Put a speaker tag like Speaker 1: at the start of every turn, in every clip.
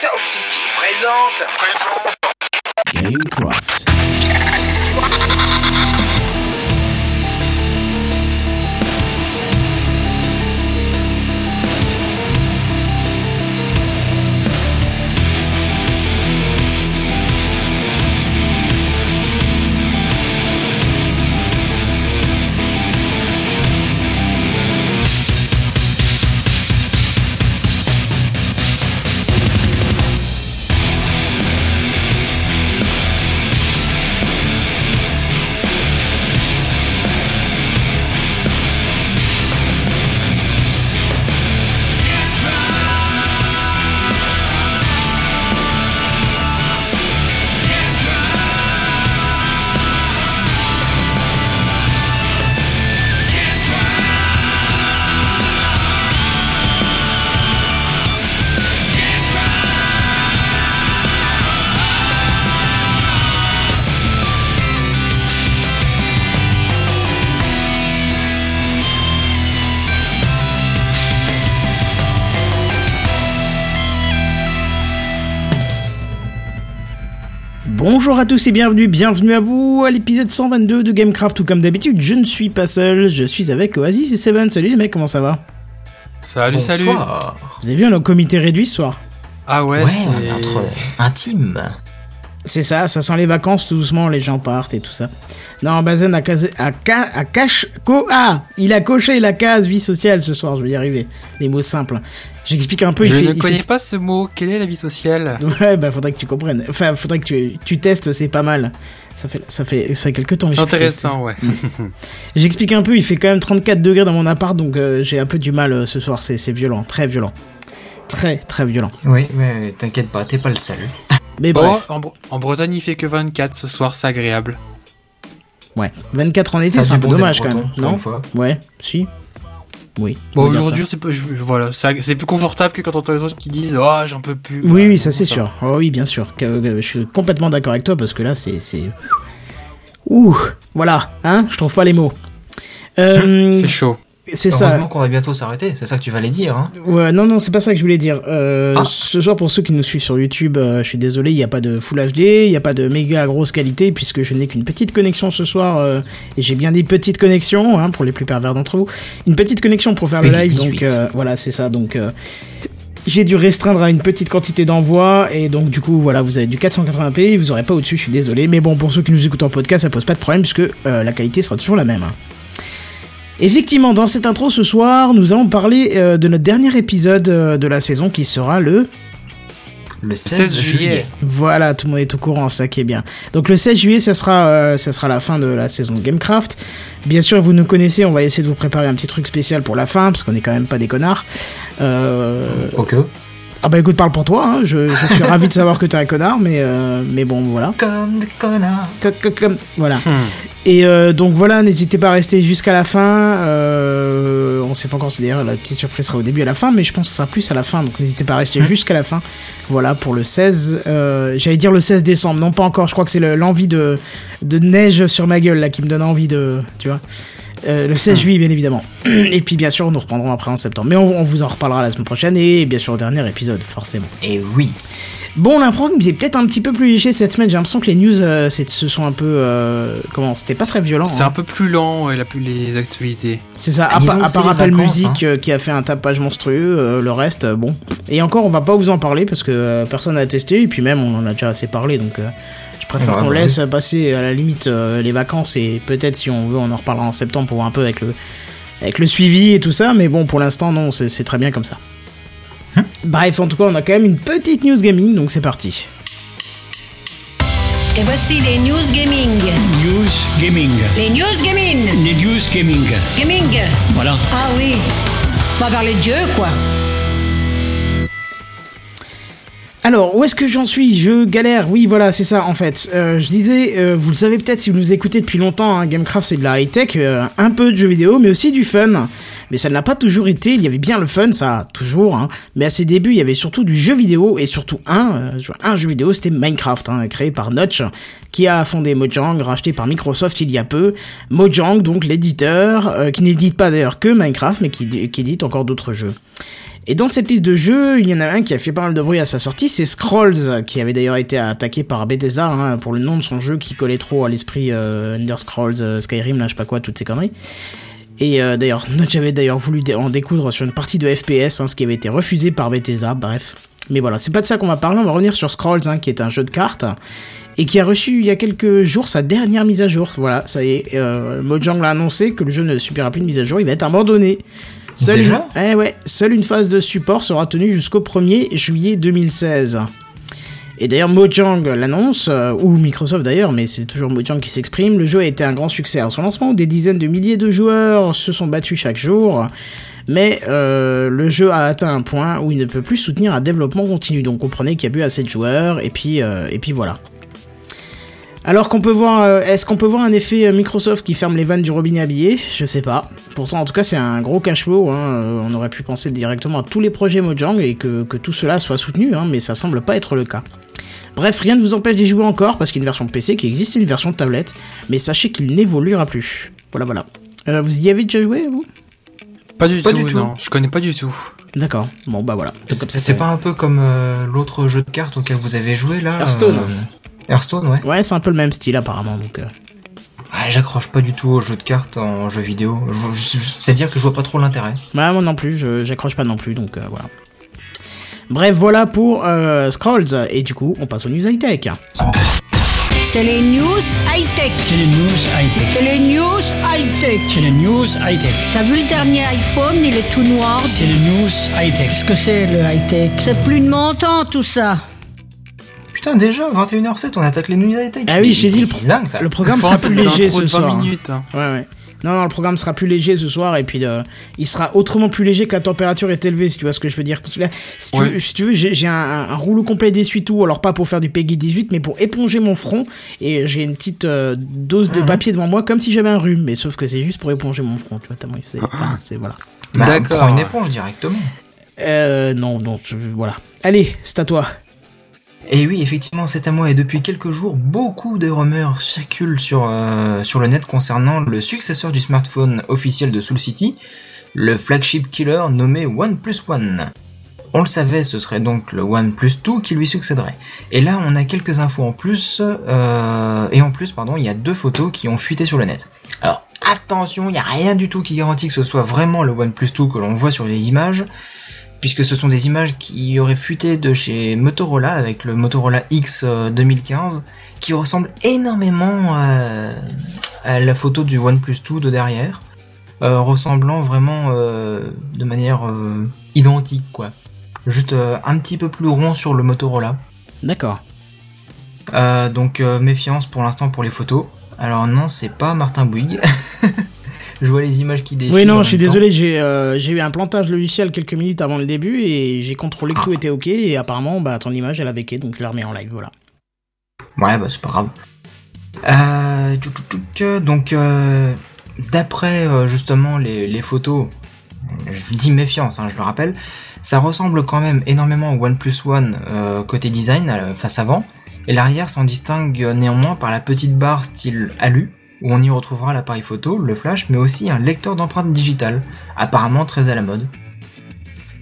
Speaker 1: Sound City présente. Présente.
Speaker 2: Gamecraft. À tous et bienvenue, bienvenue à vous à l'épisode 122 de Gamecraft ou comme d'habitude je ne suis pas seul, je suis avec Oasis et Seven. Salut les mecs, comment ça va?
Speaker 3: Salut, salut.
Speaker 2: Vous avez vu un comité réduit ce soir
Speaker 3: Ah ouais,
Speaker 4: Ouais,
Speaker 3: c'est
Speaker 4: on est entre intime.
Speaker 2: C'est ça, ça sent les vacances tout doucement, les gens partent et tout ça. Non, Bazen a, casé, a, ca- a cache, co, ah, il a coché la case vie sociale ce soir, je vais y arriver. Les mots simples. J'explique un peu.
Speaker 3: Je
Speaker 2: il fait-
Speaker 3: ne
Speaker 2: il
Speaker 3: connais
Speaker 2: fait-
Speaker 3: pas ce mot. Quelle est la vie sociale?
Speaker 2: Ouais, bah faudrait que tu comprennes. Enfin, faudrait que tu, tu testes, c'est pas mal. Ça fait, ça fait, ça fait quelques temps. que
Speaker 3: C'est intéressant, ouais.
Speaker 2: J'explique un peu, il fait quand même 34 degrés dans mon appart, donc euh, j'ai un peu du mal euh, ce soir, c'est c'est violent, très violent. Très, très violent.
Speaker 4: Oui, mais t'inquiète pas, t'es pas le seul.
Speaker 2: Mais
Speaker 3: Oh,
Speaker 2: bref,
Speaker 3: en, Bre- en Bretagne, il fait que 24 ce soir, c'est agréable.
Speaker 2: ouais. 24 en été,
Speaker 4: Ça
Speaker 2: c'est un peu
Speaker 4: bon
Speaker 2: dommage quand même, non?
Speaker 4: fois.
Speaker 2: Ouais, si. Oui.
Speaker 3: Bon, aujourd'hui, c'est voilà, c'est c'est plus confortable que quand on entend les autres qui disent Oh, j'en peux plus.
Speaker 2: Oui,
Speaker 3: Voilà,
Speaker 2: oui, ça c'est sûr. Oh, oui, bien sûr. Que- que- Je suis complètement d'accord avec toi parce que là, c'est. c'est- Ouh, voilà, hein, je trouve pas les mots. Euh,
Speaker 3: fait chaud.
Speaker 2: C'est ça.
Speaker 4: Heureusement qu'on va bientôt s'arrêter, c'est ça que tu vas les dire. Hein.
Speaker 2: Ouais, non, non, c'est pas ça que je voulais dire. Euh,
Speaker 4: Ah.
Speaker 2: Ce soir, pour ceux qui nous suivent sur YouTube, euh, je suis désolé, il n'y a pas de Full HD, il n'y a pas de méga grosse qualité, puisque je n'ai qu'une petite connexion ce soir, euh, et j'ai bien dit petite connexion, hein, pour les plus pervers d'entre vous. Une petite connexion pour faire le live,
Speaker 4: 18.
Speaker 2: donc voilà, c'est ça. Donc j'ai dû restreindre à une petite quantité d'envoi, et donc du coup, voilà, vous avez du 480p, vous aurez pas au-dessus, je suis désolé. Mais bon, pour ceux qui nous écoutent en podcast, ça pose pas de problème, puisque la qualité sera toujours la même. hein. Effectivement, dans cette intro ce soir, nous allons parler euh, de notre dernier épisode euh, de la saison qui sera le...
Speaker 4: Le 16,
Speaker 3: 16
Speaker 4: juillet.
Speaker 3: juillet.
Speaker 2: Voilà, tout le monde est au courant, ça qui est bien. Donc le 16 juillet, ça sera, euh, ça sera la fin de la saison de Gamecraft. Bien sûr, vous nous connaissez, on va essayer de vous préparer un petit truc spécial pour la fin, parce qu'on est quand même pas des connards. Euh...
Speaker 4: Quoique.
Speaker 2: Ah bah écoute, parle pour toi, hein. je, je suis ravi de savoir que t'es un connard, mais, euh, mais bon, voilà.
Speaker 4: Comme des connards.
Speaker 2: Co- co- comme- Voilà. Et euh, donc voilà, n'hésitez pas à rester jusqu'à la fin. Euh, on sait pas encore, c'est-à-dire la petite surprise sera au début et à la fin, mais je pense que ça sera plus à la fin, donc n'hésitez pas à rester jusqu'à la fin. Voilà pour le 16. euh, J'allais dire le 16 décembre, non pas encore, je crois que c'est le- l'envie de, de neige sur ma gueule là qui me donne envie de. Tu vois Euh, le 16 juillet, bien évidemment. Et puis, bien sûr, nous reprendrons après en septembre. Mais on, on vous en reparlera la semaine prochaine et bien sûr au dernier épisode, forcément.
Speaker 4: Et oui.
Speaker 2: Bon, l'impro est peut-être un petit peu plus léger cette semaine. J'ai l'impression que les news euh, c'est- se sont un peu. euh, comment C'était pas très violent.
Speaker 3: C'est
Speaker 2: hein.
Speaker 3: un peu plus lent, ouais, la, les actualités.
Speaker 2: C'est ça,
Speaker 4: Ah,
Speaker 2: à, part- à
Speaker 4: c'est
Speaker 2: Apple
Speaker 4: vacances,
Speaker 2: Music
Speaker 4: hein.
Speaker 2: euh, qui a fait un tapage monstrueux, euh, le reste, euh, bon. Et encore, on va pas vous en parler parce que euh, personne n'a testé, et puis même on en a déjà assez parlé, donc euh, je préfère
Speaker 4: Ouais,
Speaker 2: qu'on
Speaker 4: bah
Speaker 2: laisse passer à la limite euh, les vacances, et peut-être si on veut, on en reparlera en septembre pour voir un peu avec le, avec le suivi et tout ça, mais bon, pour l'instant, non, c'est c'est très bien comme ça.
Speaker 4: Hein
Speaker 2: Bref, en tout cas, on a quand même une petite news gaming, donc c'est parti.
Speaker 5: Et voici les news gaming.
Speaker 6: News Gaming.
Speaker 5: Les news gaming.
Speaker 6: Les News Gaming.
Speaker 5: Gaming.
Speaker 6: Voilà.
Speaker 5: Ah oui. On va parler de Dieu, quoi.
Speaker 2: Alors, où est-ce que j'en suis? Je galère, oui, voilà, c'est ça, en fait. Euh, je disais, euh, vous le savez peut-être si vous nous écoutez depuis longtemps, hein, Gamecraft c'est de la high-tech, euh, un peu de jeux vidéo, mais aussi du fun. Mais ça ne l'a pas toujours été, il y avait bien le fun, ça, toujours, hein. Mais à ses débuts, il y avait surtout du jeu vidéo, et surtout un, euh, un jeu vidéo, c'était Minecraft, hein, créé par Notch, qui a fondé Mojang, racheté par Microsoft il y a peu. Mojang, donc l'éditeur, euh, qui n'édite pas d'ailleurs que Minecraft, mais qui, qui édite encore d'autres jeux. Et dans cette liste de jeux, il y en a un qui a fait pas mal de bruit à sa sortie, c'est Scrolls, qui avait d'ailleurs été attaqué par Bethesda hein, pour le nom de son jeu qui collait trop à l'esprit euh, Ender Scrolls, euh, Skyrim, là je sais pas quoi, toutes ces conneries. Et euh, d'ailleurs, j'avais d'ailleurs voulu en découdre sur une partie de FPS, hein, ce qui avait été refusé par Bethesda, bref. Mais voilà, c'est pas de ça qu'on va parler, on va revenir sur Scrolls, hein, qui est un jeu de cartes, et qui a reçu il y a quelques jours sa dernière mise à jour. Voilà, ça y est, euh, Mojang l'a annoncé que le jeu ne subira plus de mise à jour, il va être abandonné. Seule
Speaker 4: Déjà
Speaker 2: eh ouais, seule une phase de support sera tenue jusqu'au 1er juillet 2016. Et d'ailleurs, Mojang l'annonce, euh, ou Microsoft d'ailleurs, mais c'est toujours Mojang qui s'exprime, le jeu a été un grand succès à son lancement, où des dizaines de milliers de joueurs se sont battus chaque jour, mais euh, le jeu a atteint un point où il ne peut plus soutenir un développement continu, donc comprenez qu'il y a eu assez de joueurs, et puis, euh, et puis voilà. Alors qu'on peut voir, euh, est-ce qu'on peut voir un effet euh, Microsoft qui ferme les vannes du robinet billets Je sais pas. Pourtant, en tout cas, c'est un gros cash flow. Hein. euh, On aurait pu penser directement à tous les projets Mojang et que, que tout cela soit soutenu, hein, mais ça semble pas être le cas. Bref, rien ne vous empêche d'y jouer encore parce qu'il y a une version PC qui existe et une version tablette, mais sachez qu'il n'évoluera plus. Voilà, voilà. Euh, vous y avez déjà joué, vous?
Speaker 3: Pas du
Speaker 4: Pas
Speaker 3: tout,
Speaker 4: du tout.
Speaker 3: non. Je connais pas du tout.
Speaker 2: D'accord. Bon, bah voilà.
Speaker 4: C'est
Speaker 2: comme ça
Speaker 4: c'est
Speaker 2: que-
Speaker 4: pas un peu comme euh, l'autre jeu de cartes auquel vous avez joué là
Speaker 2: Hearthstone.
Speaker 4: Hearthstone, ouais.
Speaker 2: Ouais, c'est un peu le même style apparemment, donc. euh,
Speaker 4: Ah, J'accroche pas du tout aux jeux de cartes en jeu vidéo. Je- je- je- C'est-à-dire que je vois pas trop l'intérêt.
Speaker 2: Ouais, moi non plus, je- j'accroche pas non plus, donc euh, voilà. Bref, voilà pour euh, Scrolls, et du coup, on passe aux news high-tech.
Speaker 5: C'est les news high-tech.
Speaker 6: C'est les news high-tech.
Speaker 5: C'est les news high-tech.
Speaker 6: C'est les news high-tech.
Speaker 5: T'as vu le dernier iPhone, il est tout noir.
Speaker 6: C'est les news high-tech.
Speaker 5: Qu'est-ce que c'est le high-tech? C'est plus de mon temps tout ça.
Speaker 4: Putain, déjà, 21h07, on attaque les nuits high-tech.
Speaker 2: Ah oui, j'ai dit, le,
Speaker 4: dingue ça.
Speaker 2: le programme sera plus léger ce
Speaker 3: de 20
Speaker 2: soir.
Speaker 3: minutes. hein.
Speaker 2: Ouais, ouais. Non, non, le programme sera plus léger ce soir, et puis euh, il sera autrement plus léger que la température est élevée, si tu vois ce que je veux dire. Parce que là, si, tu
Speaker 3: Ouais.
Speaker 2: veux, si tu veux, j'ai un, un rouleau complet d'essuie-tout, alors pas pour faire du Peggy 18, mais pour éponger mon front, et j'ai une petite euh, dose de papier devant moi, comme si j'avais un rhume, mais sauf que c'est juste pour éponger mon front, tu vois, c'est enfin, c'est- voilà.
Speaker 4: Bah,
Speaker 3: D'accord.
Speaker 4: Prends une éponge directement.
Speaker 2: Euh, non, non, je- voilà. Allez, c'est à toi.
Speaker 4: Et oui, effectivement, c'est à moi. Et depuis quelques jours, beaucoup de rumeurs circulent sur, euh, sur le net concernant le successeur du smartphone officiel de Soul City, le flagship killer nommé OnePlus One. On le savait, ce serait donc le OnePlus 2 qui lui succéderait. Et là, on a quelques infos en plus, euh, et en plus, pardon, il y a deux photos qui ont fuité sur le net. Alors, attention, il n'y a rien du tout qui garantit que ce soit vraiment le OnePlus 2 que l'on voit sur les images, puisque ce sont des images qui auraient fuité de chez Motorola avec le Motorola X euh, 2015, qui ressemble énormément à, à la photo du OnePlus 2 de derrière, euh, ressemblant vraiment euh, de manière euh, identique, quoi. Juste euh, un petit peu plus rond sur le Motorola.
Speaker 2: D'accord.
Speaker 4: Euh, donc euh, méfiance pour l'instant pour les photos. Alors non, c'est pas Martin Bouygues. Je vois les images qui défilent.
Speaker 2: Oui, non, je suis désolé, j'ai euh, j'ai eu un plantage logiciel quelques minutes avant le début et j'ai contrôlé que tout était ok et apparemment, bah, ton image elle avait ok donc je la remets en live, voilà.
Speaker 4: Ouais, bah c'est pas grave. Euh, donc, euh, d'après euh, justement les, les photos, je dis méfiance, hein, je le rappelle, ça ressemble quand même énormément au OnePlus One euh, côté design, face avant, et l'arrière s'en distingue néanmoins par la petite barre style alu, où on y retrouvera l'appareil photo, le flash, mais aussi un lecteur d'empreintes digitales, apparemment très à la mode.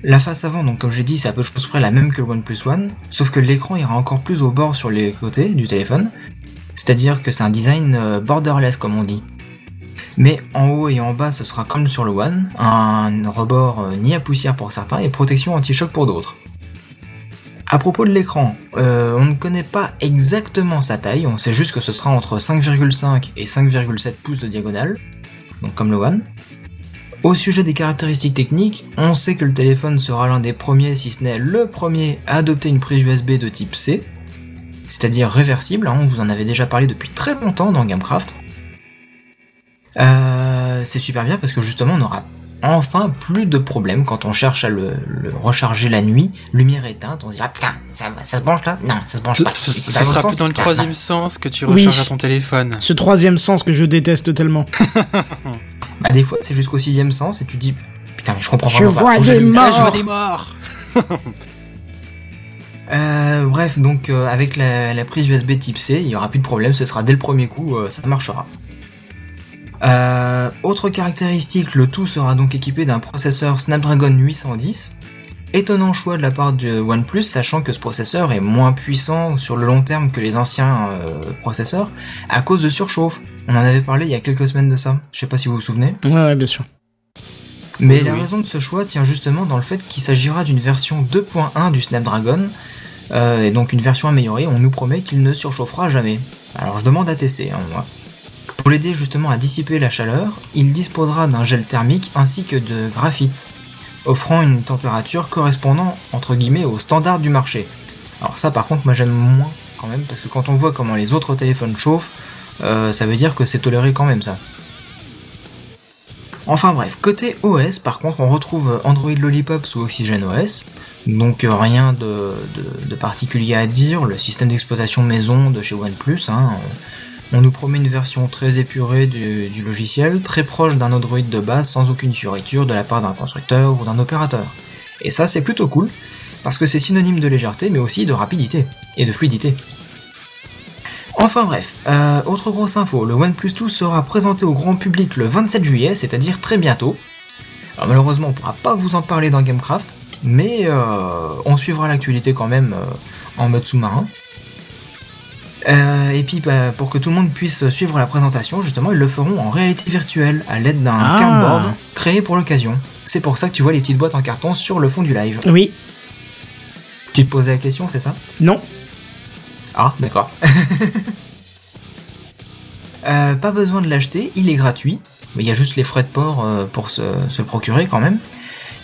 Speaker 4: La face avant, donc comme j'ai dit, c'est à peu près la même que le OnePlus One, sauf que l'écran ira encore plus au bord sur les côtés du téléphone, c'est-à-dire que c'est un design euh, borderless comme on dit. Mais en haut et en bas, ce sera comme sur le One, un rebord euh, ni à poussière pour certains et protection anti-choc pour d'autres. À propos de l'écran, euh, on ne connaît pas exactement sa taille, on sait juste que ce sera entre 5,5 et 5,7 pouces de diagonale, donc comme le One. Au sujet des caractéristiques techniques, on sait que le téléphone sera l'un des premiers, si ce n'est le premier, à adopter une prise USB de type C, c'est-à-dire réversible, hein, on vous en avait déjà parlé depuis très longtemps dans Gamecraft. Euh, c'est super bien parce que justement on aura enfin plus de problèmes quand on cherche à le, le recharger la nuit, lumière éteinte, on se dira putain ça, ça se branche là? Non, ça se branche pas.
Speaker 3: ce- sera plus dans le troisième sens que tu
Speaker 2: Oui.
Speaker 3: recharges à ton téléphone.
Speaker 2: Ce troisième sens que je déteste tellement.
Speaker 4: Bah, des fois c'est jusqu'au sixième sens et tu dis putain mais je comprends
Speaker 2: Je
Speaker 4: vraiment pas,
Speaker 2: vois des morts.
Speaker 3: Là, je vois des morts
Speaker 4: Euh, bref, donc euh, avec la, la prise USB type C, il y aura plus de problème, ce sera dès le premier coup, euh, ça marchera. Euh, autre caractéristique, le tout sera donc équipé d'un processeur Snapdragon 810, Étonnant choix de la part de OnePlus, sachant que ce processeur est moins puissant sur le long terme que les anciens euh, processeurs à cause de surchauffe. On en avait parlé il y a quelques semaines de ça. Je sais pas si vous vous souvenez.
Speaker 2: Ouais, ouais, bien sûr.
Speaker 4: Mais
Speaker 3: Oui,
Speaker 4: la
Speaker 3: oui.
Speaker 4: raison de ce choix tient justement dans le fait qu'il s'agira d'une version 2.1 du Snapdragon, euh, et donc une version améliorée, on nous promet qu'il ne surchauffera jamais. Alors je demande à tester, hein, moi. Pour l'aider justement à dissiper la chaleur, il disposera d'un gel thermique ainsi que de graphite, offrant une température correspondant entre guillemets au standard du marché. Alors ça par contre moi j'aime moins quand même, parce que quand on voit comment les autres téléphones chauffent, euh, ça veut dire que c'est toléré quand même ça. Enfin bref, côté OS, par contre, on retrouve Android Lollipop sous Oxygen OS, donc euh, rien de particulier à dire, le système d'exploitation maison de chez OnePlus, hein, euh, on nous promet une version très épurée du, logiciel, très proche d'un Android de base sans aucune fioriture de la part d'un constructeur ou d'un opérateur. Et ça c'est plutôt cool, parce que c'est synonyme de légèreté mais aussi de rapidité et de fluidité. Enfin bref, euh, autre grosse info, le OnePlus 2 sera présenté au grand public le 27 juillet, c'est-à-dire très bientôt. Malheureusement on pourra pas vous en parler dans Gamecraft, mais euh, on suivra l'actualité quand même euh, en mode sous-marin. Euh, et puis bah, pour que tout le monde puisse suivre la présentation, justement ils le feront en réalité virtuelle à l'aide d'un
Speaker 2: Ah.
Speaker 4: cardboard créé pour l'occasion. C'est pour ça que tu vois les petites boîtes en carton sur le fond du live.
Speaker 2: Oui.
Speaker 4: Tu te posais la question, c'est ça?
Speaker 2: Non.
Speaker 4: Ah, d'accord. Euh, pas besoin de l'acheter, il est gratuit. Mais il y a juste les frais de port euh, pour se, se le procurer quand même.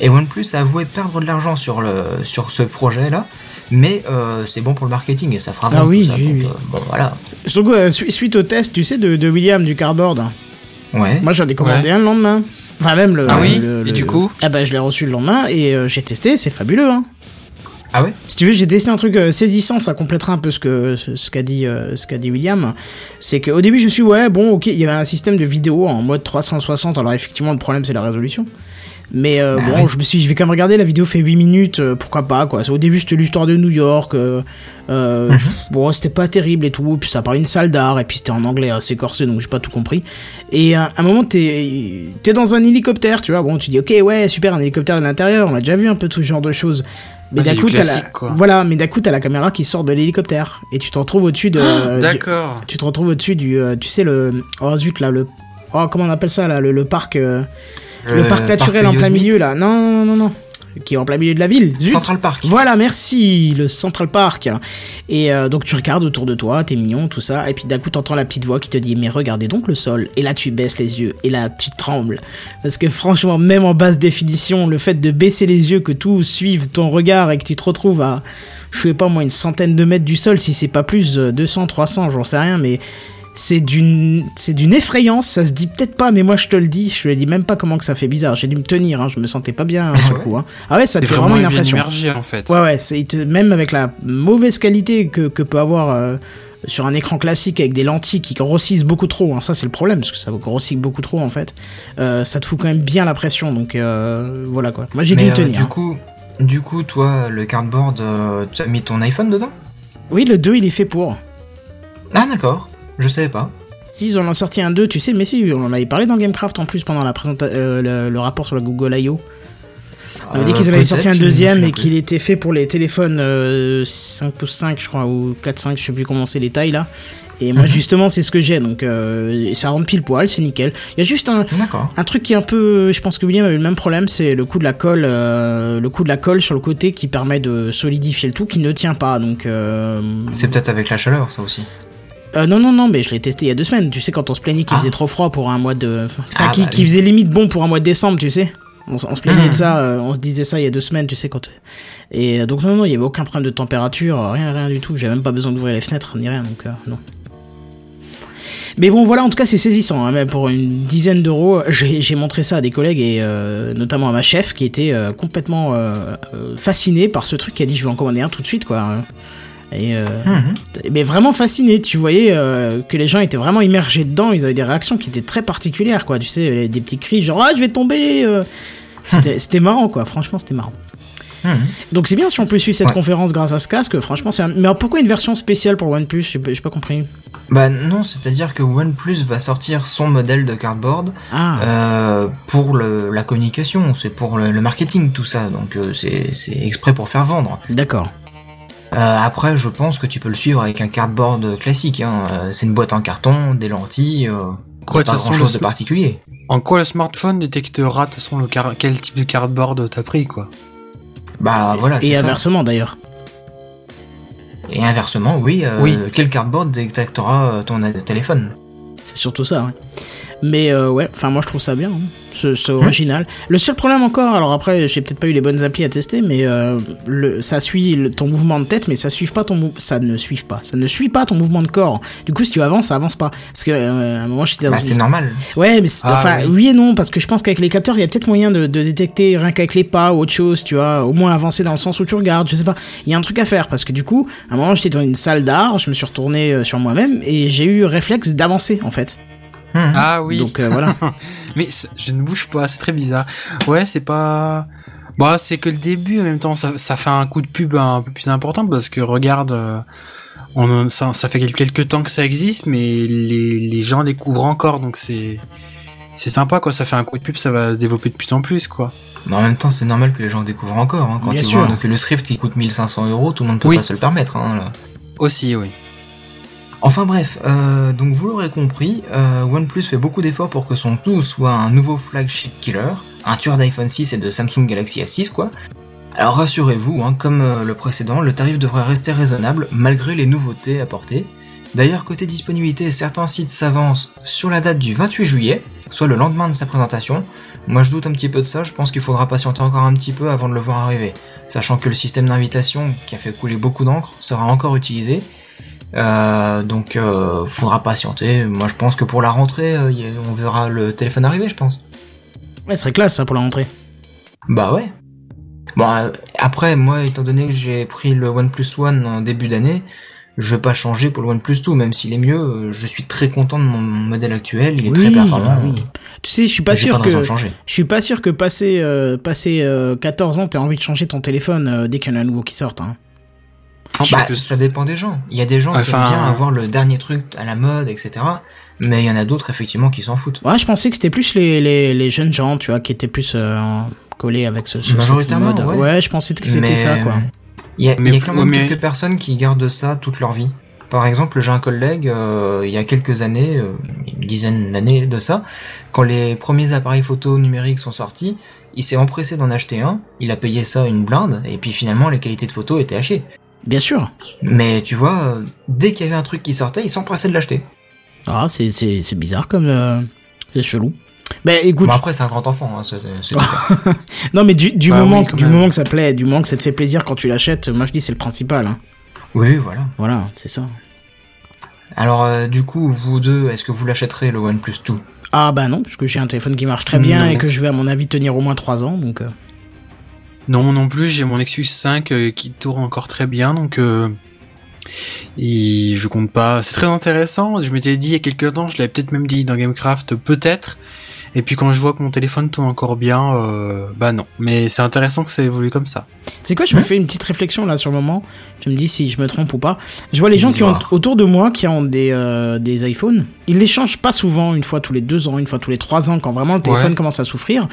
Speaker 4: Et OnePlus a avoué perdre de l'argent sur, le, sur ce projet-là. Mais euh, c'est bon pour le marketing et ça fera
Speaker 2: Ah
Speaker 4: vendre
Speaker 2: oui,
Speaker 4: tout ça.
Speaker 2: oui,
Speaker 4: donc,
Speaker 2: oui.
Speaker 4: euh, bon, voilà.
Speaker 2: Surtout euh, su- suite au test, tu sais, de, de William du cardboard.
Speaker 4: Ouais.
Speaker 2: Moi, j'en ai commandé
Speaker 3: Ouais.
Speaker 2: un le lendemain. Enfin, même le.
Speaker 3: Ah oui
Speaker 2: le-
Speaker 3: Et du coup
Speaker 2: Ah bah, je l'ai reçu le lendemain et euh, j'ai testé, c'est fabuleux, hein.
Speaker 4: Ah ouais?
Speaker 2: Si tu veux, j'ai testé un truc saisissant, ça complétera un peu ce que ce, ce qu'a dit euh, ce qu'a dit William. C'est qu'au début, je me suis dit, ouais, bon, ok, il y avait un système de vidéo en mode 360. Alors effectivement, le problème c'est la résolution. Mais euh,
Speaker 4: Bah
Speaker 2: bon,
Speaker 4: ouais.
Speaker 2: je me suis, dit, je vais quand même regarder. La vidéo fait 8 minutes, euh, pourquoi pas quoi. Au début, c'était l'histoire de New York. euh,
Speaker 4: Mhm.
Speaker 2: Bon, c'était pas terrible et tout. Puis ça parlait d'une salle d'art et puis c'était en anglais assez corsé, donc j'ai pas tout compris. Et à un moment, t'es es dans un hélicoptère, tu vois. Bon, tu dis, ok, ouais, super, un hélicoptère de l'intérieur. On a déjà vu un peu tout ce genre de choses. Mais d'un coup, t'as la... voilà, mais d'un coup, t'as la caméra qui sort de l'hélicoptère et tu te retrouves au-dessus de. du-
Speaker 3: D'accord.
Speaker 2: Tu te retrouves au-dessus du, tu sais le, oh zut là le, oh comment on appelle ça là, le, le parc, euh, le, parc naturel en plein
Speaker 4: Yosemite,
Speaker 2: milieu là, non non non non, qui est en plein milieu de la ville. Zut.
Speaker 4: Central Park.
Speaker 2: Voilà, merci, le Central Park. Et euh, donc tu regardes autour de toi, t'es mignon, tout ça, et puis d'un coup t'entends la petite voix qui te dit mais regardez donc le sol. Et là tu baisses les yeux, et là tu trembles. Parce que franchement, même en basse définition, le fait de baisser les yeux, que tout suive ton regard et que tu te retrouves à, je sais pas moi, une centaine de mètres du sol, si c'est pas plus, euh, 200, 300, j'en sais rien, mais c'est d'une c'est d'une effrayance ça se dit peut-être pas mais moi je te le dis je te le dis même pas comment que ça fait bizarre j'ai dû me tenir hein, je me sentais pas bien sur le coup hein. ah ouais ça te fait
Speaker 3: vraiment
Speaker 2: une impression
Speaker 3: immergé en fait.
Speaker 2: Ouais, ouais, c'est même avec la mauvaise qualité que, que peut avoir euh, sur un écran classique avec des lentilles qui grossissent beaucoup trop, hein, ça c'est le problème, parce que ça grossit beaucoup trop en fait, euh, ça te fout quand même bien la pression, donc euh, voilà quoi. Moi j'ai dû me tenir.
Speaker 4: du
Speaker 2: hein.
Speaker 4: coup, du coup, toi, le cardboard, tu as mis ton iPhone dedans?
Speaker 2: Oui, le 2 il est fait pour.
Speaker 4: Ah d'accord, je savais pas.
Speaker 2: Si, ils en ont sorti un 2, tu sais, mais si, on en avait parlé dans Gamecraft en plus pendant la présenta- euh, le, le rapport sur la Google I.O. On avait dit
Speaker 4: Euh,
Speaker 2: qu'ils en avaient sorti un deuxième et qu'il était fait pour les téléphones euh, 5 pouces 5, je crois, ou 4-5, je sais plus comment c'est les tailles là. Et moi,
Speaker 4: Mhm.
Speaker 2: justement, c'est ce que j'ai, donc euh, ça rentre pile poil, c'est nickel. Il y a juste un, truc qui est un peu. Je pense que William avait le même problème, c'est le coup de la colle, euh, le coup de la colle sur le côté qui permet de solidifier le tout, qui ne tient pas. Donc. euh,
Speaker 4: C'est peut-être avec la chaleur, ça aussi.
Speaker 2: Euh, non, non, non, mais je l'ai testé il y a deux semaines. Tu sais, quand on se plaignait qu'il
Speaker 4: Ah.
Speaker 2: faisait trop froid pour un mois de. Enfin,
Speaker 4: Ah,
Speaker 2: qui,
Speaker 4: bah
Speaker 2: faisait limite bon pour un mois de décembre, tu sais. On, se plaignait de ça, euh, on se disait ça il y a deux semaines, tu sais, quand. Et euh, donc, non, non, il y avait aucun problème de température, rien, rien du tout. J'avais même pas besoin d'ouvrir les fenêtres, ni rien, donc, euh, non. Mais bon, voilà, en tout cas, c'est saisissant. hein, même pour une dizaine d'euros, j'ai montré ça à des collègues et euh, notamment à ma chef qui était euh, complètement euh, fascinée par ce truc qui a dit je vais en commander un tout de suite, quoi. Et euh,
Speaker 4: Mhm.
Speaker 2: mais vraiment fasciné. Tu voyais euh, que les gens étaient vraiment immergés dedans. Ils avaient des réactions qui étaient très particulières, quoi. Tu sais, des petits cris genre ah je vais tomber. euh. C'était c'était marrant, quoi. Franchement, c'était marrant.
Speaker 4: Mhm.
Speaker 2: Donc c'est bien si on peut suivre cette
Speaker 4: Ouais.
Speaker 2: conférence grâce à ce casque. Franchement, c'est un... mais alors, pourquoi une version spéciale pour OnePlus? J'ai pas pas compris.
Speaker 4: Bah non, c'est-à-dire que OnePlus va sortir son modèle de cardboard
Speaker 2: Ah,
Speaker 4: euh, pour le, la communication, c'est pour le, le marketing, tout ça. Donc euh, c'est c'est exprès pour faire vendre.
Speaker 2: d'accord.
Speaker 4: Euh, après, je pense que tu peux le suivre avec un cardboard classique. Hein. Euh, c'est une boîte en carton, des lentilles, euh,
Speaker 3: Quoi,
Speaker 4: pas grand-chose
Speaker 3: le-
Speaker 4: de particulier.
Speaker 3: En quoi le smartphone détectera de toute façon le car- quel type de cardboard t'as pris quoi?
Speaker 4: Bah voilà, c'est
Speaker 2: Et
Speaker 4: ça.
Speaker 2: inversement d'ailleurs.
Speaker 4: Et inversement, oui, euh,
Speaker 3: Oui.
Speaker 4: quel cardboard détectera ton téléphone?
Speaker 2: C'est surtout ça, ouais. Mais euh, ouais, enfin moi je trouve ça bien, hein. c'est original. Le seul problème encore, alors après j'ai peut-être pas eu les bonnes applis à tester, mais euh, le, ça suit le- ton mouvement de tête, mais ça suit pas ton ça ne suit pas, ça ne suit pas ton mouvement de corps. Du coup si tu avances, ça avance pas. Parce que euh, à un moment j'étais dans
Speaker 4: Bah c'est normal.
Speaker 2: Ouais, mais
Speaker 3: Ah,
Speaker 2: enfin,
Speaker 3: oui.
Speaker 2: oui. et non, parce que je pense qu'avec les capteurs, il y a peut-être moyen de, de détecter rien qu'avec les pas ou autre chose, tu vois, au moins avancer dans le sens où tu regardes, je sais pas. Il y a un truc à faire, parce que du coup, à un moment, j'étais dans une salle d'art, je me suis retourné sur moi-même et j'ai eu réflexe d'avancer, en fait.
Speaker 4: Hum,
Speaker 3: Ah oui.
Speaker 2: Donc euh, voilà.
Speaker 3: Mais je ne bouge pas, c'est très bizarre. Ouais, c'est pas. Bah, c'est que le début en même temps, ça, ça fait un coup de pub un peu plus important parce que regarde, euh, on, ça, ça fait quelques temps que ça existe, mais les, les gens découvrent encore, donc c'est c'est sympa quoi. Ça fait un coup de pub, ça va se développer de plus en plus quoi.
Speaker 4: Mais en même temps, c'est normal que les gens découvrent encore. Hein. Quand
Speaker 2: Bien
Speaker 4: tu
Speaker 2: sûr.
Speaker 4: vois un Oculus Rift qui coûte 1500 euros, tout le monde peut
Speaker 3: Oui.
Speaker 4: pas se le permettre. Hein, là.
Speaker 3: Aussi, oui.
Speaker 4: Enfin bref, euh, donc vous l'aurez compris, euh, OnePlus fait beaucoup d'efforts pour que son tout soit un nouveau flagship killer, un tueur d'iPhone 6 et de Samsung Galaxy S6 quoi. Alors rassurez-vous, hein, comme euh, le précédent, le tarif devrait rester raisonnable malgré les nouveautés apportées. D'ailleurs, côté disponibilité, certains sites s'avancent sur la date du 28 juillet, soit le lendemain de sa présentation. Moi je doute un petit peu de ça, je pense qu'il faudra patienter encore un petit peu avant de le voir arriver, sachant que le système d'invitation, qui a fait couler beaucoup d'encre, sera encore utilisé. Euh, donc euh, faudra patienter. Moi je pense que pour la rentrée, euh, y a- on verra le téléphone arriver, je pense.
Speaker 2: Ouais, ce serait classe, ça, pour la rentrée.
Speaker 4: Bah ouais. Bon après moi étant donné que j'ai pris le OnePlus One en début d'année, je vais pas changer pour le OnePlus 2 même s'il est mieux. Je suis très content de mon modèle actuel, il est très performant.
Speaker 2: bah oui. Tu sais, je suis pas sûr
Speaker 4: pas
Speaker 2: que... Je suis pas sûr que passer, passer euh, 14 ans, t'aies envie de changer ton téléphone dès qu'il y en a un nouveau qui sort. Hein.
Speaker 4: Bah,
Speaker 3: parce que
Speaker 4: ça dépend des gens. Il y a des gens qui aiment bien avoir le dernier truc à la mode, etc. Mais il y en a d'autres effectivement qui s'en foutent.
Speaker 2: Ouais, je pensais que c'était plus les, les, les jeunes gens, tu vois, qui étaient plus euh, collés avec ce, ce cette
Speaker 4: Majoritairement,
Speaker 2: mode.
Speaker 4: ouais.
Speaker 2: je pensais que c'était
Speaker 4: Mais,
Speaker 2: ça, quoi.
Speaker 4: Il y a,
Speaker 3: Mais
Speaker 4: il y a
Speaker 3: plus-
Speaker 4: quand même
Speaker 3: mais-
Speaker 4: quelques personnes qui gardent ça toute leur vie. Par exemple, j'ai un collègue, euh, il y a quelques années, euh, une dizaine d'années de ça, quand les premiers appareils photo numériques sont sortis, il s'est empressé d'en acheter un, il a payé ça une blinde, et puis finalement les qualités de photo étaient hachées.
Speaker 2: Bien sûr.
Speaker 4: Mais tu vois, euh, dès qu'il y avait un truc qui sortait, il s'empressait de l'acheter.
Speaker 2: Ah, c'est, c'est, c'est bizarre comme... euh, c'est chelou. Ben écoute,
Speaker 4: Bon après c'est un grand enfant, hein, ce, ce type.
Speaker 2: non mais du, du,
Speaker 3: Bah
Speaker 2: moment,
Speaker 3: oui,
Speaker 2: du
Speaker 3: même.
Speaker 2: moment que ça plaît, du moment que ça te fait plaisir quand tu l'achètes, moi je dis c'est le principal. Hein.
Speaker 4: oui, voilà.
Speaker 2: Voilà, c'est ça.
Speaker 4: Alors euh, du coup, vous deux, est-ce que vous l'achèterez le OnePlus 2
Speaker 2: Ah bah non, parce que j'ai un téléphone qui marche très bien
Speaker 3: Non.
Speaker 2: et que je vais à mon avis tenir au moins 3 ans, donc... euh,
Speaker 3: Non, non plus, j'ai mon Nexus 5 euh, qui tourne encore très bien, donc euh, et je compte pas. C'est très intéressant. Je m'étais dit il y a quelques temps, je l'avais peut-être même dit dans Gamecraft, peut-être. Et puis quand je vois que mon téléphone tourne encore bien, euh, bah non. Mais c'est intéressant que ça évolue comme ça.
Speaker 2: C'est quoi, je me fais une petite réflexion là sur le moment. Tu me dis si je me trompe ou pas. Je vois les gens qui ont autour de moi qui ont des, euh, des iPhones. Ils les changent pas souvent, une fois tous les deux ans, une fois tous les trois ans, quand vraiment le téléphone
Speaker 3: Ouais.
Speaker 2: commence à souffrir.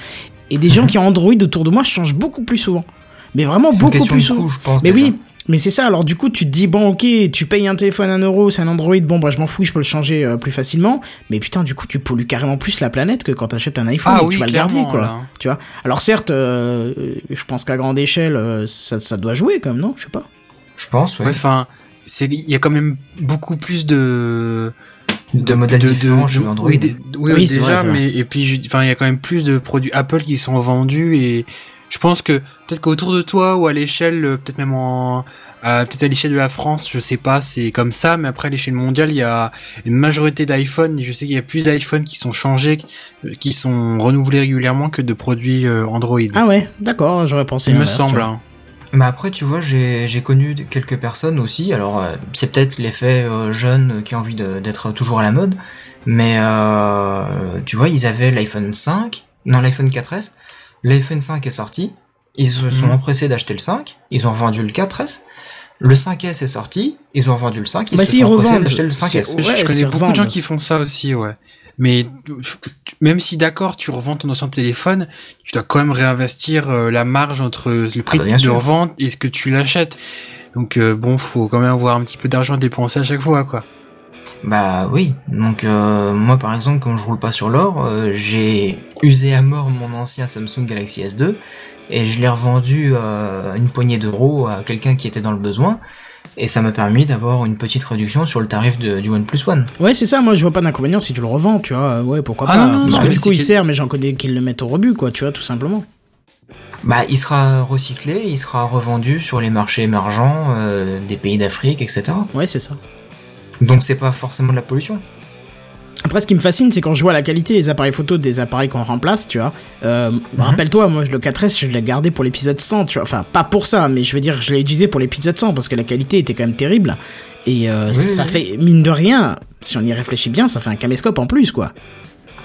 Speaker 2: Et des gens qui ont Android autour de moi changent beaucoup plus souvent. Mais vraiment
Speaker 4: une
Speaker 2: beaucoup plus souvent.
Speaker 4: coût, je pense.
Speaker 2: Mais
Speaker 4: déjà.
Speaker 2: oui, mais c'est ça. Alors du coup, tu te dis bon, ok, tu payes un téléphone à 1 euro, c'est un Android. Bon, bah je m'en fous, je peux le changer euh, plus facilement. Mais putain, du coup, tu pollues carrément plus la planète que quand t'achètes un iPhone.
Speaker 3: Ah
Speaker 2: et que
Speaker 3: oui,
Speaker 2: tu vas le garder, quoi.
Speaker 3: là.
Speaker 2: Tu vois. Alors certes, euh, je pense qu'à grande échelle, euh, ça, ça doit jouer quand même, non? Je sais pas.
Speaker 4: Je pense, ouais.
Speaker 3: Ouais, enfin, c'est il y a quand même beaucoup plus de
Speaker 4: de modèles différents chez Android.
Speaker 3: Oui, oui,
Speaker 2: Oui, c'est
Speaker 3: déjà,
Speaker 2: vrai,
Speaker 3: mais et puis enfin il y a quand même plus de produits Apple qui sont vendus et je pense que peut-être qu'autour de toi ou à l'échelle, euh, peut-être même en à- peut-être à l'échelle de la France, je sais pas, c'est comme ça, mais après à l'échelle mondiale, il y a une majorité d'iPhone et je sais qu'il y a plus d'iPhone qui sont changés, euh, qui sont renouvelés régulièrement que de produits euh, Android.
Speaker 2: Ah ouais, d'accord, j'aurais pensé.
Speaker 3: il me semble. hein.
Speaker 4: Mais après, tu vois, j'ai j'ai connu quelques personnes aussi. Alors, euh, c'est peut-être l'effet euh, jeune qui a envie de- d'être toujours à la mode. Mais, euh, tu vois, ils avaient l'iPhone 5, non, l'iPhone 4S. L'iPhone 5 est sorti. Ils se sont
Speaker 3: Mhm.
Speaker 4: empressés d'acheter le 5. Ils ont vendu le 4S. Le 5S est sorti, ils ont vendu le 5, ils
Speaker 2: Bah
Speaker 4: se
Speaker 2: si, ils
Speaker 4: sont empressés
Speaker 2: revendent.
Speaker 4: d'acheter le 5S.
Speaker 2: C'est-
Speaker 3: Je- je connais beaucoup de gens qui font ça aussi, ouais. Mais même si d'accord, tu revends ton ancien téléphone, tu dois quand même réinvestir euh, la marge entre le prix
Speaker 4: bah, bien
Speaker 3: de
Speaker 4: sûr.
Speaker 3: revente et ce que tu l'achètes. Donc euh, bon, faut quand même avoir un petit peu d'argent à dépenser à chaque fois, quoi.
Speaker 4: Bah oui, donc euh, moi par exemple quand je roule pas sur l'or, euh, j'ai usé à mort mon ancien Samsung Galaxy S2 et je l'ai revendu euh, une poignée d'euros à quelqu'un qui était dans le besoin et ça m'a permis d'avoir une petite réduction sur le tarif de, du OnePlus One.
Speaker 2: Ouais, c'est ça, moi je vois pas d'inconvénient si tu le revends, tu vois. Ouais, pourquoi
Speaker 3: Ah
Speaker 2: pas.
Speaker 3: non, non,
Speaker 2: Parce
Speaker 3: non,
Speaker 2: que
Speaker 3: mais
Speaker 2: du coup, il sert, mais j'en connais qui le mettent au rebut, quoi, tu vois, tout simplement.
Speaker 4: Bah il sera recyclé, il sera revendu sur les marchés émergents euh, des pays d'Afrique, etc.
Speaker 2: Ouais, c'est ça.
Speaker 4: Donc c'est pas forcément de la pollution.
Speaker 2: Après, ce qui me fascine, c'est quand je vois la qualité des appareils photo des appareils qu'on remplace, tu vois. Euh,
Speaker 3: Mhm.
Speaker 2: Rappelle-toi, moi, le 4S, je l'ai gardé pour l'épisode 100, tu vois. Enfin, pas pour ça, mais je veux dire, je l'ai utilisé pour l'épisode 100 parce que la qualité était quand même terrible. Et euh, ça
Speaker 4: oui.
Speaker 2: fait, mine de rien, si on y réfléchit bien, ça fait un caméscope en plus, quoi.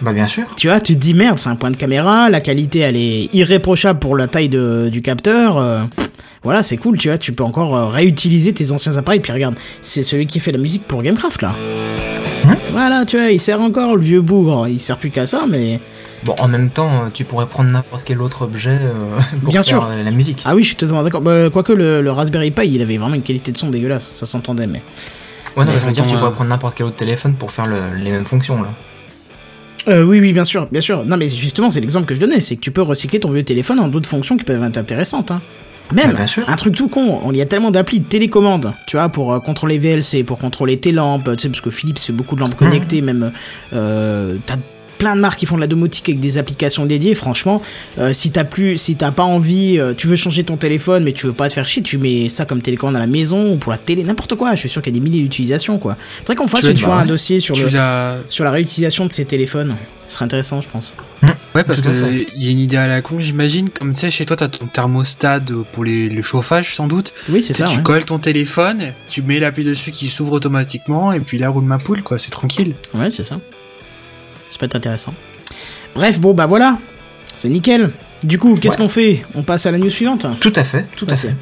Speaker 4: Bah bien sûr.
Speaker 2: Tu vois, tu te dis merde, c'est un point de caméra, la qualité elle est irréprochable pour la taille de, du capteur. euh, pff, voilà, c'est cool, tu vois, tu peux encore euh, réutiliser tes anciens appareils. Puis regarde, c'est celui qui fait la musique pour Gamecraft là.
Speaker 4: Hein
Speaker 2: voilà, tu vois, il sert encore le vieux bougre, il sert plus qu'à ça, mais.
Speaker 4: Bon en même temps euh, tu pourrais prendre n'importe quel autre objet euh, pour
Speaker 2: Bien
Speaker 4: faire
Speaker 2: sûr.
Speaker 4: la musique.
Speaker 2: Ah oui, je suis totalement d'accord. Bah, quoique le, le Raspberry Pi, il avait vraiment une qualité de son dégueulasse, ça s'entendait, mais.
Speaker 4: Ouais non
Speaker 3: Mais
Speaker 4: je veux dire tu pourrais prendre n'importe quel autre téléphone pour faire le- les mêmes fonctions là.
Speaker 2: Euh, oui, oui, bien sûr, bien sûr. Non, mais justement, c'est l'exemple que je donnais, c'est que tu peux recycler ton vieux téléphone en d'autres fonctions qui peuvent être intéressantes. Hein. Même,
Speaker 4: Ah, bien sûr.
Speaker 2: un truc tout con, on y a tellement d'applis de télécommande, tu vois, pour euh, contrôler VLC, pour contrôler tes lampes, tu sais, parce que Philips fait beaucoup de lampes connectées, même, euh, t'as plein de marques qui font de la domotique avec des applications dédiées, franchement, euh, si t'as plus, si t'as pas envie, euh, tu veux changer ton téléphone, mais tu veux pas te faire chier, tu mets ça comme télécommande à la maison, ou pour la télé, n'importe quoi, je suis sûr qu'il y a des milliers d'utilisations, quoi. Faudrait qu'on fasse
Speaker 3: Tu
Speaker 2: une fois un dossier sur le, sur la réutilisation de ces téléphones. Ce serait intéressant, je pense.
Speaker 3: ouais, parce
Speaker 4: Tout à
Speaker 3: que
Speaker 4: fait.
Speaker 3: il y a une idée à la con, j'imagine. Comme tu sais, chez toi, t'as ton thermostat pour les, le chauffage, sans doute.
Speaker 2: Oui, c'est ça.
Speaker 3: tu
Speaker 2: ouais.
Speaker 3: colles ton téléphone, tu mets l'appli dessus qui s'ouvre automatiquement, et puis là roule ma poule, quoi. C'est tranquille.
Speaker 2: Ouais, c'est ça. Ça peut être intéressant. Bref, bon, bah voilà. C'est nickel. Du coup, qu'est-ce
Speaker 4: Ouais.
Speaker 2: qu'on fait? On passe à la news suivante?
Speaker 4: Tout à fait, tout à fait.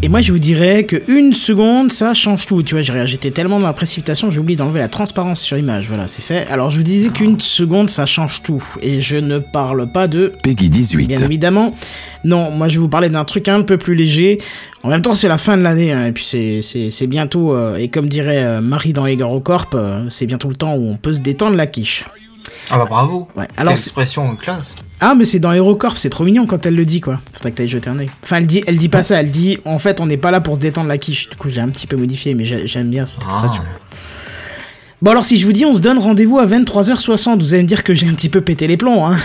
Speaker 2: Et moi, je vous dirais que une seconde, ça change tout. Tu vois, j'ai- j'étais tellement dans la précipitation, j'ai oublié d'enlever la transparence sur image. Voilà, c'est fait. Alors, je vous disais qu'une seconde, ça change tout. Et je ne parle pas de
Speaker 7: Peggy 18.
Speaker 2: Bien évidemment. Non, moi je vais vous parler d'un truc un peu plus léger. En même temps, c'est la fin de l'année, hein, et puis c'est- bientôt, euh, et comme dirait euh, Marie dans Corp, euh, c'est bientôt le temps où on peut se détendre la quiche.
Speaker 4: Ah bah bravo.
Speaker 2: Ouais.
Speaker 4: Quelle
Speaker 2: Alors, c'est-
Speaker 4: expression classe.
Speaker 2: Ah, mais c'est dans HeroCorp, c'est trop mignon quand elle le dit, quoi. Faudrait que t'ailles jeter un oeil. Enfin, elle dit, elle dit pas ça, elle dit, en fait, on n'est pas là pour se détendre la quiche. Du coup, j'ai un petit peu modifié, mais j'ai- j'aime bien cette
Speaker 4: Ah.
Speaker 2: expression. Bon, alors, si je vous dis, on se donne rendez-vous à 23h60, vous allez me dire que j'ai un petit peu pété les plombs, hein.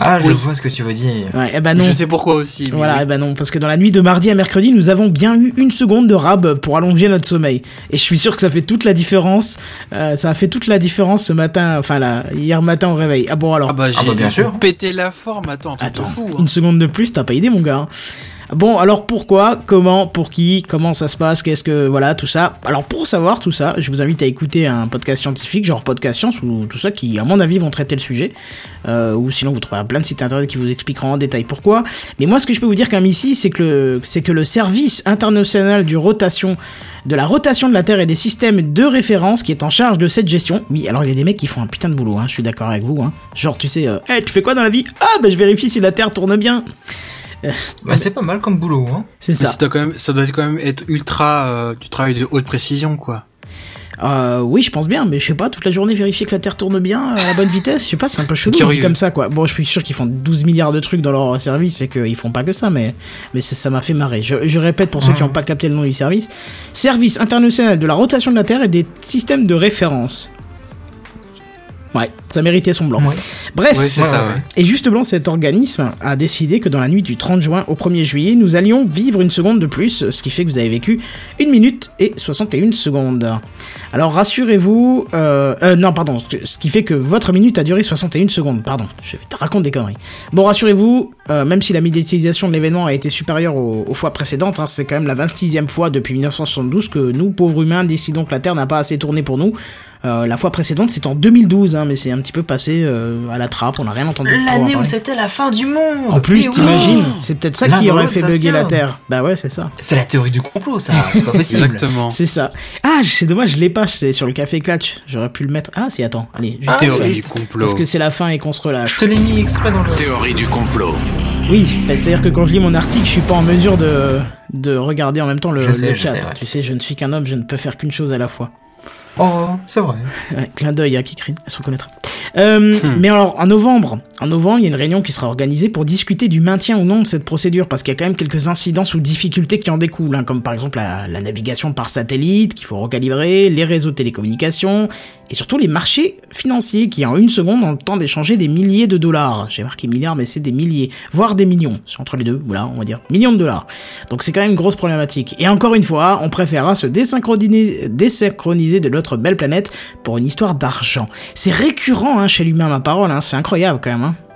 Speaker 4: Ah, je
Speaker 3: Oui.
Speaker 4: vois ce que tu veux dire.
Speaker 2: Ouais, eh ben non.
Speaker 3: Je sais pourquoi aussi. mais
Speaker 2: Voilà,
Speaker 3: oui.
Speaker 2: eh ben non, parce que dans la nuit de mardi à mercredi, nous avons bien eu une seconde de rab pour allonger notre sommeil. Et je suis sûr que ça fait toute la différence. euh, ça a fait toute la différence ce matin, enfin là, hier matin au réveil. Ah bon alors?
Speaker 3: Ah bah, j'ai
Speaker 4: Ah bah, bien sûr.
Speaker 3: pété la forme, attends,
Speaker 2: Attends,
Speaker 3: fou. hein.
Speaker 2: une seconde de plus, t'as pas idée mon gars. hein. Bon, alors pourquoi, comment, pour qui, comment ça se passe, qu'est-ce que, voilà, tout ça. Alors pour savoir tout ça, je vous invite à écouter un podcast scientifique, genre Podcast Science, ou tout ça, qui, à mon avis, vont traiter le sujet. Euh, ou sinon, vous trouverez plein de sites internet qui vous expliqueront en détail pourquoi. Mais moi, ce que je peux vous dire quand même ici, c'est que le, c'est que le service international du rotation, de la rotation de la Terre et des systèmes de référence qui est en charge de cette gestion. Oui, alors il y a des mecs qui font un putain de boulot, hein, je suis d'accord avec vous. Hein. Genre, tu sais, euh, tu fais quoi dans la vie? Ah, bah je vérifie si la Terre tourne bien.
Speaker 4: Bah c'est pas mal comme boulot, hein.
Speaker 2: C'est ça.
Speaker 3: ça doit quand même, ça doit quand même être ultra euh, du travail de haute précision, quoi.
Speaker 2: Euh, oui, je pense bien, mais je sais pas, toute la journée vérifier que la Terre tourne bien à la bonne vitesse, je sais pas, c'est un peu chelou dit comme ça quoi. Bon, je suis sûr qu'ils font 12 milliards de trucs dans leur service et qu'ils font pas que ça, mais, mais ça ça m'a fait marrer. Je, je répète pour ceux qui n'ont pas capté le nom du service Service international de la rotation de la Terre et des systèmes de référence. Ouais, ça méritait son blanc.
Speaker 4: Ouais.
Speaker 2: Bref,
Speaker 3: Ouais, c'est
Speaker 4: Ouais,
Speaker 3: ça,
Speaker 4: ouais,
Speaker 3: ouais.
Speaker 2: et justement, cet organisme a décidé que dans la nuit du 30 juin au 1er juillet, nous allions vivre une seconde de plus, ce qui fait que vous avez vécu 1 minute et 61 secondes. Alors rassurez-vous, euh, euh, non pardon, ce qui fait que votre minute a duré 61 secondes, pardon, je te raconte des conneries. Bon rassurez-vous, euh, même si la médiatisation de l'événement a été supérieure aux, aux fois précédentes, hein, c'est quand même la 26e fois depuis 1972 que nous, pauvres humains, décidons que la Terre n'a pas assez tourné pour nous. Euh, la fois précédente, c'était en 2012, hein, mais c'est un petit peu passé euh, à la trappe, on n'a rien entendu.
Speaker 4: L'année où
Speaker 2: parler.
Speaker 4: c'était la fin du monde
Speaker 2: En plus,
Speaker 4: oui.
Speaker 2: t'imagines, c'est peut-être ça qui aurait fait bugger la. Terre. Bah ouais, c'est ça.
Speaker 4: C'est la théorie du complot, ça, c'est pas possible.
Speaker 3: Exactement.
Speaker 2: C'est ça. Ah, c'est dommage, je l'ai pas, c'est sur le café Clutch. J'aurais pu le mettre. Ah, si, attends, allez. je-
Speaker 4: Ah,
Speaker 3: Théorie
Speaker 4: oui.
Speaker 3: du complot.
Speaker 2: Parce que c'est la fin et qu'on se relâche.
Speaker 4: Je te l'ai mis exprès dans le...
Speaker 1: Théorie du complot.
Speaker 2: Oui, bah, c'est-à-dire que quand je lis mon article, je suis pas en mesure de, de regarder en même temps le,
Speaker 4: Je sais,
Speaker 2: le
Speaker 4: je
Speaker 2: chat.
Speaker 4: sais, ouais.
Speaker 2: Tu sais, je ne suis qu'un homme, je ne peux faire qu'une chose à la fois.
Speaker 4: Oh, c'est vrai.
Speaker 2: Ouais, clin d'œil à Kikrine, elle se reconnaîtra. Euh,
Speaker 3: Hmm.
Speaker 2: Mais alors, en novembre, en novembre, il y a une réunion qui sera organisée pour discuter du maintien ou non de cette procédure, parce qu'il y a quand même quelques incidences ou difficultés qui en découlent, hein, comme par exemple la, la navigation par satellite qu'il faut recalibrer, les réseaux de télécommunications, et surtout les marchés financiers qui en une seconde ont le temps d'échanger des milliers de dollars. J'ai marqué milliards, mais c'est des milliers, voire des millions. C'est entre les deux, voilà, on va dire millions de dollars. Donc c'est quand même une grosse problématique. Et encore une fois, on préférera se désynchroniser, désynchroniser de notre belle planète pour une histoire d'argent. C'est récurrent hein, chez l'humain, ma parole, hein, c'est incroyable quand même. Hein.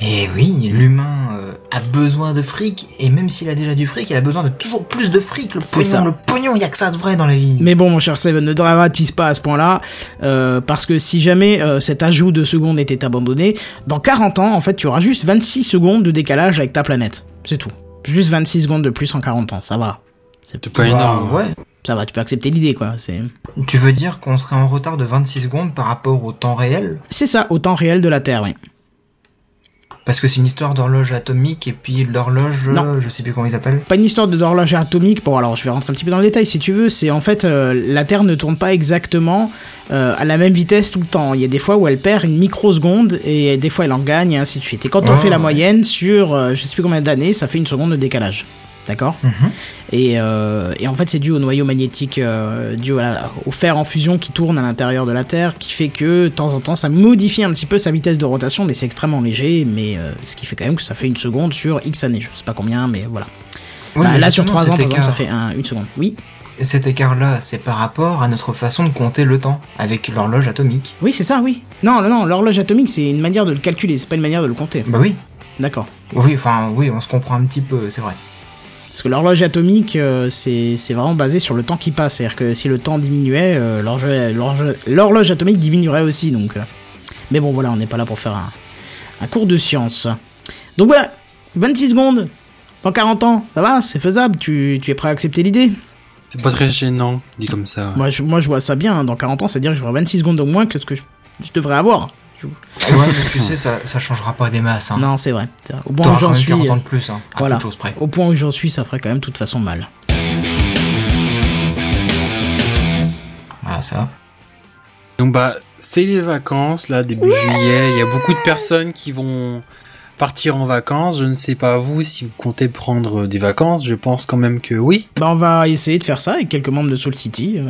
Speaker 4: Et oui, l'humain euh, a besoin de fric, et même s'il a déjà du fric, il a besoin de toujours plus de fric. Le
Speaker 2: ça.
Speaker 4: pognon, le pognon, il y a que ça de vrai dans la vie.
Speaker 2: Mais bon, mon cher Seven, ne dramatise pas à ce point-là, euh, parce que si jamais euh, cet ajout de secondes était abandonné, dans 40 ans, en fait, tu auras juste 26 secondes de décalage avec ta planète. C'est tout. Juste 26 secondes de plus en 40 ans, ça va. C'est
Speaker 3: pas énorme.
Speaker 4: ouais.
Speaker 2: Ça va, tu peux accepter l'idée, quoi. C'est
Speaker 4: Tu veux dire qu'on serait en retard de 26 secondes par rapport au temps réel?
Speaker 2: C'est ça, au temps réel de la Terre, oui.
Speaker 4: Parce que c'est une histoire d'horloge atomique, et puis l'horloge,
Speaker 2: Non.
Speaker 4: euh, je sais plus comment ils appellent.
Speaker 2: Pas une histoire d'horloge atomique. Bon, alors je vais rentrer un petit peu dans le détail si tu veux. C'est en fait euh, la Terre ne tourne pas exactement euh, à la même vitesse tout le temps. Il y a des fois où elle perd une microseconde et des fois elle en gagne et ainsi de suite. Et quand on
Speaker 4: Oh,
Speaker 2: fait la moyenne sur euh, je sais plus combien d'années, ça fait une seconde de décalage. D'accord
Speaker 4: Mhm.
Speaker 2: et, euh, et en fait, c'est dû au noyau magnétique, euh, dû la- au fer en fusion qui tourne à l'intérieur de la Terre, qui fait que de temps en temps, ça modifie un petit peu sa vitesse de rotation, mais c'est extrêmement léger. Mais euh, ce qui fait quand même que ça fait une seconde sur X années. Je sais pas combien, mais voilà.
Speaker 4: Oui,
Speaker 2: Bah,
Speaker 4: mais
Speaker 2: là, sur
Speaker 4: justement,
Speaker 2: 3 ans,
Speaker 4: cet
Speaker 2: par exemple, ça fait un- une seconde. Oui,
Speaker 4: Cet écart-là, c'est par rapport à notre façon de compter le temps, avec l'horloge atomique.
Speaker 2: oui, c'est ça, oui. Non, non, non, l'horloge atomique, c'est une manière de le calculer, c'est pas une manière de le compter.
Speaker 4: Bah oui.
Speaker 2: D'accord.
Speaker 4: Oui, enfin, oui, on se comprend un petit peu, c'est vrai.
Speaker 2: Parce que l'horloge atomique, euh, c'est c'est vraiment basé sur le temps qui passe. C'est-à-dire que si le temps diminuait, euh, l'horloge- atomique diminuerait aussi. Donc, euh. Mais bon, voilà, on n'est pas là pour faire un, un cours de science. Donc voilà, 26 secondes, dans 40 ans, ça va, c'est faisable, tu, tu es prêt à accepter l'idée?
Speaker 3: C'est pas très gênant, dit comme ça. ouais.
Speaker 2: moi je, moi, je vois ça bien, hein. dans 40 ans, c'est-à-dire que j'aurai 26 secondes au moins que ce que je, je devrais avoir.
Speaker 4: Ouais, mais tu sais, ça, ça changera pas des masses. Hein.
Speaker 2: Non, c'est vrai. Au point où j'en suis,
Speaker 4: 40 ans
Speaker 2: euh,
Speaker 4: de plus, hein, à
Speaker 2: voilà.
Speaker 4: peu de choses près.
Speaker 2: au point où j'en suis, ça ferait quand même de toute façon mal.
Speaker 4: Ah, ça.
Speaker 3: Donc bah c'est les vacances là début juillet, il y a beaucoup de personnes qui vont partir en vacances. Je ne sais pas vous si vous comptez prendre des vacances, je pense quand même que oui
Speaker 2: Bah, on va essayer de faire ça avec quelques membres de Soul City, euh,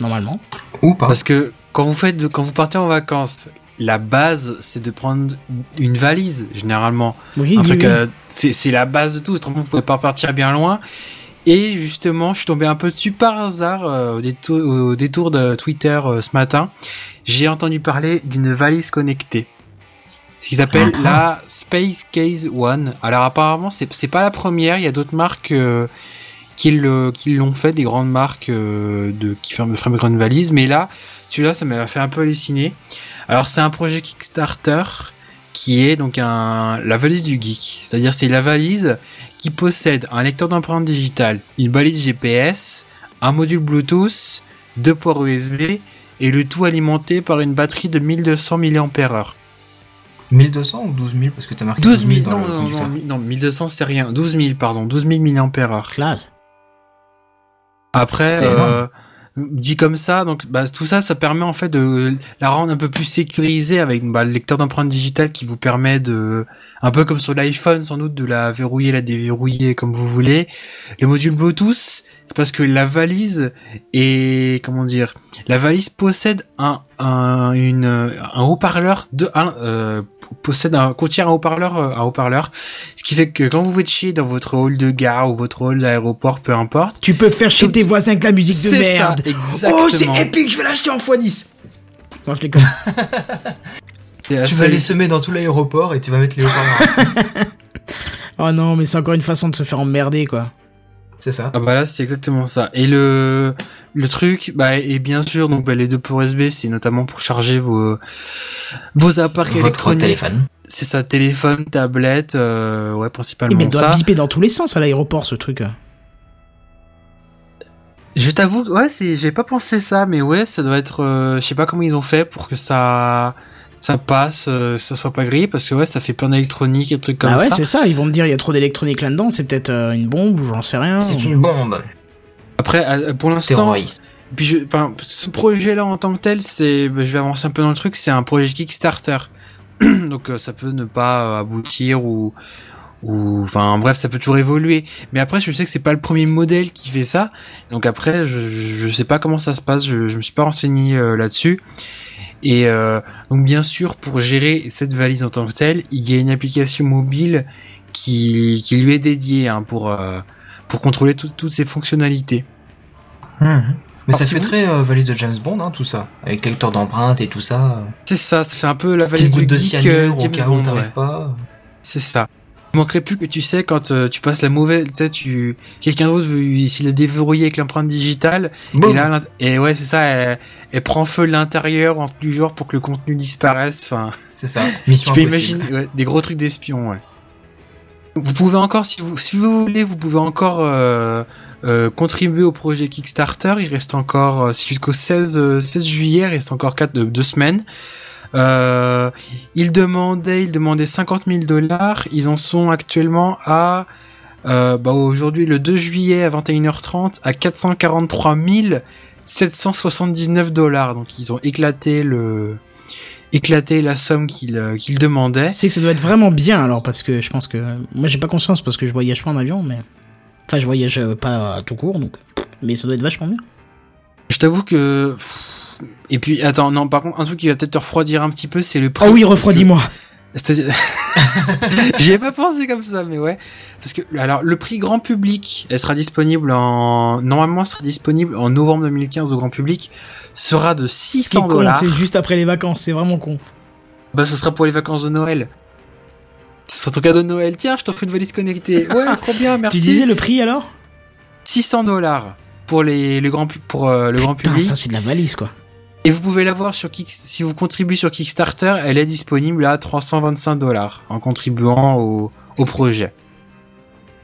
Speaker 2: normalement.
Speaker 4: Ou pas.
Speaker 3: parce que quand vous faites quand vous partez en vacances, la base c'est de prendre une valise généralement.
Speaker 2: Oui,
Speaker 3: un
Speaker 2: oui,
Speaker 3: truc
Speaker 2: oui.
Speaker 3: euh, c'est la base de tout, autrement vous pouvez pas partir bien loin. Et justement, je suis tombé un peu dessus par hasard euh, au, détour, au détour de Twitter euh, ce matin. J'ai entendu parler d'une valise connectée. Ce qu'ils appellent
Speaker 4: Ah.
Speaker 3: la Space Case One. Alors apparemment, c'est pas la première. Il y a d'autres marques qui l'ont fait, des grandes marques de qui ferment de grandes valises. Mais là, celui-là, ça m'a fait un peu halluciner. Alors c'est un projet Kickstarter qui est donc un la valise du geek. C'est-à-dire c'est la valise qui possède un lecteur d'empreintes digitales, une balise GPS, un module Bluetooth, deux ports USB et le tout alimenté par une batterie de 1200 mAh.
Speaker 4: 1200 ou 12 000 Parce que t'as marqué
Speaker 3: 12 000,
Speaker 4: dans
Speaker 3: non,
Speaker 4: le
Speaker 3: non,
Speaker 4: conducteur.
Speaker 3: non, non, 1200 c'est rien, 12 000 pardon, 12 000 mAh.
Speaker 2: Classe.
Speaker 3: Après,
Speaker 4: C'est
Speaker 3: euh, dit comme ça, donc bah, tout ça, ça permet en fait de la rendre un peu plus sécurisée avec bah, le lecteur d'empreintes digitales qui vous permet de, un peu comme sur l'iPhone sans doute, de la verrouiller, la déverrouiller comme vous voulez. Le module Bluetooth, c'est parce que la valise est, comment dire, la valise possède un, un, une, un haut-parleur de, un, euh, possède un, contient un haut-parleur, euh, un haut-parleur, ce qui fait que quand vous faites chier dans votre hall de gare ou votre hall d'aéroport, peu importe,
Speaker 2: Tu peux faire chier tes voisins avec la musique de
Speaker 3: ça,
Speaker 2: merde.
Speaker 3: exactement.
Speaker 2: Oh, c'est épique, je vais l'acheter en x10. Non, je connais.
Speaker 3: C'est
Speaker 4: Tu
Speaker 3: assez-
Speaker 4: vas les semer dans tout l'aéroport et tu vas mettre les haut-parleurs.
Speaker 2: Oh non, mais c'est encore une façon de se faire emmerder, quoi.
Speaker 4: C'est ça.
Speaker 3: Ah bah là c'est exactement ça. Et le le truc bah et bien sûr donc bah, les deux ports USB c'est notamment pour charger vos vos appareils
Speaker 4: Votre
Speaker 3: électroniques.
Speaker 4: téléphone.
Speaker 3: C'est ça téléphone, tablette, euh, ouais
Speaker 2: Et
Speaker 3: principalement
Speaker 2: mais il doit
Speaker 3: ça.
Speaker 2: biper dans tous les sens à l'aéroport, ce truc.
Speaker 3: Je t'avoue, ouais, c'est, j'ai pas pensé ça, mais ouais, ça doit être, euh, je sais pas comment ils ont fait pour que ça, ça passe, euh, ça soit pas grillé, parce que ouais, ça fait plein d'électronique et trucs comme
Speaker 2: ah ouais,
Speaker 3: ça.
Speaker 2: c'est ça. Ils vont me dire il y a trop d'électronique là-dedans. C'est peut-être euh, une bombe ou j'en sais rien.
Speaker 4: C'est une bombe
Speaker 3: Après, pour l'instant,
Speaker 4: terroriste.
Speaker 3: puis je, enfin, ce projet-là en tant que tel, c'est, bah, je vais avancer un peu dans le truc, c'est un projet Kickstarter, donc euh, ça peut ne pas euh, aboutir ou, ou, enfin, bref, ça peut toujours évoluer. Mais après, je sais que c'est pas le premier modèle qui fait ça, donc après, je, je sais pas comment ça se passe, je, je me suis pas renseigné euh, là-dessus. Et euh, donc bien sûr, pour gérer cette valise en tant que telle, il y a une application mobile qui, qui lui est dédiée hein, pour euh, pour contrôler tout- toutes ses fonctionnalités.
Speaker 4: Mhm. Mais
Speaker 3: Alors,
Speaker 4: ça
Speaker 3: si
Speaker 4: fait très euh, valise de James Bond, hein, tout ça. Avec lecteur d'empreintes et tout ça.
Speaker 3: C'est ça, ça fait un peu la valise
Speaker 4: goutte de
Speaker 3: geek, euh,
Speaker 4: cyanure au
Speaker 3: James
Speaker 4: cas où
Speaker 3: Bond,
Speaker 4: t'arrives
Speaker 3: ouais.
Speaker 4: pas.
Speaker 3: C'est ça. Il manquerait plus que tu sais quand euh, tu passes la mauvaise, tu sais, tu quelqu'un d'autre veut s'il a déverrouillé avec l'empreinte digitale
Speaker 4: Boum.
Speaker 3: et là et ouais c'est ça, elle, elle prend feu de l'intérieur en du genre pour que le contenu disparaisse. Enfin,
Speaker 4: C'est ça. Mission
Speaker 3: tu peux imaginer ouais, des gros trucs d'espion, ouais. Vous pouvez encore, si vous, si vous voulez, vous pouvez encore euh, euh, contribuer au projet Kickstarter. Il reste encore, euh, jusqu'au 16, euh, 16 juillet, il reste encore quatre, deux semaines. Euh, ils demandaient, ils demandaient 50 000 dollars. Ils en sont actuellement à, euh, bah aujourd'hui le 2 juillet à 21h30 à 443 779 dollars. Donc ils ont éclaté le, éclaté la somme qu'ils euh, qu'ils demandaient.
Speaker 2: C'est que ça doit être vraiment bien alors parce que je pense que moi j'ai pas conscience parce que je voyage pas en avion, mais enfin je voyage pas à tout court donc. Mais ça doit être vachement bien.
Speaker 3: Je t'avoue que. Et puis, attends, non, par contre, un truc qui va peut-être te refroidir un petit peu, c'est le prix.
Speaker 2: Oh oui, refroidis-moi.
Speaker 3: J'y ai pas pensé comme ça, mais ouais. Parce que, alors, le prix grand public, elle sera disponible en, normalement, elle sera disponible en novembre 2015 au grand public, sera de
Speaker 2: Ce qui est
Speaker 3: 600
Speaker 2: con,
Speaker 3: dollars.
Speaker 2: c'est juste après les vacances, c'est vraiment con.
Speaker 3: Bah, ce sera pour les vacances de Noël. Ce sera ton cadeau de Noël. Tiens, je t'offre une valise connectée. Ouais, trop bien, merci.
Speaker 2: Tu disais le prix alors?
Speaker 3: 600 dollars pour les, le grand, pour euh, le grand public.
Speaker 2: ça c'est de la valise quoi.
Speaker 3: Et vous pouvez l'avoir sur Kick, si vous contribuez sur Kickstarter, elle est disponible à 325 dollars en contribuant au, au projet.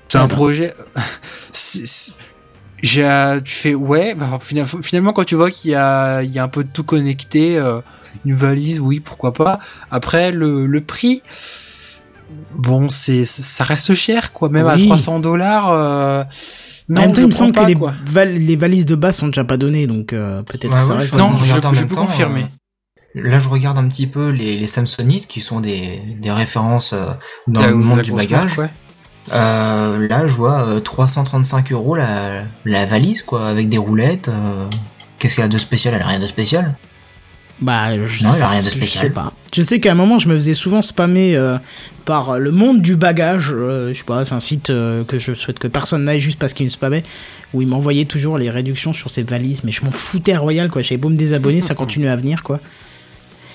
Speaker 3: C'est un projet, j'ai, tu fais, ouais, bah, fina- finalement, quand tu vois qu'il y a, il y a un peu de tout connecté, euh, une valise, oui, pourquoi pas. Après, le, le prix, bon, c'est, ça reste cher, quoi, même à
Speaker 2: Oui.
Speaker 3: 300 dollars, euh, non,
Speaker 2: en même temps,
Speaker 3: je
Speaker 2: il me semble
Speaker 3: pas,
Speaker 2: que les, val- les valises de base sont déjà pas données donc euh, peut-être
Speaker 4: Ouais,
Speaker 2: que ça
Speaker 4: ouais,
Speaker 2: reste.
Speaker 4: je
Speaker 3: Non,
Speaker 4: Je
Speaker 3: je, peux
Speaker 4: temps,
Speaker 3: confirmer.
Speaker 4: euh, Là, je regarde un petit peu les, les Samsonites, qui sont des, des références dans le monde du bagage.
Speaker 3: ouais.
Speaker 4: Euh, là, je vois euh, 335 euros la, la valise, quoi, avec des roulettes. euh, Qu'est-ce qu'elle a de spécial? Elle a rien de spécial.
Speaker 2: Bah, je,
Speaker 4: Non, il a rien de
Speaker 2: je
Speaker 4: spécial.
Speaker 2: sais pas. Je sais qu'à un moment, je me faisais souvent spammer euh, par le monde du bagage. euh, je sais pas, c'est un site euh, que je souhaite que personne n'aille juste parce qu'il me spammait. Où il m'envoyait toujours les réductions sur ses valises. Mais je m'en foutais royal, quoi. J'avais beau me désabonner, ça continuait à venir, quoi.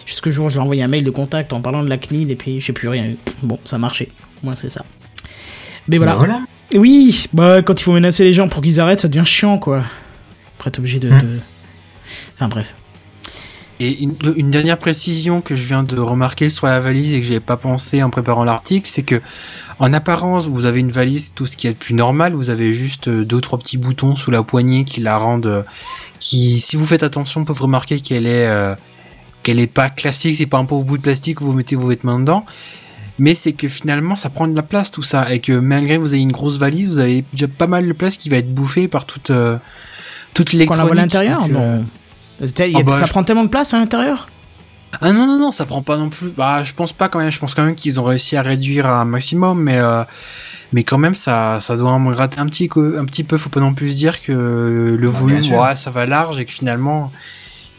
Speaker 2: Jusqu'au jour où j'ai envoyé un mail de contact en parlant de la CNIL et puis j'ai plus rien eu. Bon, ça marchait. Moi, c'est ça. Mais voilà.
Speaker 4: Bah, voilà.
Speaker 2: Oui, bah quand il faut menacer les gens pour qu'ils arrêtent, ça devient chiant, quoi. Après, t'es obligé de, de- Enfin, bref.
Speaker 3: Et une, une dernière précision que je viens de remarquer sur la valise et que j'avais pas pensé en préparant l'article, c'est que en apparence, vous avez une valise, tout ce qui est de plus normal, vous avez juste euh, deux trois petits boutons sous la poignée qui la rendent, euh, qui, si vous faites attention, peuvent remarquer qu'elle est, euh, qu'elle est pas classique, c'est pas un pauvre bout de plastique où vous mettez vos vêtements dedans. Mais c'est que finalement, ça prend de la place tout ça, et que malgré que vous ayez une grosse valise, vous avez déjà pas mal de place qui va être bouffée par toute, euh, toute l'électronique.
Speaker 2: voit à l'intérieur
Speaker 3: euh,
Speaker 2: y a-
Speaker 3: ah bah,
Speaker 2: ça
Speaker 3: je-
Speaker 2: prend tellement de place à l'intérieur
Speaker 3: Ah non non non, ça prend pas non plus. Bah je pense pas quand même. Je pense quand même qu'ils ont réussi à réduire à un maximum, mais euh, mais quand même ça ça doit en gratter un petit un petit peu. Faut pas non plus se dire que le
Speaker 4: bien
Speaker 3: volume ouais ça va large et que finalement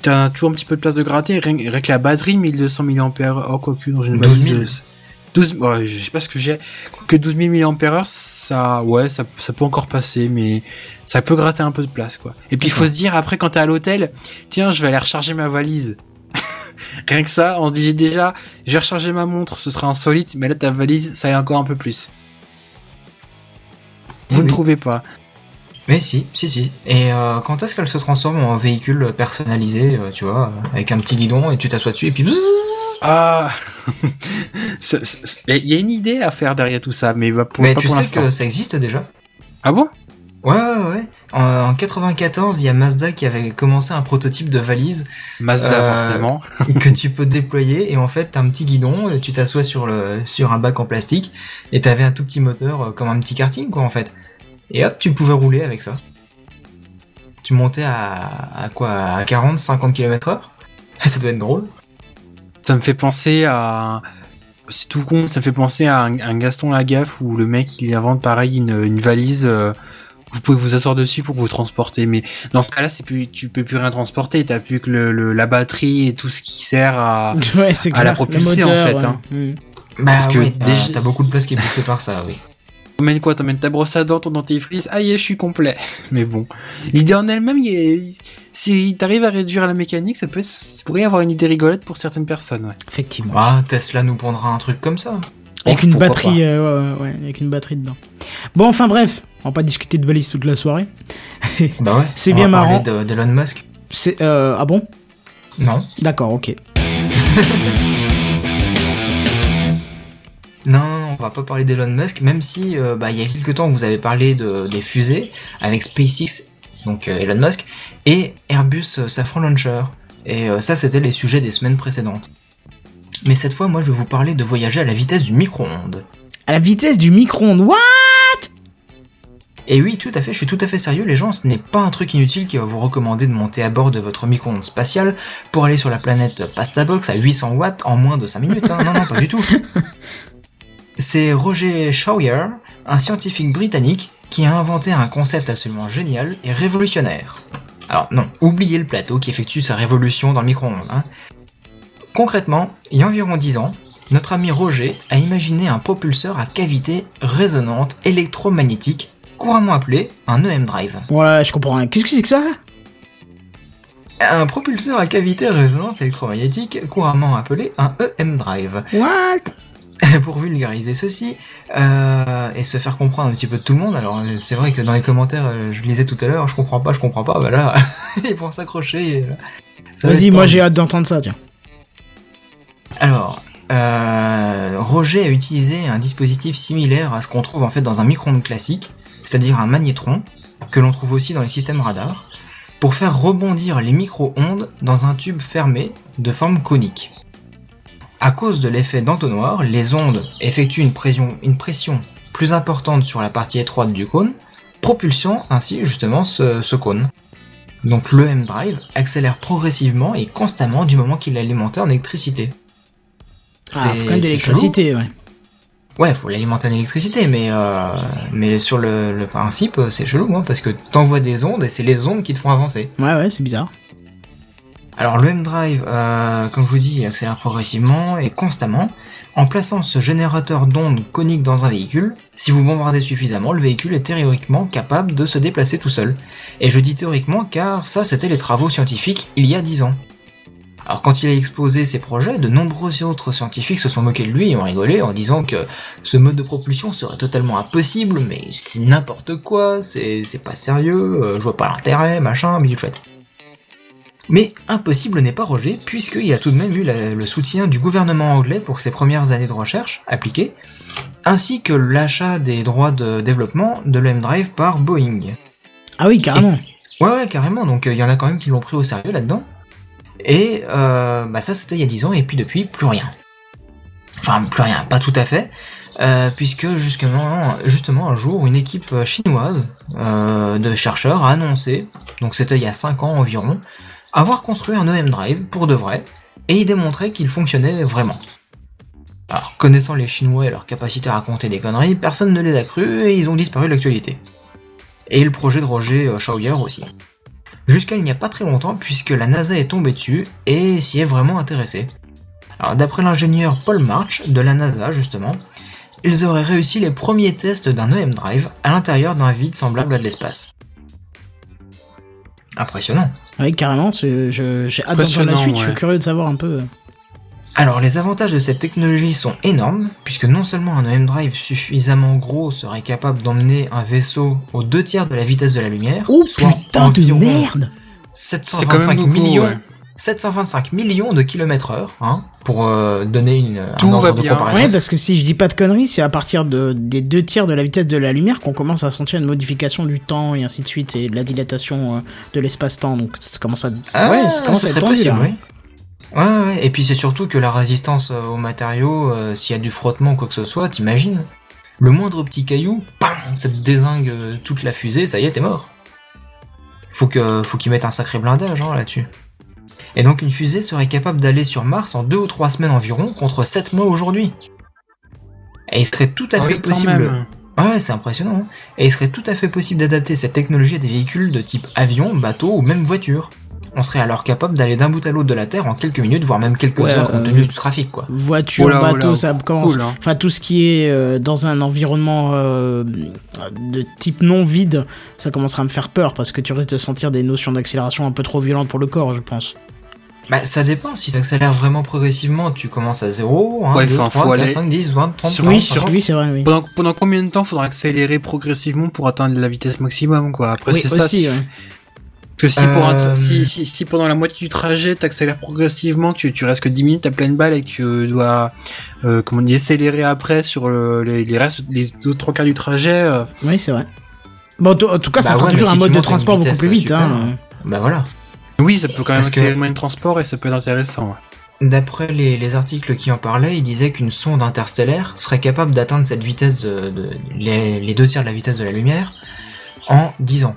Speaker 3: t'as toujours un petit peu de place de gratter. Rien, que la batterie 1200 mAh. Oh quoi que dans une
Speaker 4: 12 000.
Speaker 3: valise. Euh, 12 ouais, je sais pas ce que j'ai. Que 12 000 mAh ça ouais ça ça peut encore passer mais ça peut gratter un peu de place quoi. Et puis il faut se dire après quand t'es à l'hôtel tiens je vais aller recharger ma valise. Rien que ça, on dit déjà, je vais recharger ma montre, ce sera insolite, mais là ta valise, ça est encore un peu plus. Vous ne trouvez pas.
Speaker 4: Mais si, si, si. Et euh, quand est-ce qu'elle se transforme en véhicule personnalisé, euh, tu vois, avec un petit guidon et tu t'assois dessus et puis...
Speaker 3: Ah Il y a une idée à faire derrière tout ça, mais bah, pour,
Speaker 4: Mais
Speaker 3: pas
Speaker 4: tu
Speaker 3: pour
Speaker 4: sais que ça existe déjà
Speaker 3: Ah bon?
Speaker 4: Ouais, ouais, ouais. En, en 94, il y a Mazda qui avait commencé un prototype de valise
Speaker 3: Mazda,
Speaker 4: Euh,
Speaker 3: forcément.
Speaker 4: que tu peux déployer et en fait t'as un petit guidon, tu t'assois sur le sur un bac en plastique et t'avais un tout petit moteur euh, comme un petit karting quoi en fait. Et hop, tu pouvais rouler avec ça. Tu montais à, à quoi? À 40, 50 km heure? Ça doit être drôle.
Speaker 3: Ça me fait penser à... C'est tout con, ça me fait penser à un, un Gaston Lagaffe où le mec il invente pareil une, une valise... euh, vous pouvez vous asseoir dessus pour vous transporter, mais dans ce cas-là, c'est plus, tu peux plus rien transporter. T'as plus que le, le- la batterie et tout ce qui sert à.
Speaker 2: Ouais, c'est
Speaker 3: À
Speaker 2: clair.
Speaker 3: la propulser, en fait,
Speaker 2: ouais.
Speaker 3: hein.
Speaker 4: Bah
Speaker 3: Parce que
Speaker 4: t'as
Speaker 3: déjà-
Speaker 4: t'as beaucoup de place qui est bouffée par ça, oui.
Speaker 3: T'emmènes quoi? T'emmènes ta brosse à dents, ton dentifrice? Ah, y est, je suis complet. Mais bon, l'idée en elle-même, est- si t'arrives à réduire la mécanique, ça peut, être- ça pourrait y avoir une idée rigolote pour certaines personnes. Ouais.
Speaker 2: Effectivement.
Speaker 4: Ah, Tesla nous pondra un truc comme ça.
Speaker 2: Avec
Speaker 3: Oh,
Speaker 2: une batterie, euh, ouais, ouais, avec une batterie dedans. Bon, enfin bref, on va pas discuter de valise toute la soirée.
Speaker 4: Bah ouais.
Speaker 2: C'est
Speaker 4: on
Speaker 2: bien
Speaker 4: va parler
Speaker 2: marrant.
Speaker 4: de- d'Elon Musk.
Speaker 2: C'est euh, ah bon?
Speaker 4: Non.
Speaker 2: D'accord, ok.
Speaker 4: Non, on va pas parler d'Elon Musk, même si euh, bah, il y a quelques temps vous avez parlé de, des fusées avec SpaceX, donc euh, Elon Musk, et Airbus euh, Safran Launcher. Et ça, c'était les sujets des semaines précédentes. Mais cette fois, moi, je vais vous parler de voyager à la vitesse du micro-ondes.
Speaker 2: À la vitesse du micro-ondes. What?
Speaker 4: Et oui, tout à fait, je suis tout à fait sérieux, les gens, ce n'est pas un truc inutile qui va vous recommander de monter à bord de votre micro-ondes spatial pour aller sur la planète Pastabox à 800 watts en moins de 5 minutes, hein. non, non, pas du tout. C'est Roger Shawyer, un scientifique britannique, qui a inventé un concept absolument génial et révolutionnaire. Alors non, oubliez le plateau qui effectue sa révolution dans le micro-ondes. hein. Concrètement, il y a environ 10 ans, notre ami Roger a imaginé un propulseur à cavité résonante électromagnétique, couramment appelé un EM drive.
Speaker 2: Voilà, je comprends rien. Qu'est-ce que c'est que ça?
Speaker 4: Un propulseur à cavité résonante électromagnétique, couramment appelé un EM drive.
Speaker 2: What?
Speaker 4: pour vulgariser ceci euh, et se faire comprendre un petit peu de tout le monde. Alors c'est vrai que dans les commentaires, euh, je lisais tout à l'heure, je comprends pas, je comprends pas. Bah là, ils vont s'accrocher. euh,
Speaker 2: Vas-y, moi j'ai hâte d'entendre ça, tiens.
Speaker 4: Alors, euh, Roger a utilisé un dispositif similaire à ce qu'on trouve en fait dans un micro-ondes classique, c'est-à-dire un magnétron, que l'on trouve aussi dans les systèmes radar, pour faire rebondir les micro-ondes dans un tube fermé de forme conique. À cause de l'effet d'entonnoir, les ondes effectuent une pression, une pression plus importante sur la partie étroite du cône, propulsant ainsi justement ce, ce cône. Donc le M-Drive accélère progressivement et constamment du moment qu'il est alimenté en électricité.
Speaker 2: Ah, faut quand même ouais.
Speaker 4: faut l'alimenter en électricité, mais euh, mais sur le, le principe, c'est chelou, hein, parce que t'envoies des ondes et c'est les ondes qui te font avancer.
Speaker 2: Ouais, ouais, c'est bizarre.
Speaker 4: Alors le M-Drive, euh, comme je vous dis, il accélère progressivement et constamment. En plaçant ce générateur d'ondes coniques dans un véhicule, si vous bombardez suffisamment, le véhicule est théoriquement capable de se déplacer tout seul. Et je dis théoriquement car ça c'était les travaux scientifiques il y a 10 ans. Alors quand il a exposé ses projets, de nombreux autres scientifiques se sont moqués de lui et ont rigolé en disant que ce mode de propulsion serait totalement impossible, mais c'est n'importe quoi, c'est pas sérieux, euh, je vois pas l'intérêt, machin, bidule chouette. Mais impossible n'est pas Roger, puisqu'il a tout de même eu la- le soutien du gouvernement anglais pour ses premières années de recherche appliquées, ainsi que l'achat des droits de développement de l'M-Drive par Boeing.
Speaker 2: Ah oui, carrément.
Speaker 4: Ouais, ouais, carrément, donc euh, il y en a quand même qui l'ont pris au sérieux là-dedans. Et euh, bah ça c'était il y a 10 ans, et puis depuis, plus rien. Enfin, plus rien, pas tout à fait, euh, puisque justement, justement un jour, une équipe chinoise euh, de chercheurs a annoncé, donc c'était il y a 5 ans environ, avoir construit un EM Drive pour de vrai, et y démontrer qu'il fonctionnait vraiment. Alors, connaissant les Chinois et leur capacité à raconter des conneries, personne ne les a crus et ils ont disparu de l'actualité. Et le projet de Roger euh, Schauer aussi. Jusqu'à il n'y a pas très longtemps, puisque la NASA est tombée dessus et s'y est vraiment intéressée. Alors, d'après l'ingénieur Paul March de la NASA, justement, ils auraient réussi les premiers tests d'un EM Drive à l'intérieur d'un vide semblable à de l'espace. Impressionnant.
Speaker 2: Oui, carrément. c'est- je- J'ai hâte d'entendre la suite. Je suis curieux de savoir un peu. euh.
Speaker 4: Alors les avantages de cette technologie sont énormes, puisque non seulement un EM Drive suffisamment gros serait capable d'emmener un vaisseau aux deux tiers de la vitesse de la lumière,
Speaker 2: Oh
Speaker 4: soit
Speaker 2: putain de
Speaker 4: environ
Speaker 2: merde
Speaker 3: C'est quand
Speaker 4: 725
Speaker 3: même beaucoup,
Speaker 4: millions,
Speaker 3: ouais.
Speaker 4: 725 millions de kilomètres heure, hein, pour euh, donner une, un
Speaker 3: Tout
Speaker 4: ordre
Speaker 3: va
Speaker 4: de
Speaker 3: bien.
Speaker 4: comparaison.
Speaker 2: Ouais, parce que si je dis pas de conneries, c'est à partir de, des deux tiers de la vitesse de la lumière qu'on commence à sentir une modification du temps et ainsi de suite, et de la dilatation euh, de l'espace-temps. Donc ça commence à.
Speaker 4: Ah,
Speaker 2: ouais, ça commence
Speaker 4: ce
Speaker 2: à être tendu,
Speaker 4: possible, oui. Ouais, ouais, ouais. Et puis c'est surtout que la résistance euh, aux matériaux, euh, s'il y a du frottement ou quoi que ce soit, t'imagines? Le moindre petit caillou, ça te désingue toute la fusée, ça y est, t'es mort. Faut que, faut qu'ils mettent un sacré blindage hein, là-dessus. Et donc une fusée serait capable d'aller sur Mars en deux ou trois semaines environ, contre 7 mois aujourd'hui. Et il serait tout à
Speaker 3: Ah
Speaker 4: fait
Speaker 3: oui,
Speaker 4: possible.
Speaker 3: même.
Speaker 4: Ouais, c'est impressionnant. hein. Et il serait tout à fait possible d'adapter cette technologie à des véhicules de type avion, bateau ou même voiture. On serait alors capable d'aller d'un bout à l'autre de la Terre en quelques minutes, voire même quelques
Speaker 2: Ouais,
Speaker 4: heures compte
Speaker 2: euh,
Speaker 4: tenu du trafic, quoi.
Speaker 2: Voiture,
Speaker 3: Oh oh
Speaker 2: bateau, ça commence.
Speaker 3: cool, hein.
Speaker 2: Enfin, tout ce qui est euh, dans un environnement euh, de type non vide, ça commencera à me faire peur parce que tu risques de sentir des notions d'accélération un peu trop violentes pour le corps, je pense.
Speaker 4: Bah, ça dépend. Si ça accélère vraiment progressivement, tu commences à 0, 1,
Speaker 3: Ouais,
Speaker 4: 2,
Speaker 3: enfin,
Speaker 4: 3,
Speaker 3: faut
Speaker 4: 4,
Speaker 3: aller
Speaker 4: 5, 10, 20, 30,
Speaker 3: sur-
Speaker 4: 40,
Speaker 3: oui,
Speaker 4: 50.
Speaker 2: Oui, c'est vrai, oui.
Speaker 3: Pendant, pendant combien de temps faudra accélérer progressivement pour atteindre la vitesse maximum, quoi? Après,
Speaker 2: Oui,
Speaker 3: c'est ça.
Speaker 2: aussi,
Speaker 3: si-
Speaker 2: ouais.
Speaker 3: Parce que si, pour un tra-
Speaker 4: Euh,
Speaker 3: si, si, si pendant la moitié du trajet, t'accélères progressivement, que tu, tu restes que 10 minutes à pleine balle et que tu dois, euh, comment dire, accélérer après sur le- les, les restes, les autres trois quarts du trajet, euh,
Speaker 2: Oui, c'est vrai. Bon, en tout cas, ça
Speaker 4: Bah
Speaker 2: fera
Speaker 4: ouais,
Speaker 2: toujours
Speaker 4: mais
Speaker 2: un mode de transport beaucoup plus vite.
Speaker 4: super,
Speaker 2: Hein.
Speaker 4: Bah voilà.
Speaker 3: Oui, ça peut quand même
Speaker 4: Parce que-
Speaker 3: accélérer le moyen de transport et ça peut être intéressant. ouais.
Speaker 4: D'après les, les articles qui en parlaient, ils disaient qu'une sonde interstellaire serait capable d'atteindre cette vitesse de, de- les, les deux tiers de la vitesse de la lumière en 10 ans.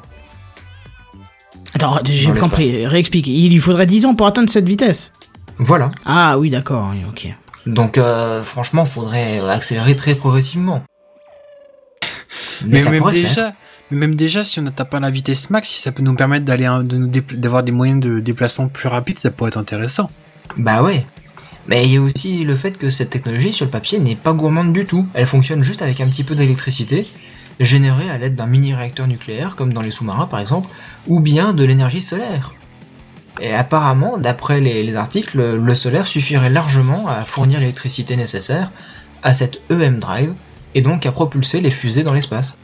Speaker 2: Attends, j'ai compris. Réexplique. Il lui faudrait 10 ans pour atteindre cette vitesse.
Speaker 4: Voilà.
Speaker 2: Ah oui, d'accord, oui, ok.
Speaker 4: Donc euh, franchement, faudrait accélérer très progressivement. Mais,
Speaker 3: Mais
Speaker 4: ça
Speaker 3: même
Speaker 4: pourrait se faire.
Speaker 3: Mais même déjà, si on atteint pas la vitesse max, si ça peut nous permettre d'aller, d'avoir des moyens de déplacement plus rapides, ça pourrait être intéressant.
Speaker 4: Bah ouais. Mais il y a aussi le fait que cette technologie sur le papier n'est pas gourmande du tout. Elle fonctionne juste avec un petit peu d'électricité, générée à l'aide d'un mini-réacteur nucléaire, comme dans les sous-marins par exemple, ou bien de l'énergie solaire. Et apparemment, d'après les, les articles, le, le solaire suffirait largement à fournir l'électricité nécessaire à cette EM Drive, et donc à propulser les fusées dans l'espace.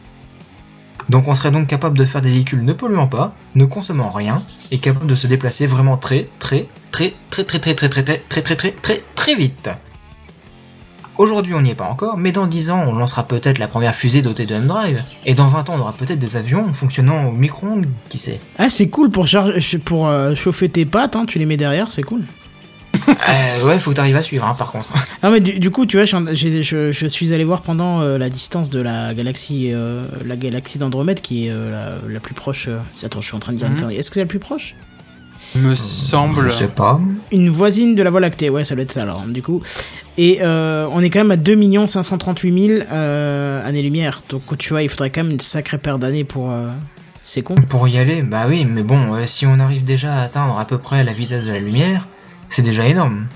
Speaker 4: Donc on serait donc capable de faire des véhicules ne polluant pas, ne consommant rien, et capable de se déplacer vraiment très très très très très très très très très très très très très très vite. Aujourd'hui on n'y est pas encore, mais dans 10 ans on lancera peut-être la première fusée dotée de M-Drive, et dans 20 ans on aura peut-être des avions fonctionnant au micro-ondes, qui sait.
Speaker 2: Ah, c'est cool pour, charger, pour euh, chauffer tes pattes, hein, tu les mets derrière, c'est cool.
Speaker 4: Euh, ouais, faut que t'arrives à suivre hein, par contre.
Speaker 2: Ah mais du, du coup tu vois je, je, je suis allé voir pendant euh, la distance de la galaxie euh, la galaxie d'Andromède qui est euh, la, la plus proche euh, attends je suis en train de dire une
Speaker 3: Mhm.
Speaker 2: connerie. est-ce que c'est la plus proche?
Speaker 3: Me semble.
Speaker 4: Je sais pas.
Speaker 2: une voisine de la Voie lactée ouais ça doit être ça alors du coup et euh, on est quand même à 2 538 000 euh, années lumière donc tu vois il faudrait quand même une sacrée paire d'années pour euh, c'est con
Speaker 4: Pour y aller, bah oui, mais bon, euh, si on arrive déjà à atteindre à peu près la vitesse de la lumière, c'est déjà énorme.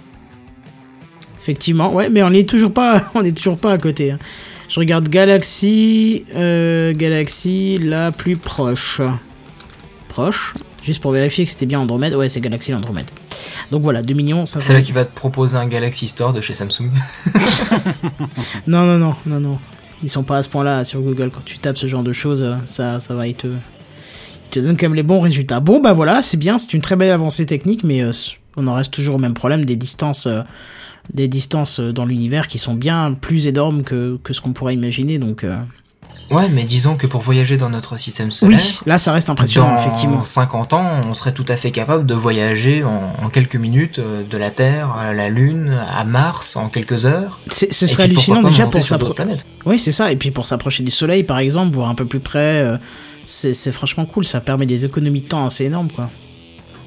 Speaker 2: Effectivement, ouais, mais on est toujours pas, on est toujours pas à côté. hein. Je regarde Galaxy, euh, Galaxy la plus proche. Proche, juste pour vérifier que c'était bien Andromède. Ouais, c'est Galaxy l'Andromède. Donc voilà, 2 millions 500
Speaker 4: C'est là qui va te proposer un Galaxy Store de chez Samsung.
Speaker 2: Non, non, non, non, non. Ils sont pas à ce point-là sur Google. Quand tu tapes ce genre de choses, euh, ça, ça va, ils te, ils te donnent quand même les bons résultats. Bon, bah voilà, c'est bien, c'est une très belle avancée technique, mais euh, on en reste toujours au même problème des distances, euh, des distances euh, dans l'univers qui sont bien plus énormes que, que ce qu'on pourrait imaginer. Donc, euh,
Speaker 4: Ouais, mais disons que pour voyager dans notre système solaire,
Speaker 2: oui, là, ça reste impressionnant,
Speaker 4: dans
Speaker 2: effectivement.
Speaker 4: 50 ans, on serait tout à fait capable de voyager en, en quelques minutes de la Terre à la Lune, à Mars en quelques heures.
Speaker 2: C'est- Ce serait hallucinant
Speaker 4: pas
Speaker 2: déjà pour
Speaker 4: sur d'autres
Speaker 2: s'appro-
Speaker 4: planètes.
Speaker 2: Oui, c'est ça. Et puis pour s'approcher du Soleil, par exemple, voir un peu plus près, euh, c'est c'est franchement cool. Ça permet des économies de temps assez énormes, quoi.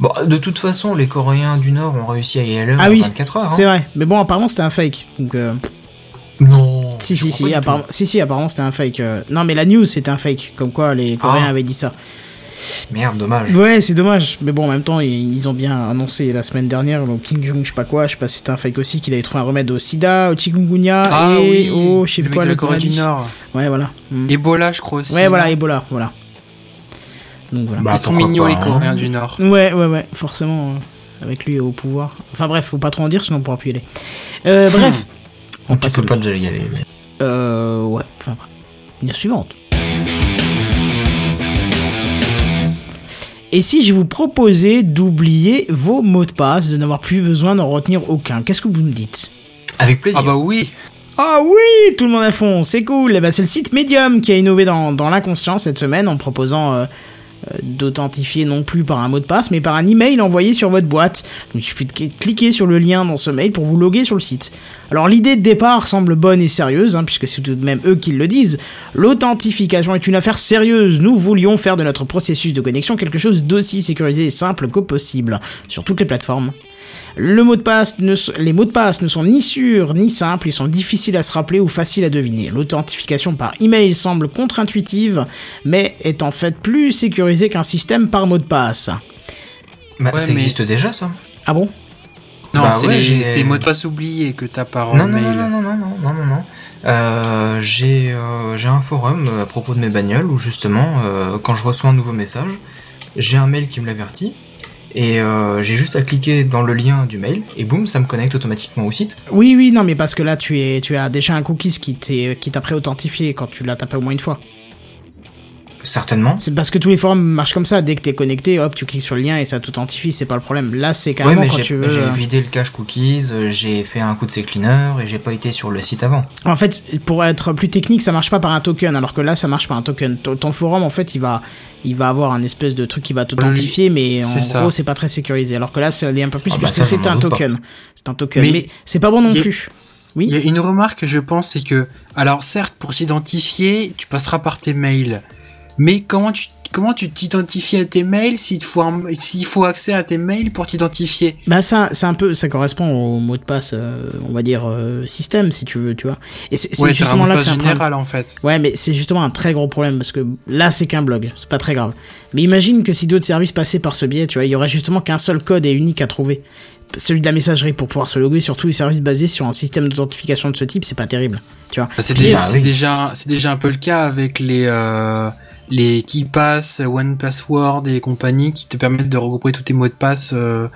Speaker 4: Bon, de toute façon, les Coréens du Nord ont réussi à y aller
Speaker 2: Ah
Speaker 4: en
Speaker 2: oui,
Speaker 4: 24 heures. hein.
Speaker 2: C'est vrai. Mais bon, apparemment, c'était un fake. Donc, euh,
Speaker 4: Non.
Speaker 2: si, si, si, apparemment, si, si, apparemment, c'était un fake. euh. Non, mais la news, c'était un fake. Comme quoi, les Coréens
Speaker 4: Ah.
Speaker 2: avaient dit ça.
Speaker 4: Merde, dommage.
Speaker 2: Ouais, c'est dommage. Mais bon, en même temps, ils, ils ont bien annoncé la semaine dernière, le King Jong, je sais pas quoi, je sais pas si c'était un fake aussi, qu'il avait trouvé un remède au sida, au chikungunya
Speaker 3: Ah
Speaker 2: et
Speaker 3: oui,
Speaker 2: au, je sais
Speaker 3: le
Speaker 2: quoi, le
Speaker 3: Corée du. Nord.
Speaker 2: Ouais, voilà. Mm.
Speaker 3: Ebola, je crois aussi.
Speaker 2: Ouais, voilà, Ebola, voilà. Donc voilà.
Speaker 4: Bah,
Speaker 3: Ils sont mignons,
Speaker 4: pas,
Speaker 3: les
Speaker 4: hein.
Speaker 3: Coréens du Nord.
Speaker 2: Ouais, ouais, ouais, forcément. euh, avec lui au pouvoir. Enfin bref, faut pas trop en dire, sinon on pourra plus y aller. Euh, bref, on
Speaker 4: Tu
Speaker 2: passe
Speaker 4: peux pas déjà y aller. mais-
Speaker 2: Euh, ouais, enfin bref. La suivante. Et si je vous proposais d'oublier vos mots de passe, de n'avoir plus besoin d'en retenir aucun, qu'est-ce que vous me dites?
Speaker 4: Avec plaisir.
Speaker 3: Ah bah oui.
Speaker 2: Ah oui, tout le monde à fond, c'est cool. Ben, c'est le site Medium qui a innové dans, dans l'inconscient cette semaine en proposant euh, d'authentifier non plus par un mot de passe, mais par un email envoyé sur votre boîte. Il suffit de cl- cliquer sur le lien dans ce mail pour vous loguer sur le site. Alors l'idée de départ semble bonne et sérieuse, hein, puisque c'est tout de même eux qui le disent. L'authentification est une affaire sérieuse. Nous voulions faire de notre processus de connexion quelque chose d'aussi sécurisé et simple que possible sur toutes les plateformes. Le mot de passe ne s- les mots de passe ne sont ni sûrs ni simples, ils sont difficiles à se rappeler ou faciles à deviner. L'authentification par email semble contre-intuitive, mais est en fait plus sécurisée qu'un système par mot de passe.
Speaker 4: Bah,
Speaker 3: Ouais,
Speaker 4: ça
Speaker 3: mais-
Speaker 4: existe déjà, ça.
Speaker 2: Ah bon?
Speaker 3: Non,
Speaker 4: Bah
Speaker 3: c'est
Speaker 4: ouais,
Speaker 3: les, mots de passe oubliés que t'as par
Speaker 4: Non, non,
Speaker 3: mail.
Speaker 4: non, non, non, non, non, non. Euh, j'ai euh, j'ai un forum euh, à propos de mes bagnoles où justement, euh, quand je reçois un nouveau message, j'ai un mail qui me l'avertit et euh, j'ai juste à cliquer dans le lien du mail et boum, ça me connecte automatiquement au site.
Speaker 2: Oui, oui, non, mais parce que là, tu, es, tu as déjà un cookies qui t'a pré-authentifié quand tu l'as tapé au moins une fois.
Speaker 4: Certainement.
Speaker 2: C'est parce que tous les forums marchent comme ça. Dès que t'es connecté, hop, tu cliques sur le lien et ça t'authentifie, c'est pas le problème. Là, c'est
Speaker 4: Ouais,
Speaker 2: carrément
Speaker 4: mais
Speaker 2: quand
Speaker 4: j'ai
Speaker 2: tu veux.
Speaker 4: j'ai
Speaker 2: euh,
Speaker 4: vidé le cache cookies, euh, j'ai fait un coup de cleaner et j'ai pas été sur le site avant.
Speaker 2: En fait, pour être plus technique, ça marche pas par un token, alors que là, ça marche par un token. Ton, ton forum, en fait, il va, il va avoir un espèce de truc qui va t'authentifier, mais en
Speaker 3: c'est ça.
Speaker 2: gros, c'est pas très sécurisé. Alors que là, ça l'est un peu plus
Speaker 4: Ah bah
Speaker 2: puisque
Speaker 4: ça,
Speaker 2: c'est un token. C'est un token.
Speaker 3: Mais
Speaker 2: Mais, c'est pas bon non plus.
Speaker 3: Il y a
Speaker 2: Oui.
Speaker 3: une remarque que je pense, c'est que, alors certes, pour s'identifier, tu passeras par tes mails. Mais comment tu, comment tu t'identifies à tes mails s'il faut, s'il faut accès à tes mails pour t'identifier?
Speaker 2: Bah ça, c'est un peu, ça correspond au mot de passe, euh, on va dire euh, système, si tu veux, tu vois. Et c'est
Speaker 3: Ouais, un
Speaker 2: justement là que c'est
Speaker 3: général en fait.
Speaker 2: Ouais, mais c'est justement un très gros problème parce que là, c'est qu'un blog, c'est pas très grave. Mais imagine que si d'autres services passaient par ce biais, tu vois, il y aurait justement qu'un seul code et unique à trouver. Celui de la messagerie pour pouvoir se loguer sur tous les services basés sur un système d'authentification de ce type, c'est pas terrible, tu vois.
Speaker 3: Bah, c'est déjà, déjà un peu le cas avec les, euh, les KeyPass, One Password et compagnie qui te permettent de regrouper tous tes mots de passe euh,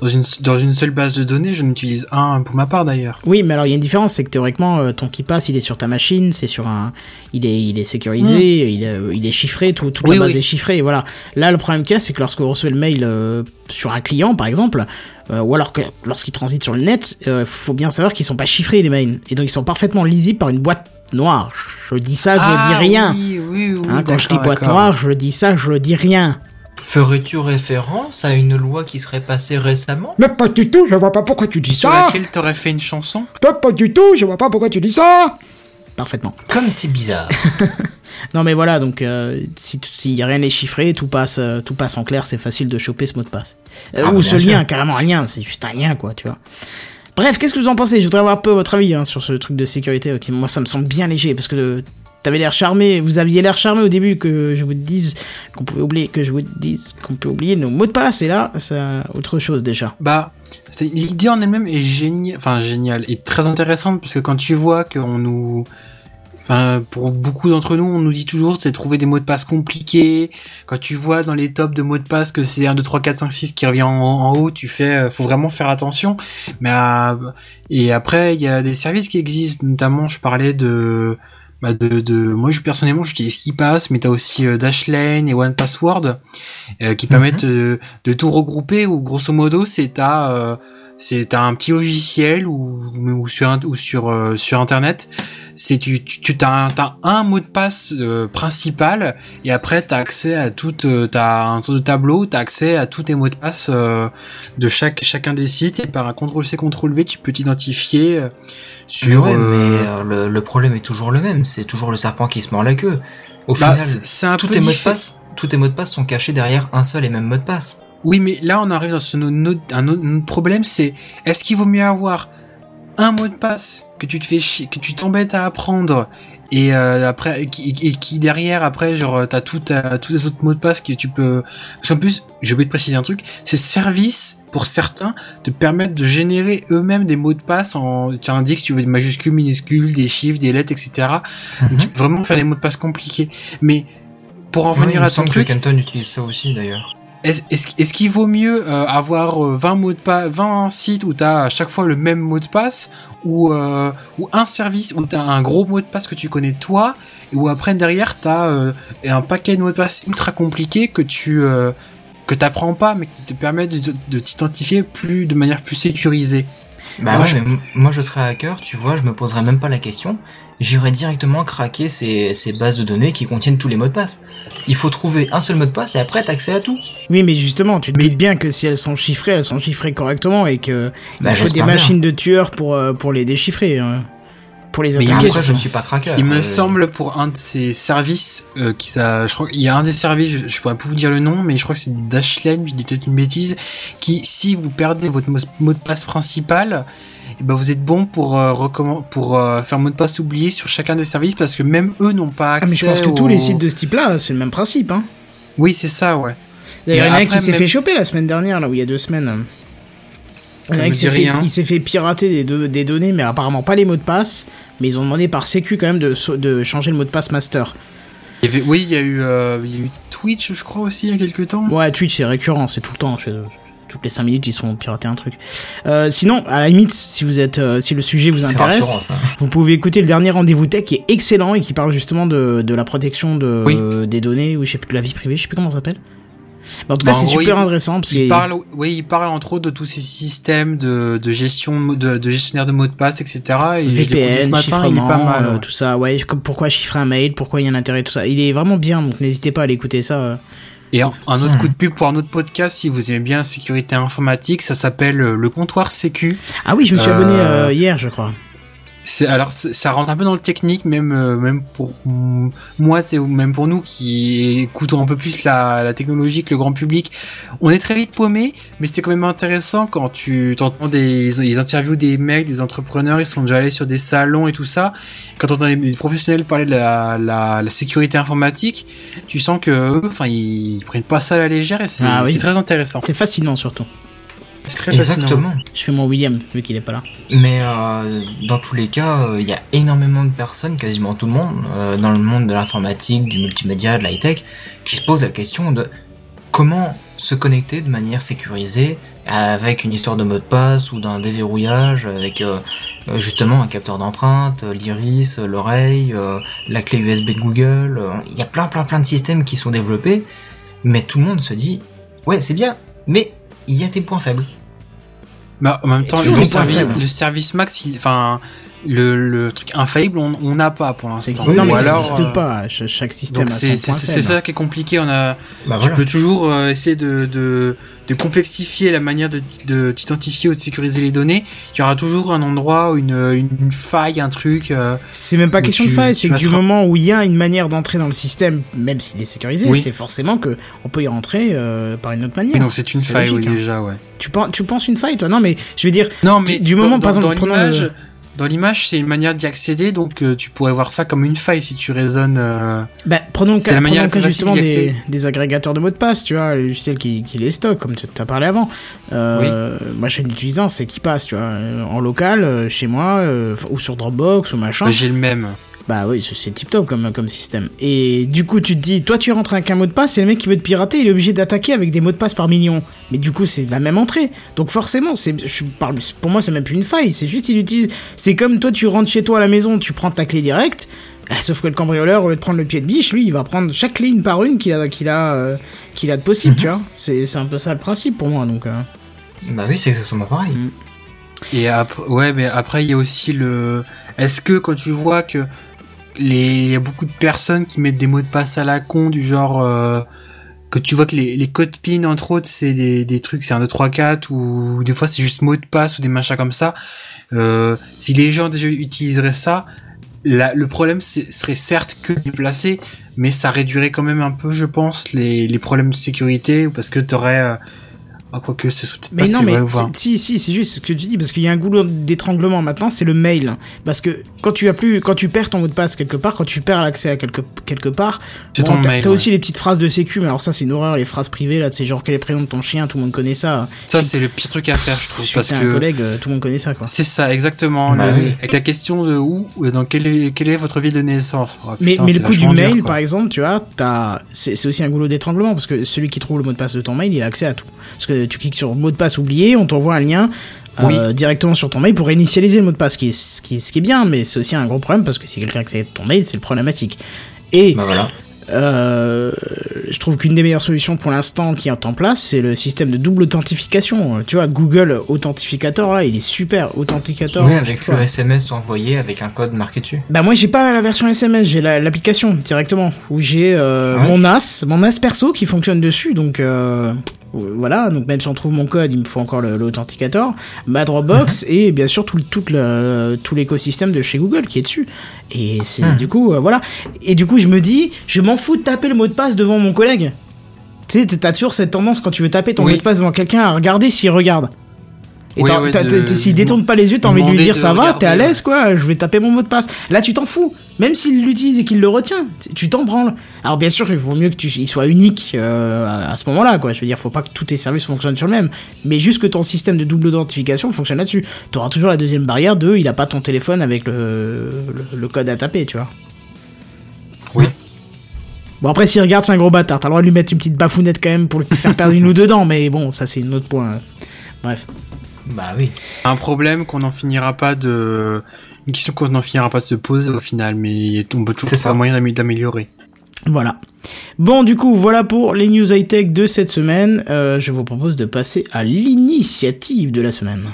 Speaker 3: dans une dans une seule base de données. Je n'utilise un pour ma part d'ailleurs.
Speaker 2: Oui, mais alors il y a une différence, c'est que théoriquement, euh, ton qui passe, il est sur ta machine, c'est sur un, il est, il est sécurisé, il, est, il est chiffré, tout, toute
Speaker 3: Oui,
Speaker 2: la base
Speaker 3: oui.
Speaker 2: est chiffrée, voilà. Là, le problème qu'il y a, c'est que lorsque vous recevez le mail euh, sur un client, par exemple, euh, ou alors que lorsqu'il transite sur le net, euh, faut bien savoir qu'ils sont pas chiffrés les mails, et donc ils sont parfaitement lisibles par une boîte noire. Je dis ça, je dis rien.
Speaker 3: Ah Oui, oui, oui.
Speaker 2: Hein, quand je dis boîte noire, je dis ça, je dis rien.
Speaker 4: Ferais-tu référence à une loi qui serait passée récemment?
Speaker 2: Mais pas du tout, je vois pas pourquoi tu dis
Speaker 3: Sur laquelle t'aurais fait une chanson?
Speaker 2: Pas du tout, je vois pas pourquoi tu dis ça. Parfaitement.
Speaker 4: Comme c'est bizarre.
Speaker 2: Non mais voilà, donc euh, si, si rien n'est chiffré, tout passe, euh, tout passe en clair, c'est facile de choper ce mot de passe. Euh,
Speaker 4: Ah,
Speaker 2: ou
Speaker 4: bah,
Speaker 2: ce
Speaker 4: bien
Speaker 2: lien, carrément un lien, c'est juste un lien quoi, tu vois. Bref, qu'est-ce que vous en pensez? Je voudrais avoir un peu votre avis hein, sur ce truc de sécurité. qui, moi, ça me semble bien léger parce que euh, t'avais l'air charmé, vous aviez l'air charmé au début que je vous dise qu'on pouvait oublier, que je vous dise qu'on peut oublier nos mots de passe. Et là, c'est autre chose déjà.
Speaker 3: Bah, l'idée en elle-même est géniale, enfin géniale, et très intéressante parce que quand tu vois qu'on nous, enfin pour beaucoup d'entre nous, on nous dit toujours c'est trouver des mots de passe compliqués. Quand tu vois dans les tops de mots de passe que c'est 1, 2, 3, 4, 5, 6 qui revient en, en haut, tu fais, euh, faut vraiment faire attention. Mais euh, et après il y a des services qui existent, notamment je parlais de bah de, de moi je personnellement j'utilise KeePass mais t'as aussi euh, Dashlane et One Password euh, qui permettent euh, de tout regrouper ou grosso modo c'est t'as euh, c'est t'as un petit logiciel ou ou sur ou sur euh, sur internet c'est tu tu t'as un, t'as un mot de passe euh, principal et après t'as accès à tout euh, t'as un sorte de tableau t'as accès à tous tes mots de passe euh, de chaque chacun des sites et par un contrôle C contrôle V tu peux t'identifier euh, sur
Speaker 4: Ouais,
Speaker 3: euh,
Speaker 4: mais euh, le, le problème est toujours le même, c'est toujours le serpent qui se mord la queue. Au
Speaker 3: bah,
Speaker 4: final,
Speaker 3: c'est un
Speaker 4: tous
Speaker 3: peu
Speaker 4: tes mots de passe, tous tes mots de passe sont cachés derrière un seul et même mot de passe.
Speaker 3: Oui, mais là, on arrive dans ce un autre problème, c'est est-ce qu'il vaut mieux avoir un mot de passe que tu te fais chier, que tu t'embêtes à apprendre et euh, après et qui, et qui derrière après genre t'as tout euh, tous les autres mots de passe que tu peux parce qu'en plus j'ai oublié de préciser un truc ces services pour certains te permettent de générer eux-mêmes des mots de passe en tu indiques si tu veux des majuscules minuscules des chiffres des lettres etc Donc, tu peux vraiment faire des mots de passe compliqués. Mais pour en
Speaker 4: il me
Speaker 3: à ton truc
Speaker 4: que Kenton utilise ça aussi d'ailleurs.
Speaker 3: Est-ce qu'il vaut mieux euh, avoir euh, 20 mots de passe, 20 sites où t'as à chaque fois le même mot de passe, ou euh, ou un service où t'as un gros mot de passe que tu connais toi, et où après derrière t'as euh, un paquet de mots de passe ultra compliqués que tu euh, que t'apprends pas, mais qui te permettent de, de t'identifier plus de manière plus sécurisée?
Speaker 4: Bah
Speaker 3: Moi,
Speaker 4: ouais,
Speaker 3: je-
Speaker 4: moi je serais hacker, tu vois, je me poserais même pas la question. J'irais directement craquer ces, ces bases de données qui contiennent tous les mots de passe. Il faut trouver un seul mot de passe et après t'as accès à tout.
Speaker 2: Oui, mais justement, tu te
Speaker 3: Mais-
Speaker 2: dis bien que si elles sont chiffrées, elles sont chiffrées correctement et que
Speaker 4: Bah,
Speaker 2: il faut des
Speaker 4: bien.
Speaker 2: machines de tueurs pour, euh, pour les déchiffrer. hein. Pour les
Speaker 3: Mais
Speaker 4: Après, je ne suis pas craqueur.
Speaker 3: Il me
Speaker 4: euh,
Speaker 3: semble pour un de ces services euh, qui ça, je crois qu'il y a un des services, je, je pourrais pas vous dire le nom, mais je crois que c'est Dashlane, je dis peut-être une bêtise, qui si vous perdez votre mot, mot de passe principal, eh ben vous êtes bon pour euh, pour euh, faire mot de passe oublié sur chacun des services parce que même eux n'ont pas
Speaker 2: Ah,
Speaker 3: accès.
Speaker 2: mais je pense que tous les sites de ce type-là, c'est le même principe. Hein.
Speaker 3: Oui, c'est ça, ouais.
Speaker 2: D'ailleurs, il y en a un
Speaker 3: après,
Speaker 2: qui s'est
Speaker 3: même-
Speaker 2: fait choper la semaine dernière, là où il y a deux semaines. Il y en a
Speaker 3: Ça
Speaker 2: un
Speaker 3: me
Speaker 2: qui s'est fait, pirater des, do- des données, mais apparemment pas les mots de passe. Mais ils ont demandé par sécu quand même de, changer le mot de passe master.
Speaker 3: Il y avait- oui, il y a eu, euh, il y a eu Twitch, je crois aussi, il y a quelques temps.
Speaker 2: Ouais, Twitch c'est récurrent, c'est tout le temps chez eux. Toutes les 5 minutes, ils se font pirater un truc. Euh, sinon, à la limite, si vous êtes, euh, si le sujet vous intéresse, vous pouvez écouter le dernier rendez-vous tech qui est excellent et qui parle justement de, de la protection de,
Speaker 3: Oui.
Speaker 2: euh, des données ou je sais plus de la vie privée, je sais plus comment ça s'appelle. Mais en tout cas,
Speaker 3: Bah,
Speaker 2: c'est super
Speaker 3: il-
Speaker 2: intéressant parce
Speaker 3: parle, oui, il parle entre autres de tous ces systèmes de, de gestion, de, de, gestionnaire de mots de passe, etc. Et ce
Speaker 2: VPN,
Speaker 3: il est pas mal.
Speaker 2: euh,
Speaker 3: ouais.
Speaker 2: tout ça, ouais, comme pourquoi chiffrer un mail, pourquoi il y a un intérêt, tout ça. Il est vraiment bien, donc n'hésitez pas à l'écouter ça. euh.
Speaker 3: Et un, un autre coup de pub pour un autre podcast, si vous aimez bien la sécurité informatique, ça s'appelle euh, le comptoir sécu.
Speaker 2: Ah oui, je me suis
Speaker 3: Euh,
Speaker 2: abonné euh, hier, je crois.
Speaker 3: Alors ça rentre un peu dans le technique, même euh, même pour moi, c'est même pour nous qui écoutons un peu plus la, la technologie que le grand public. On est très vite paumé, mais c'est quand même intéressant quand tu t'entends des les interviews des mecs, des entrepreneurs, ils sont déjà allés sur des salons et tout ça. Quand t'entends des, des professionnels parler de la, la, la sécurité informatique, tu sens que enfin ils, prennent pas ça à la légère et c'est
Speaker 2: Ah oui.
Speaker 3: très intéressant.
Speaker 2: C'est fascinant surtout.
Speaker 3: C'est très fascinant.
Speaker 4: Exactement.
Speaker 2: Je fais mon William, vu qu'il est pas là.
Speaker 4: Mais euh, dans tous les cas, euh, il y a énormément de personnes, quasiment tout le monde, euh, dans le monde de l'informatique, du multimédia, de l'high-tech, qui se posent la question de comment se connecter de manière sécurisée avec une histoire de mot de passe ou d'un déverrouillage avec justement un capteur d'empreinte, l'iris, l'oreille, euh, la clé USB de Google. euh, Il y a plein plein plein de systèmes qui sont développés, mais tout le monde se dit ouais c'est bien, mais il y a des points faibles.
Speaker 3: Bah, en même temps, le le service max, il- enfin, le, le truc infaillible, on n'a pas pour l'instant.
Speaker 2: mais
Speaker 3: Ou
Speaker 2: ça
Speaker 3: alors,
Speaker 2: n'existe
Speaker 3: euh,
Speaker 2: pas. Ch- Chaque système
Speaker 3: Donc
Speaker 2: a son
Speaker 3: c'est ça qui est compliqué. On a,
Speaker 4: Bah
Speaker 3: tu
Speaker 4: voilà.
Speaker 3: peux toujours euh, essayer de, de de complexifier la manière de de t'identifier ou de sécuriser les données. Il y aura toujours un endroit, ou une une, une faille, un truc. euh,
Speaker 2: C'est même pas question de faille, c'est que du moment où il y a une manière d'entrer dans le système, même s'il est sécurisé,
Speaker 3: Oui.
Speaker 2: c'est forcément que on peut y rentrer euh, par une autre manière.
Speaker 3: et donc c'est une faille,
Speaker 2: logique,
Speaker 3: oui,
Speaker 2: hein.
Speaker 3: déjà, ouais.
Speaker 2: Tu, penses, tu penses une faille, toi? Non, mais je veux dire,
Speaker 3: Non, mais
Speaker 2: du moment,
Speaker 3: dans,
Speaker 2: par exemple,
Speaker 3: dans
Speaker 2: prenons
Speaker 3: dans l'image, c'est une manière d'y accéder, donc euh, tu pourrais voir ça comme une faille si tu raisonnes. euh,
Speaker 2: bah, prenons le
Speaker 3: C'est
Speaker 2: cas,
Speaker 3: la manière
Speaker 2: prenons le cas justement des, des agrégateurs de mots de passe, tu vois, les logiciels qui, qui les stockent, comme tu as parlé avant. Euh, Moi, j'en utilise un, c'est qui passe, tu vois, en local, chez moi, ou sur Dropbox ou machin.
Speaker 3: bah, J'ai le même.
Speaker 2: Bah oui, c'est tip top comme, comme système. Et du coup, tu te dis, toi tu rentres avec un mot de passe et le mec qui veut te pirater, il est obligé d'attaquer avec des mots de passe par million. Mais du coup, c'est la même entrée. Donc forcément, c'est, je parle, pour moi, c'est même plus une faille. C'est juste, il utilise. C'est comme toi, tu rentres chez toi à la maison, tu prends ta clé directe. ah, Sauf que le cambrioleur, au lieu de prendre le pied de biche, lui, il va prendre chaque clé une par une qu'il a, qu'il a, euh, qu'il a de possible, tu vois. C'est, c'est un peu ça le principe pour moi, donc. euh.
Speaker 4: Bah oui, c'est exactement pareil.
Speaker 3: Et après, ouais, mais après il y a aussi le. Est-ce que quand tu vois que il y a beaucoup de personnes qui mettent des mots de passe à la con du genre euh, que tu vois que les, les codes PIN entre autres c'est des, des trucs c'est un 2 3 4 ou des fois c'est juste mot de passe ou des machins comme ça. Euh, si les gens déjà utiliseraient ça, le problème serait certes que déplacé, mais ça réduirait quand même un peu, je pense, les, les problèmes de sécurité parce que t'aurais euh, Ah, quoique, c'est peut-être
Speaker 2: Mais
Speaker 3: pas
Speaker 2: non,
Speaker 3: si
Speaker 2: mais si, si, c'est juste ce que tu dis, parce qu'il y a un goulot d'étranglement maintenant, c'est le mail. Parce que quand tu as plus, quand tu perds ton mot de passe quelque part, quand tu perds l'accès à quelque, quelque part,
Speaker 3: C'est ton
Speaker 2: t'as-
Speaker 3: mail,
Speaker 2: T'as
Speaker 3: ouais.
Speaker 2: aussi les petites phrases de sécu, mais alors ça, c'est une horreur, les phrases privées, là, c'est genre quel est le prénom de ton chien, tout le monde connaît ça.
Speaker 3: Ça, c'est le pire truc à faire, je trouve, parce
Speaker 2: t'es un
Speaker 3: que
Speaker 2: collègue, euh, tout le monde connaît ça, quoi.
Speaker 3: c'est ça, exactement.
Speaker 4: Bah
Speaker 3: le-
Speaker 4: oui.
Speaker 3: Avec la question de où, ou dans quelle est, quelle est votre ville de naissance. Oh,
Speaker 2: Mais,
Speaker 3: putain,
Speaker 2: mais
Speaker 3: c'est
Speaker 2: le coup du
Speaker 3: dur,
Speaker 2: mail, par exemple, tu vois, t'as, c'est, c'est aussi un goulot d'étranglement parce que celui qui trouve le mot de passe de ton mail, il a accès à tout. Parce que tu cliques sur mot de passe oublié, on t'envoie un lien euh, directement sur ton mail pour initialiser le mot de passe, ce qui est, ce qui est, ce qui est bien, mais c'est aussi un gros problème parce que si quelqu'un accède à ton mail, c'est le problématique. Et
Speaker 4: Bah voilà.
Speaker 2: euh, je trouve qu'une des meilleures solutions pour l'instant qui est en place, c'est le système de double authentification. Tu vois, Google Authentificator, là, il est super. Authenticator.
Speaker 4: Oui, avec le SMS envoyé avec un code marqué dessus.
Speaker 2: Bah moi j'ai pas la version SMS, j'ai la- l'application directement où j'ai euh,
Speaker 4: Ouais.
Speaker 2: mon NAS, mon NAS perso qui fonctionne dessus donc voilà, donc même si on trouve mon code, il me faut encore l'authenticator, ma Dropbox et bien sûr tout tout le tout l'écosystème de chez Google qui est dessus. Et c'est
Speaker 4: Hmm.
Speaker 2: du coup euh, voilà. Et du coup, je me dis, je m'en fous de taper le mot de passe devant mon collègue. Tu sais, t'as toujours cette tendance quand tu veux taper ton
Speaker 3: Oui.
Speaker 2: mot de passe devant quelqu'un à regarder s'il regarde. Et
Speaker 3: Oui, ouais, de-
Speaker 2: s'il détourne pas les yeux, t'as envie de lui dire
Speaker 3: de
Speaker 2: ça va, t'es à l'aise quoi, je vais taper mon mot de passe. Là, tu t'en fous. Même s'il l'utilise et qu'il le retient, tu- t'en branles. Alors bien sûr, il vaut mieux que tu, il soit unique euh, à, à ce moment-là, quoi. Je veux dire, faut pas que tous tes services fonctionnent sur le même, mais juste que ton système de double authentification fonctionne là-dessus. T'auras toujours la deuxième barrière de, il a pas ton téléphone avec le, le, le code à taper, tu vois.
Speaker 3: Oui.
Speaker 2: Bon après, s'il regarde, c'est un gros bâtard. T'as le droit de lui mettre une petite bafounette quand même pour lui faire perdre une ou deux dents, mais bon, ça c'est un autre point. Bref.
Speaker 4: Bah oui.
Speaker 3: Un problème qu'on n'en finira pas de, une question qu'on n'en finira pas de se poser au final, mais on peut toujours
Speaker 4: C'est
Speaker 3: trouver un moyen d'amé- d'améliorer.
Speaker 2: Voilà. Bon, du coup, voilà pour les news high-tech de cette semaine. Euh, je vous propose de passer à l'initiative de la semaine.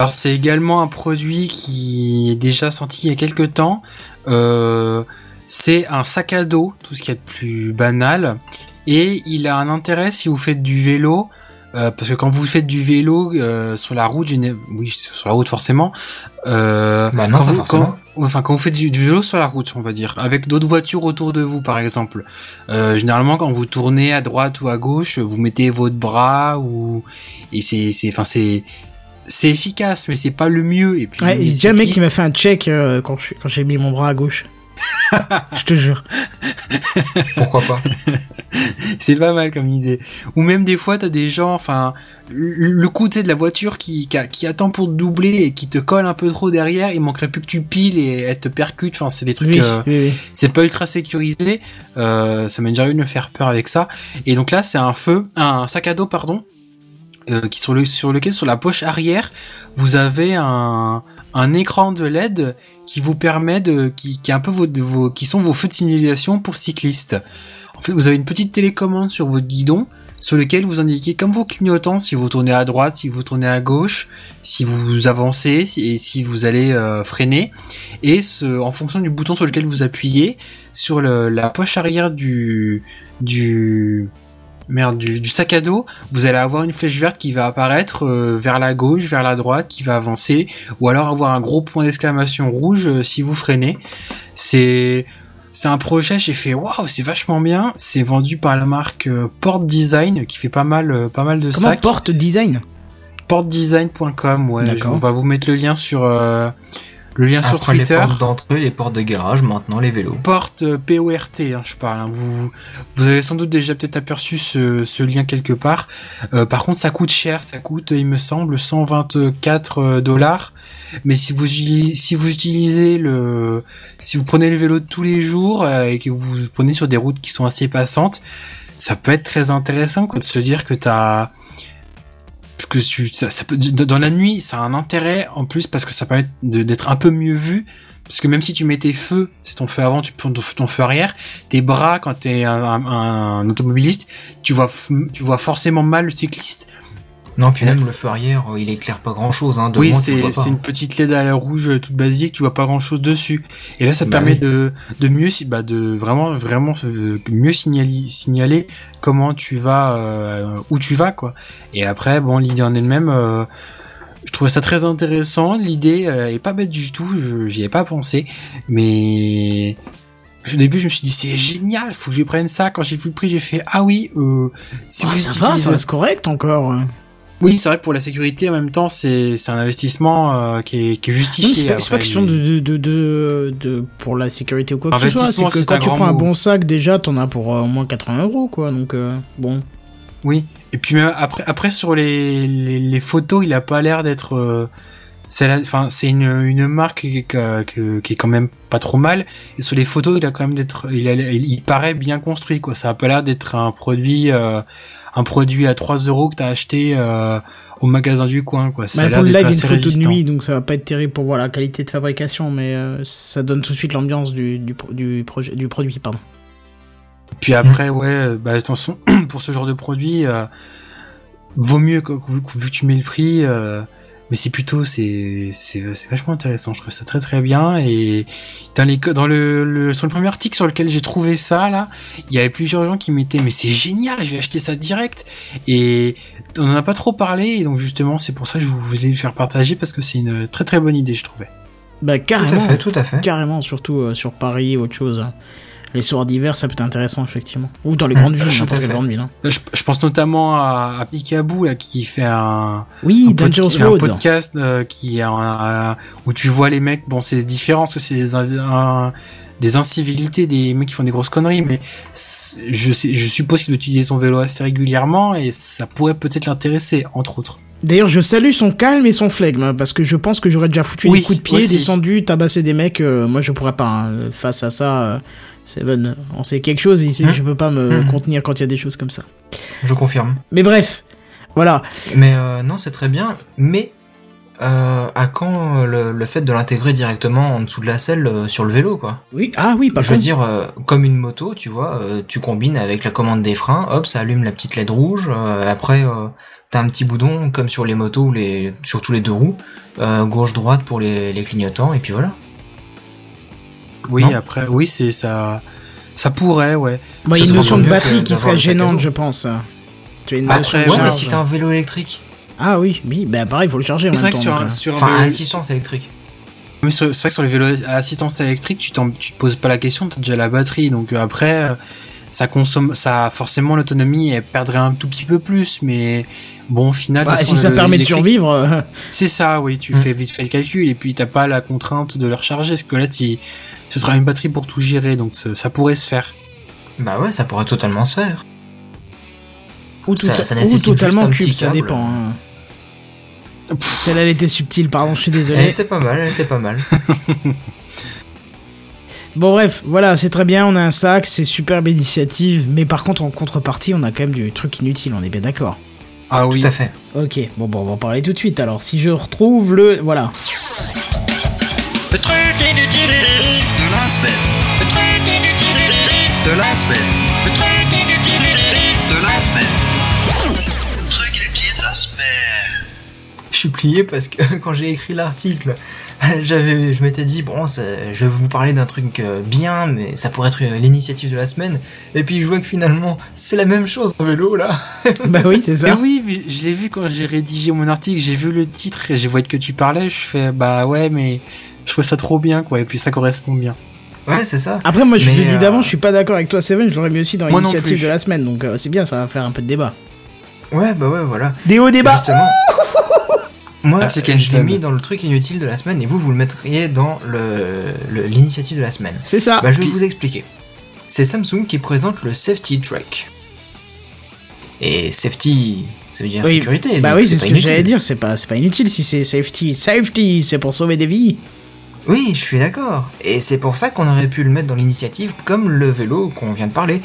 Speaker 3: Alors c'est également un produit qui est déjà sorti il y a quelques temps. Euh, c'est un sac à dos, tout ce qui est de plus banal, et il a un intérêt si vous faites du vélo, euh, parce que quand vous faites du vélo euh, sur la route, oui sur la route forcément, euh,
Speaker 4: Bah non,
Speaker 3: quand
Speaker 4: pas
Speaker 3: vous,
Speaker 4: forcément.
Speaker 3: quand- enfin quand vous faites du, du vélo sur la route, on va dire, avec d'autres voitures autour de vous par exemple. Euh, généralement quand vous tournez à droite ou à gauche, vous mettez votre bras ou et c'est c'est enfin c'est c'est efficace, mais c'est pas le mieux. Et puis,
Speaker 2: Ouais, il y a déjà un mec qui m'a fait un check euh, quand je- quand j'ai mis mon bras à gauche. je te jure.
Speaker 4: Pourquoi pas
Speaker 3: C'est pas mal comme idée. Ou même des fois, t'as des gens, enfin, le coup tu sais, de la voiture qui, qui, a- qui attend pour te doubler et qui te colle un peu trop derrière, il manquerait plus que tu piles et elle te percute. Enfin, c'est des trucs.
Speaker 2: Oui,
Speaker 3: euh,
Speaker 2: oui, oui.
Speaker 3: c'est pas ultra sécurisé. Euh, ça m'a déjà eu de me faire peur avec ça. Et donc là, c'est un feu, un sac à dos, pardon, euh, qui sur le sur lequel sur la poche arrière, vous avez un un écran de LED qui vous permet de qui qui est un peu vos, vos qui sont vos feux de signalisation pour cyclistes. En fait, vous avez une petite télécommande sur votre guidon sur lequel vous indiquez comme vos clignotants si vous tournez à droite, si vous tournez à gauche, si vous avancez et si vous allez euh, freiner. Et en fonction du bouton sur lequel vous appuyez, sur la poche arrière du du merde du, du sac à dos, vous allez avoir une flèche verte qui va apparaître euh, vers la gauche, vers la droite, qui va avancer, ou alors avoir un gros point d'exclamation rouge euh, si vous freinez. C'est c'est un projet, j'ai fait waouh, c'est vachement bien. C'est vendu par la marque euh, Port Design qui fait pas mal pas mal de
Speaker 2: Comment
Speaker 3: sacs.
Speaker 2: porte design?
Speaker 3: Portdesign.com, ouais. On va vous mettre le lien sur le lien sur
Speaker 4: Après
Speaker 3: Twitter.
Speaker 4: les portes d'entrée, les portes de garage, maintenant les vélos.
Speaker 3: Porte euh, P-O-R-T, hein, je parle. hein. Vous, vous avez sans doute déjà peut-être aperçu ce, ce lien quelque part. Euh, par contre, ça coûte cher. Ça coûte, il me semble, 124 euh, dollars. Mais si vous si vous utilisez le, si vous prenez le vélo de tous les jours euh, et que vous prenez sur des routes qui sont assez passantes, ça peut être très intéressant quoi, de se dire que t'as que tu, ça, ça peut, dans la nuit, ça a un intérêt en plus parce que ça permet d'être un peu mieux vu. Parce que même si tu mets tes feux, c'est ton feu avant, tu prends ton, feu arrière, tes bras quand t'es un, un, automobiliste, tu vois, tu vois forcément mal le cycliste.
Speaker 4: Non, puis même le feu arrière, euh, il éclaire pas grand chose. Hein, de
Speaker 3: oui,
Speaker 4: loin, tu le vois
Speaker 3: c'est c'est une petite LED à la rouge euh, toute basique, tu vois pas grand chose dessus. Et là, ça te
Speaker 4: Bah
Speaker 3: permet
Speaker 4: oui.
Speaker 3: de, de mieux, si- bah, de vraiment, vraiment euh, mieux signaler, signaler comment tu vas, euh, où tu vas, quoi. Et après, bon, l'idée en elle-même, euh, je trouvais ça très intéressant. L'idée euh, est pas bête du tout, je- j'y ai pas pensé, mais au début, je me suis dit c'est génial, faut que je prenne ça. Quand j'ai vu le prix, j'ai fait ah oui, euh, si
Speaker 2: Ah,
Speaker 3: vous
Speaker 2: ça va, ça reste correct encore.
Speaker 3: Oui, c'est vrai que pour la sécurité, en même temps, c'est un investissement euh, qui est qui est
Speaker 2: mais
Speaker 3: justifié.
Speaker 2: c'est pas, pas question
Speaker 3: mais-
Speaker 2: de, de, de, pour la sécurité ou quoi que ce soit. C'est que quand tu prends un bon sac, déjà, t'en as pour euh, au moins 80 euros, quoi. Donc, euh, bon.
Speaker 3: Oui. Et puis après, après sur les, les, les photos, il a pas l'air d'être. C'est enfin c'est une, une marque qui, qui, qui- qui est quand même pas trop mal. Et sur les photos, il a quand même d'être. Il, il, il paraît bien construit quoi. Ça a pas l'air d'être un produit euh, un produit à 3 euros que t'as acheté euh, au magasin du coin quoi. Ça
Speaker 2: Bah,
Speaker 3: a
Speaker 2: pour le live, il y a
Speaker 3: assez
Speaker 2: une photo de nuit, donc ça va pas être terrible pour voir la qualité de fabrication, mais euh, ça donne tout de suite l'ambiance du, du, pro- du, projet, du produit. Pardon.
Speaker 3: Puis après, ouais, bah attention, pour ce genre de produit, vaut mieux que, vu, que- tu mets le prix, mais c'est plutôt, c'est, c'est, c'est vachement intéressant. Je trouve ça très très bien. Et dans les, dans le, le, sur le premier article sur lequel j'ai trouvé ça là, il y avait plusieurs gens qui mettaient, mais c'est génial, je vais acheter ça direct. Et on en a pas trop parlé, et donc justement, c'est pour ça que je vous voulais le faire partager parce que c'est une très très bonne idée, je trouvais.
Speaker 2: Bah,
Speaker 4: Tout
Speaker 2: carrément.
Speaker 4: à fait, tout à fait.
Speaker 2: Carrément, surtout euh, sur Paris autre chose. Les soirs d'hiver, ça peut être intéressant, effectivement. Ou dans les grandes villes,
Speaker 4: tout à
Speaker 2: n'importe quelle
Speaker 4: fait.
Speaker 2: grande ville. Hein.
Speaker 3: Là, je, je pense notamment à, à Picaboo là qui fait un
Speaker 2: Oui,
Speaker 3: un, pod- un podcast euh, qui un- où tu vois les mecs bon c'est différent parce que c'est des, incivilités des mecs qui font des grosses conneries mais je sais je suppose qu'il doit utiliser son vélo assez régulièrement et ça pourrait peut-être l'intéresser entre autres
Speaker 2: D'ailleurs, je salue son calme et son flegme, hein, parce que je pense que j'aurais déjà foutu
Speaker 3: Oui,
Speaker 2: des coups de pied,
Speaker 3: aussi.
Speaker 2: descendu, tabassé des mecs. euh, moi, je pourrais pas. hein. Face à ça, euh, Seven, on sait quelque chose ici.
Speaker 4: Hein
Speaker 2: Je peux pas me
Speaker 4: Mhm.
Speaker 2: contenir quand il y a des choses comme ça.
Speaker 4: Je confirme.
Speaker 2: Mais bref, voilà.
Speaker 4: Mais euh, non, c'est très bien. Mais euh, à quand le, le fait de l'intégrer directement en dessous de la selle euh, sur le vélo, quoi?
Speaker 2: Oui, ah oui, par
Speaker 4: Je veux
Speaker 2: contre.
Speaker 4: dire, euh, comme une moto, tu vois, tu combines avec la commande des freins, hop, ça allume la petite LED rouge. après, t'as un petit boudon comme sur les motos, ou les, sur tous les deux roues, gauche-droite pour les, les clignotants, et puis voilà.
Speaker 3: Oui
Speaker 4: Non.
Speaker 3: après oui c'est ça ça pourrait ouais
Speaker 2: Bah, il y a une notion de batterie qui serait gênante, je pense. Tu as une
Speaker 3: Après,
Speaker 2: notion de
Speaker 3: ouais,
Speaker 4: Ouais, mais si t'as un vélo électrique,
Speaker 2: Ah oui, oui, bah pareil, il faut le charger en
Speaker 3: c'est vrai que sur un,
Speaker 2: euh.
Speaker 3: sur un
Speaker 4: enfin,
Speaker 3: vélo-
Speaker 4: assistance électrique.
Speaker 3: Mais sur- c'est vrai que sur les vélos à assistance électrique, tu, t'en- tu te poses pas la question, t'as déjà la batterie, donc euh, après, euh, ça consomme, ça forcément l'autonomie elle perdrait un tout petit peu plus, mais bon, au final,
Speaker 2: Bah, si ça
Speaker 3: le-
Speaker 2: permet de survivre, euh,
Speaker 3: c'est ça, oui, tu
Speaker 4: Mm.
Speaker 3: fais vite fait le calcul et puis t'as pas la contrainte de le recharger, parce que là, tu, ce sera une batterie pour tout gérer, donc ça pourrait se faire.
Speaker 4: Bah ouais, ça pourrait totalement se faire.
Speaker 2: ou,
Speaker 4: ça-
Speaker 2: tota-
Speaker 4: ça
Speaker 2: ou
Speaker 4: nécessite
Speaker 2: totalement
Speaker 4: juste un
Speaker 2: cube,
Speaker 4: petit
Speaker 2: ça dépend. hein. Celle-là, elle était subtile, pardon, je suis désolé.
Speaker 4: Elle était pas mal, elle était pas mal.
Speaker 2: Bon bref, voilà, c'est très bien, on a un sac, c'est superbe initiative, mais par contre en contrepartie, on a quand même du truc inutile, on est bien d'accord.
Speaker 3: Ah oui.
Speaker 4: Tout à fait.
Speaker 2: Ok, bon bon, on va en parler tout de suite. Alors si je retrouve le, voilà,
Speaker 1: Le truc inutile semaine. De la semaine. De la semaine. Le truc inutile de la semaine.
Speaker 4: Je suis plié parce que quand j'ai écrit l'article, j'avais, je m'étais dit bon, ça- je vais vous parler d'un truc euh, bien, mais ça pourrait être euh, l'initiative de la semaine. Et puis je vois que finalement, c'est la même chose en vélo là.
Speaker 2: bah oui c'est
Speaker 3: Mais
Speaker 2: ça.
Speaker 3: oui, mais je l'ai vu quand j'ai rédigé mon article, j'ai vu le titre et j'ai vu que tu parlais, je fais bah ouais, mais je trouve ça trop bien quoi, et puis ça correspond bien.
Speaker 4: Ouais, c'est ça.
Speaker 2: Après moi je le dis
Speaker 4: euh,
Speaker 2: d'avant, je suis pas d'accord avec toi Seven, je l'aurais mis aussi dans l'initiative de la semaine, donc euh, c'est bien, ça va faire un peu de débat.
Speaker 4: Ouais, bah ouais, voilà.
Speaker 2: Des hauts débats.
Speaker 4: Justement. Moi,
Speaker 3: Ah, c'est
Speaker 4: je l'ai mis dans le truc inutile de la semaine et vous, vous le mettriez dans le, le- l'initiative de la semaine.
Speaker 2: C'est ça.
Speaker 4: Bah, je vais
Speaker 3: puis-
Speaker 4: vous expliquer. C'est Samsung qui présente le Safety Track. Et safety, ça veut dire
Speaker 2: Oui,
Speaker 4: sécurité.
Speaker 2: bah oui, c'est ce que j'allais dire, c'est pas, c'est pas inutile si c'est safety. Safety, c'est pour sauver des vies.
Speaker 4: Oui, je suis d'accord. Et c'est pour ça qu'on aurait pu le mettre dans l'initiative comme le vélo qu'on vient de parler.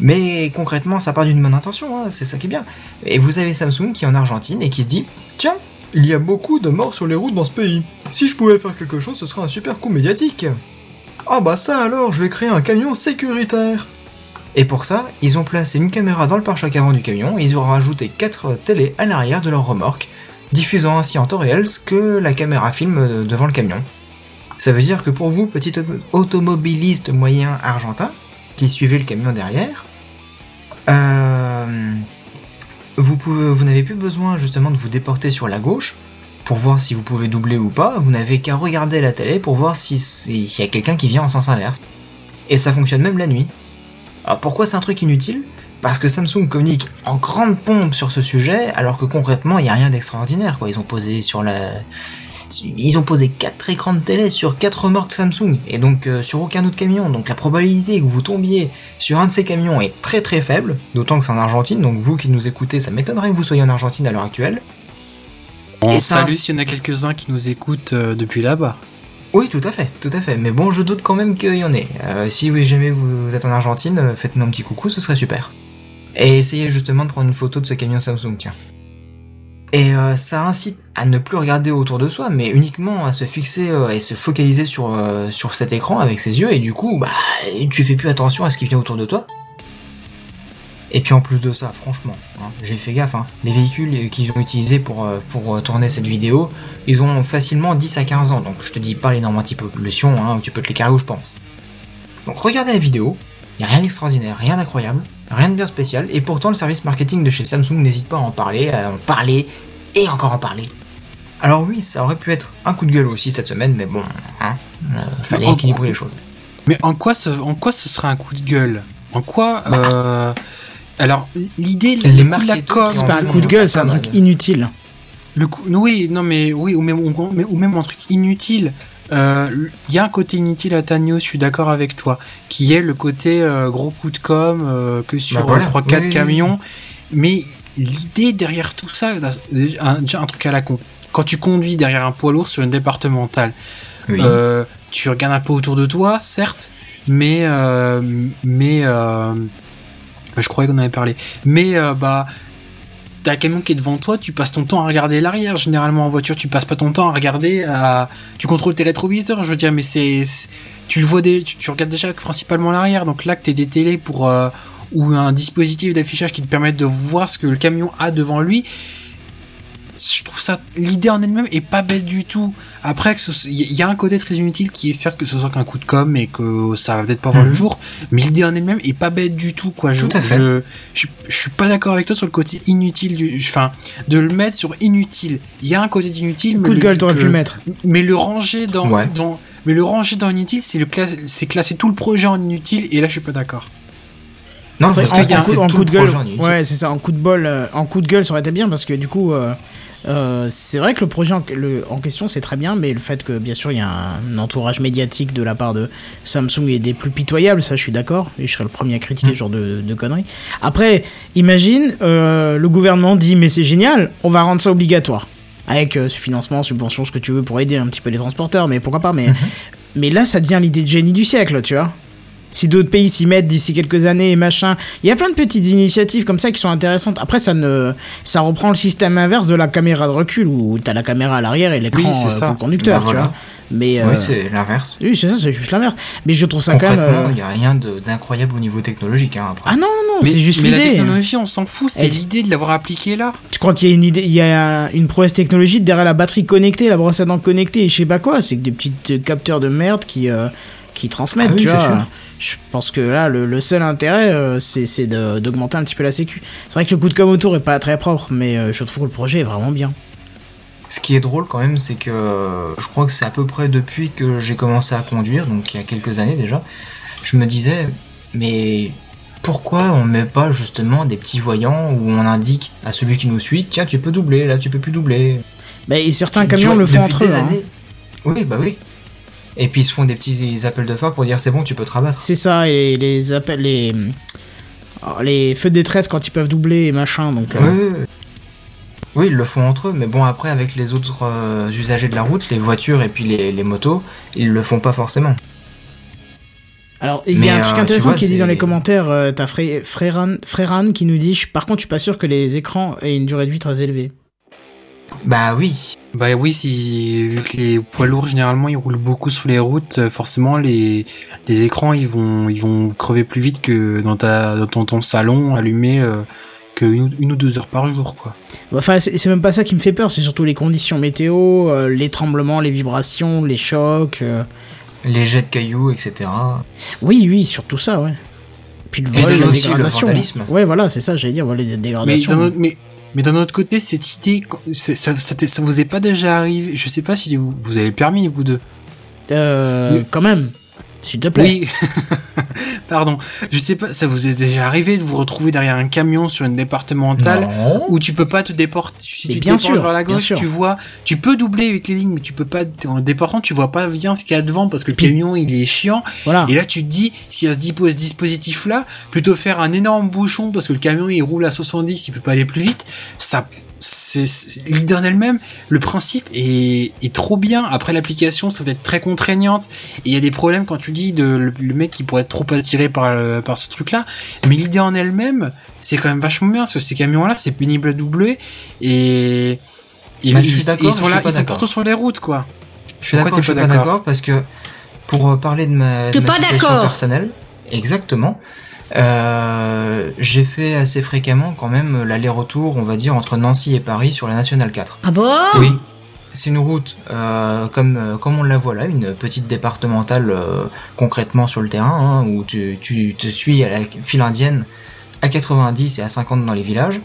Speaker 4: Mais concrètement, ça part d'une bonne intention, hein, c'est ça qui est bien. Et vous avez Samsung qui est en Argentine et qui se dit Tiens, il y a beaucoup de morts sur les routes dans ce pays. Si je pouvais faire quelque chose, ce serait un super coup médiatique. Ah bah ça alors, je vais créer un camion sécuritaire. Et pour ça, ils ont placé une caméra dans le pare-choc avant du camion et ils ont rajouté 4 télés à l'arrière de leur remorque, diffusant ainsi en temps réel ce que la caméra filme devant le camion. Ça veut dire que pour vous, petit auto- automobiliste moyen argentin, qui suivez le camion derrière, euh, vous, n'avez plus besoin justement de vous déporter sur la gauche pour voir si vous pouvez doubler ou pas. Vous n'avez qu'à regarder la télé pour voir si- si- s'il y a quelqu'un qui vient en sens inverse. Et ça fonctionne même la nuit. Alors pourquoi c'est un truc inutile? Parce que Samsung communique en grande pompe sur ce sujet, alors que concrètement il n'y a rien d'extraordinaire. Quoi. Ils ont posé sur la, ils ont posé quatre écrans de télé sur quatre remorques Samsung et donc euh, sur aucun autre camion. Donc la probabilité que vous tombiez sur un de ces camions est très très faible, d'autant que c'est en Argentine. Donc vous qui nous écoutez, ça m'étonnerait que vous soyez en Argentine à l'heure actuelle.
Speaker 3: On
Speaker 4: Et
Speaker 3: salue s'il y en a quelques-uns qui nous écoutent euh, depuis là-bas.
Speaker 4: Oui, tout à fait, tout à fait. Mais bon, je doute quand même qu'il y en ait. Euh, si vous, jamais vous êtes en Argentine, faites-nous un petit coucou, ce serait super. Et essayez justement de prendre une photo de ce camion Samsung, tiens. Et euh, ça incite à ne plus regarder autour de soi, mais uniquement à se fixer euh, et se focaliser sur, euh, sur cet écran avec ses yeux, et du coup, bah, tu fais plus attention à ce qui vient autour de toi. Et puis en plus de ça, franchement, hein, j'ai fait gaffe, hein, les véhicules qu'ils ont utilisés pour, euh, pour euh, tourner cette vidéo, ils ont facilement 10 à 15 ans, donc je te dis pas les normes anti-pollution, hein, où tu peux te les carrer où je pense. Donc regardez la vidéo, y a rien d'extraordinaire, rien d'incroyable, rien de bien spécial, et pourtant le service marketing de chez Samsung n'hésite pas à en parler, à en parler, et encore en parler. Alors oui, ça aurait pu être un coup de gueule aussi cette semaine, mais bon, hein, euh, fallait équilibrer les choses.
Speaker 3: Mais en quoi ce, en quoi ce serait un coup de gueule? En quoi euh, Alors l'idée,
Speaker 4: Les
Speaker 3: de la com,
Speaker 2: C'est pas un coup de gueule, c'est un truc inutile.
Speaker 3: le coup, oui, non mais oui, ou, même- ou même un truc inutile. Euh, Il y a un côté inutile à ta news, je suis d'accord avec toi, qui est le côté euh, gros coup de com euh, que sur
Speaker 4: Bah voilà,
Speaker 3: 3-4
Speaker 4: oui, oui, oui.
Speaker 3: camions. Mais l'idée derrière tout ça, déjà un, déjà un truc à la con. Quand tu conduis derrière un poids lourd sur une départementale,
Speaker 4: Oui.
Speaker 3: Euh, tu regardes un peu autour de toi, certes, mais euh, mais euh, je croyais qu'on avait parlé. Mais euh, bah camion qui est devant toi, tu passes ton temps à regarder l'arrière. Généralement en voiture, tu passes pas ton temps à regarder, à tu contrôles tes rétroviseurs. Je veux dire, mais c'est tu le vois des, tu, regardes déjà principalement l'arrière. Donc là, que t'es des télés pour euh, ou un dispositif d'affichage qui te permet de voir ce que le camion a devant lui. Je trouve ça, l'idée en elle-même est pas bête du tout. Après, que il y a un côté très inutile qui est certes que ce soit qu'un coup de com et que ça va peut-être pas voir le
Speaker 4: Mhm.
Speaker 3: jour, mais l'idée en elle-même est pas bête du tout, quoi. Je,
Speaker 4: Tout à fait.
Speaker 3: Je, je, je suis pas d'accord avec toi sur le côté inutile du, enfin, de le mettre sur inutile. Il y a un côté inutile, mais
Speaker 2: Coup de
Speaker 3: le-
Speaker 2: gueule, t'aurais pu le mettre.
Speaker 3: mais le ranger dans,
Speaker 4: Ouais.
Speaker 3: dans, mais le ranger dans inutile, c'est le cla- c'est classer tout le projet en inutile, et là, je suis pas d'accord.
Speaker 4: non,
Speaker 2: C'est
Speaker 4: parce
Speaker 2: vrai
Speaker 4: qu'il y a
Speaker 2: en, coup, en coup de gueule, ouais, c'est ça. En coup de bol, euh, en coup de gueule, ça aurait été bien parce que du coup, euh, euh, c'est vrai que le projet en, le- en question c'est très bien, mais le fait que bien sûr il y a un entourage médiatique de la part de Samsung et des plus pitoyables, ça je suis d'accord et je serais le premier à critiquer ce genre de, de conneries. Après, imagine euh, le gouvernement dit mais c'est génial, on va rendre ça obligatoire avec euh, ce financement, subvention, ce que tu veux pour aider un petit peu les transporteurs, mais pourquoi pas. Mais
Speaker 4: Mhm.
Speaker 2: mais là, ça devient l'idée de génie du siècle, tu vois. Si d'autres pays s'y mettent d'ici quelques années et machin, il y a plein de petites initiatives comme ça qui sont intéressantes. Après, ça ne, ça reprend le système inverse de la caméra de recul où t'as la caméra à l'arrière et l'écran
Speaker 3: Oui, c'est
Speaker 2: euh,
Speaker 3: ça.
Speaker 2: pour le conducteur,
Speaker 4: Bah, voilà.
Speaker 2: tu vois. Mais
Speaker 4: Oui,
Speaker 2: euh,
Speaker 4: c'est l'inverse.
Speaker 2: oui, c'est ça, c'est juste l'inverse. Mais je trouve ça quand même. Euh,
Speaker 4: il n'y a rien de- d'incroyable au niveau technologique. Hein, après.
Speaker 2: Ah non, non, c'est juste
Speaker 3: mais la
Speaker 2: l'idée.
Speaker 3: technologie, on s'en fout, c'est l'idée de l'avoir appliqué là.
Speaker 2: Tu crois qu'il y a une idée, il y a une prouesse technologique derrière la batterie connectée, la brosse à dents connectée et je sais pas quoi. C'est que des petits euh, capteurs de merde qui, euh, qui transmettent,
Speaker 4: Ah oui,
Speaker 2: tu vois.
Speaker 4: sûr.
Speaker 2: Je pense que là, le, le seul intérêt, euh, c'est d'augmenter un petit peu la sécu. C'est vrai que le coup de com autour est pas très propre, mais euh, je trouve que le projet est vraiment bien.
Speaker 4: Ce qui est drôle quand même, c'est que je crois que c'est à peu près depuis que j'ai commencé à conduire, donc il y a quelques années déjà, je me disais, mais pourquoi on met pas justement des petits voyants où on indique à celui qui nous suit, tiens, tu peux doubler, là tu peux plus doubler.
Speaker 2: Bah, et certains
Speaker 4: Tu
Speaker 2: camions
Speaker 4: vois,
Speaker 2: le font entre eux. hein.
Speaker 4: années. Oui, bah oui. Et puis ils se font des petits appels de phare pour dire c'est bon, tu peux te rabattre.
Speaker 2: C'est ça, et les appels, les, alors, les feux de détresse quand ils peuvent doubler et machin. Donc, euh,
Speaker 4: Oui, oui, oui. Oui, ils le font entre eux, mais bon, après, avec les autres euh, usagers de la route, les voitures et puis les, les motos, ils le font pas forcément.
Speaker 2: Alors, il y a un truc
Speaker 4: euh, tu
Speaker 2: intéressant
Speaker 4: vois,
Speaker 2: qui est dit dans les commentaires. euh, T'as Fré- Fréran, Fréran qui nous dit Par contre, je suis pas sûr que les écrans aient une durée de vie très élevée.
Speaker 4: Bah oui.
Speaker 3: Bah oui, si vu que les poids lourds généralement ils roulent beaucoup sur les routes, euh, forcément les les écrans ils vont ils vont crever plus vite que dans ta dans ton, ton salon allumé euh, que une, une ou deux heures par jour quoi.
Speaker 2: Enfin, c'est même pas ça qui me fait peur, c'est surtout les conditions météo, euh, les tremblements, les vibrations, les chocs. euh.
Speaker 4: Les jets de cailloux, etc.
Speaker 2: Oui, oui, surtout ça, ouais. Puis le
Speaker 4: Et
Speaker 2: vol,
Speaker 4: puis
Speaker 2: la
Speaker 4: aussi le
Speaker 2: dégradation.
Speaker 4: vandalisme.
Speaker 2: Ouais, voilà, c'est ça, j'allais dire, voilà, les dégradations.
Speaker 3: mais mais d'un autre côté, cette idée, ça, ça, vous est pas déjà arrivé? Je sais pas si vous, vous avez permis vous deux.
Speaker 2: Euh,
Speaker 3: Oui.
Speaker 2: quand même, s'il te plaît.
Speaker 3: Oui. Pardon. Je sais pas, ça vous est déjà arrivé de vous retrouver derrière un camion sur une départementale
Speaker 4: Non.
Speaker 3: où tu peux pas te déporter? Si
Speaker 2: Mais
Speaker 3: tu
Speaker 2: bien
Speaker 3: déportes
Speaker 2: sûr,
Speaker 3: vers la gauche, tu vois, tu peux doubler avec les lignes, mais tu peux pas, en déportant, tu vois pas bien ce qu'il y a devant parce que le camion il est chiant.
Speaker 2: Voilà.
Speaker 3: Et là, tu te dis, s'il y a ce ce dispositif-là, plutôt faire un énorme bouchon parce que le camion il roule à 70, il peut pas aller plus vite. Ça, l'idée en elle-même, le principe est, est trop bien. Après l'application, ça va être très contraignante. Et il y a des problèmes quand tu dis de le, le mec qui pourrait être trop attiré par le- par ce truc-là. Mais l'idée en elle-même, c'est quand même vachement bien parce que ces camions-là, c'est pénible à doubler et et
Speaker 4: Bah,
Speaker 3: ils,
Speaker 4: je suis
Speaker 3: ils
Speaker 4: d'accord,
Speaker 3: sont là, ils partout sur les routes, quoi.
Speaker 4: Je suis d'accord, je suis
Speaker 3: pas d'accord
Speaker 4: parce que pour euh, parler de ma, de ma
Speaker 5: pas
Speaker 4: situation
Speaker 5: d'accord.
Speaker 4: personnelle, exactement, euh, j'ai fait assez fréquemment quand même l'aller-retour, on va dire, entre Nancy et Paris sur la Nationale 4.
Speaker 5: Ah bon?
Speaker 4: C'est C'est une route euh, comme euh, comme on la voit là, une petite départementale euh, concrètement sur le terrain, hein, où tu, tu te suis à la file indienne à 90 et à 50 dans les villages.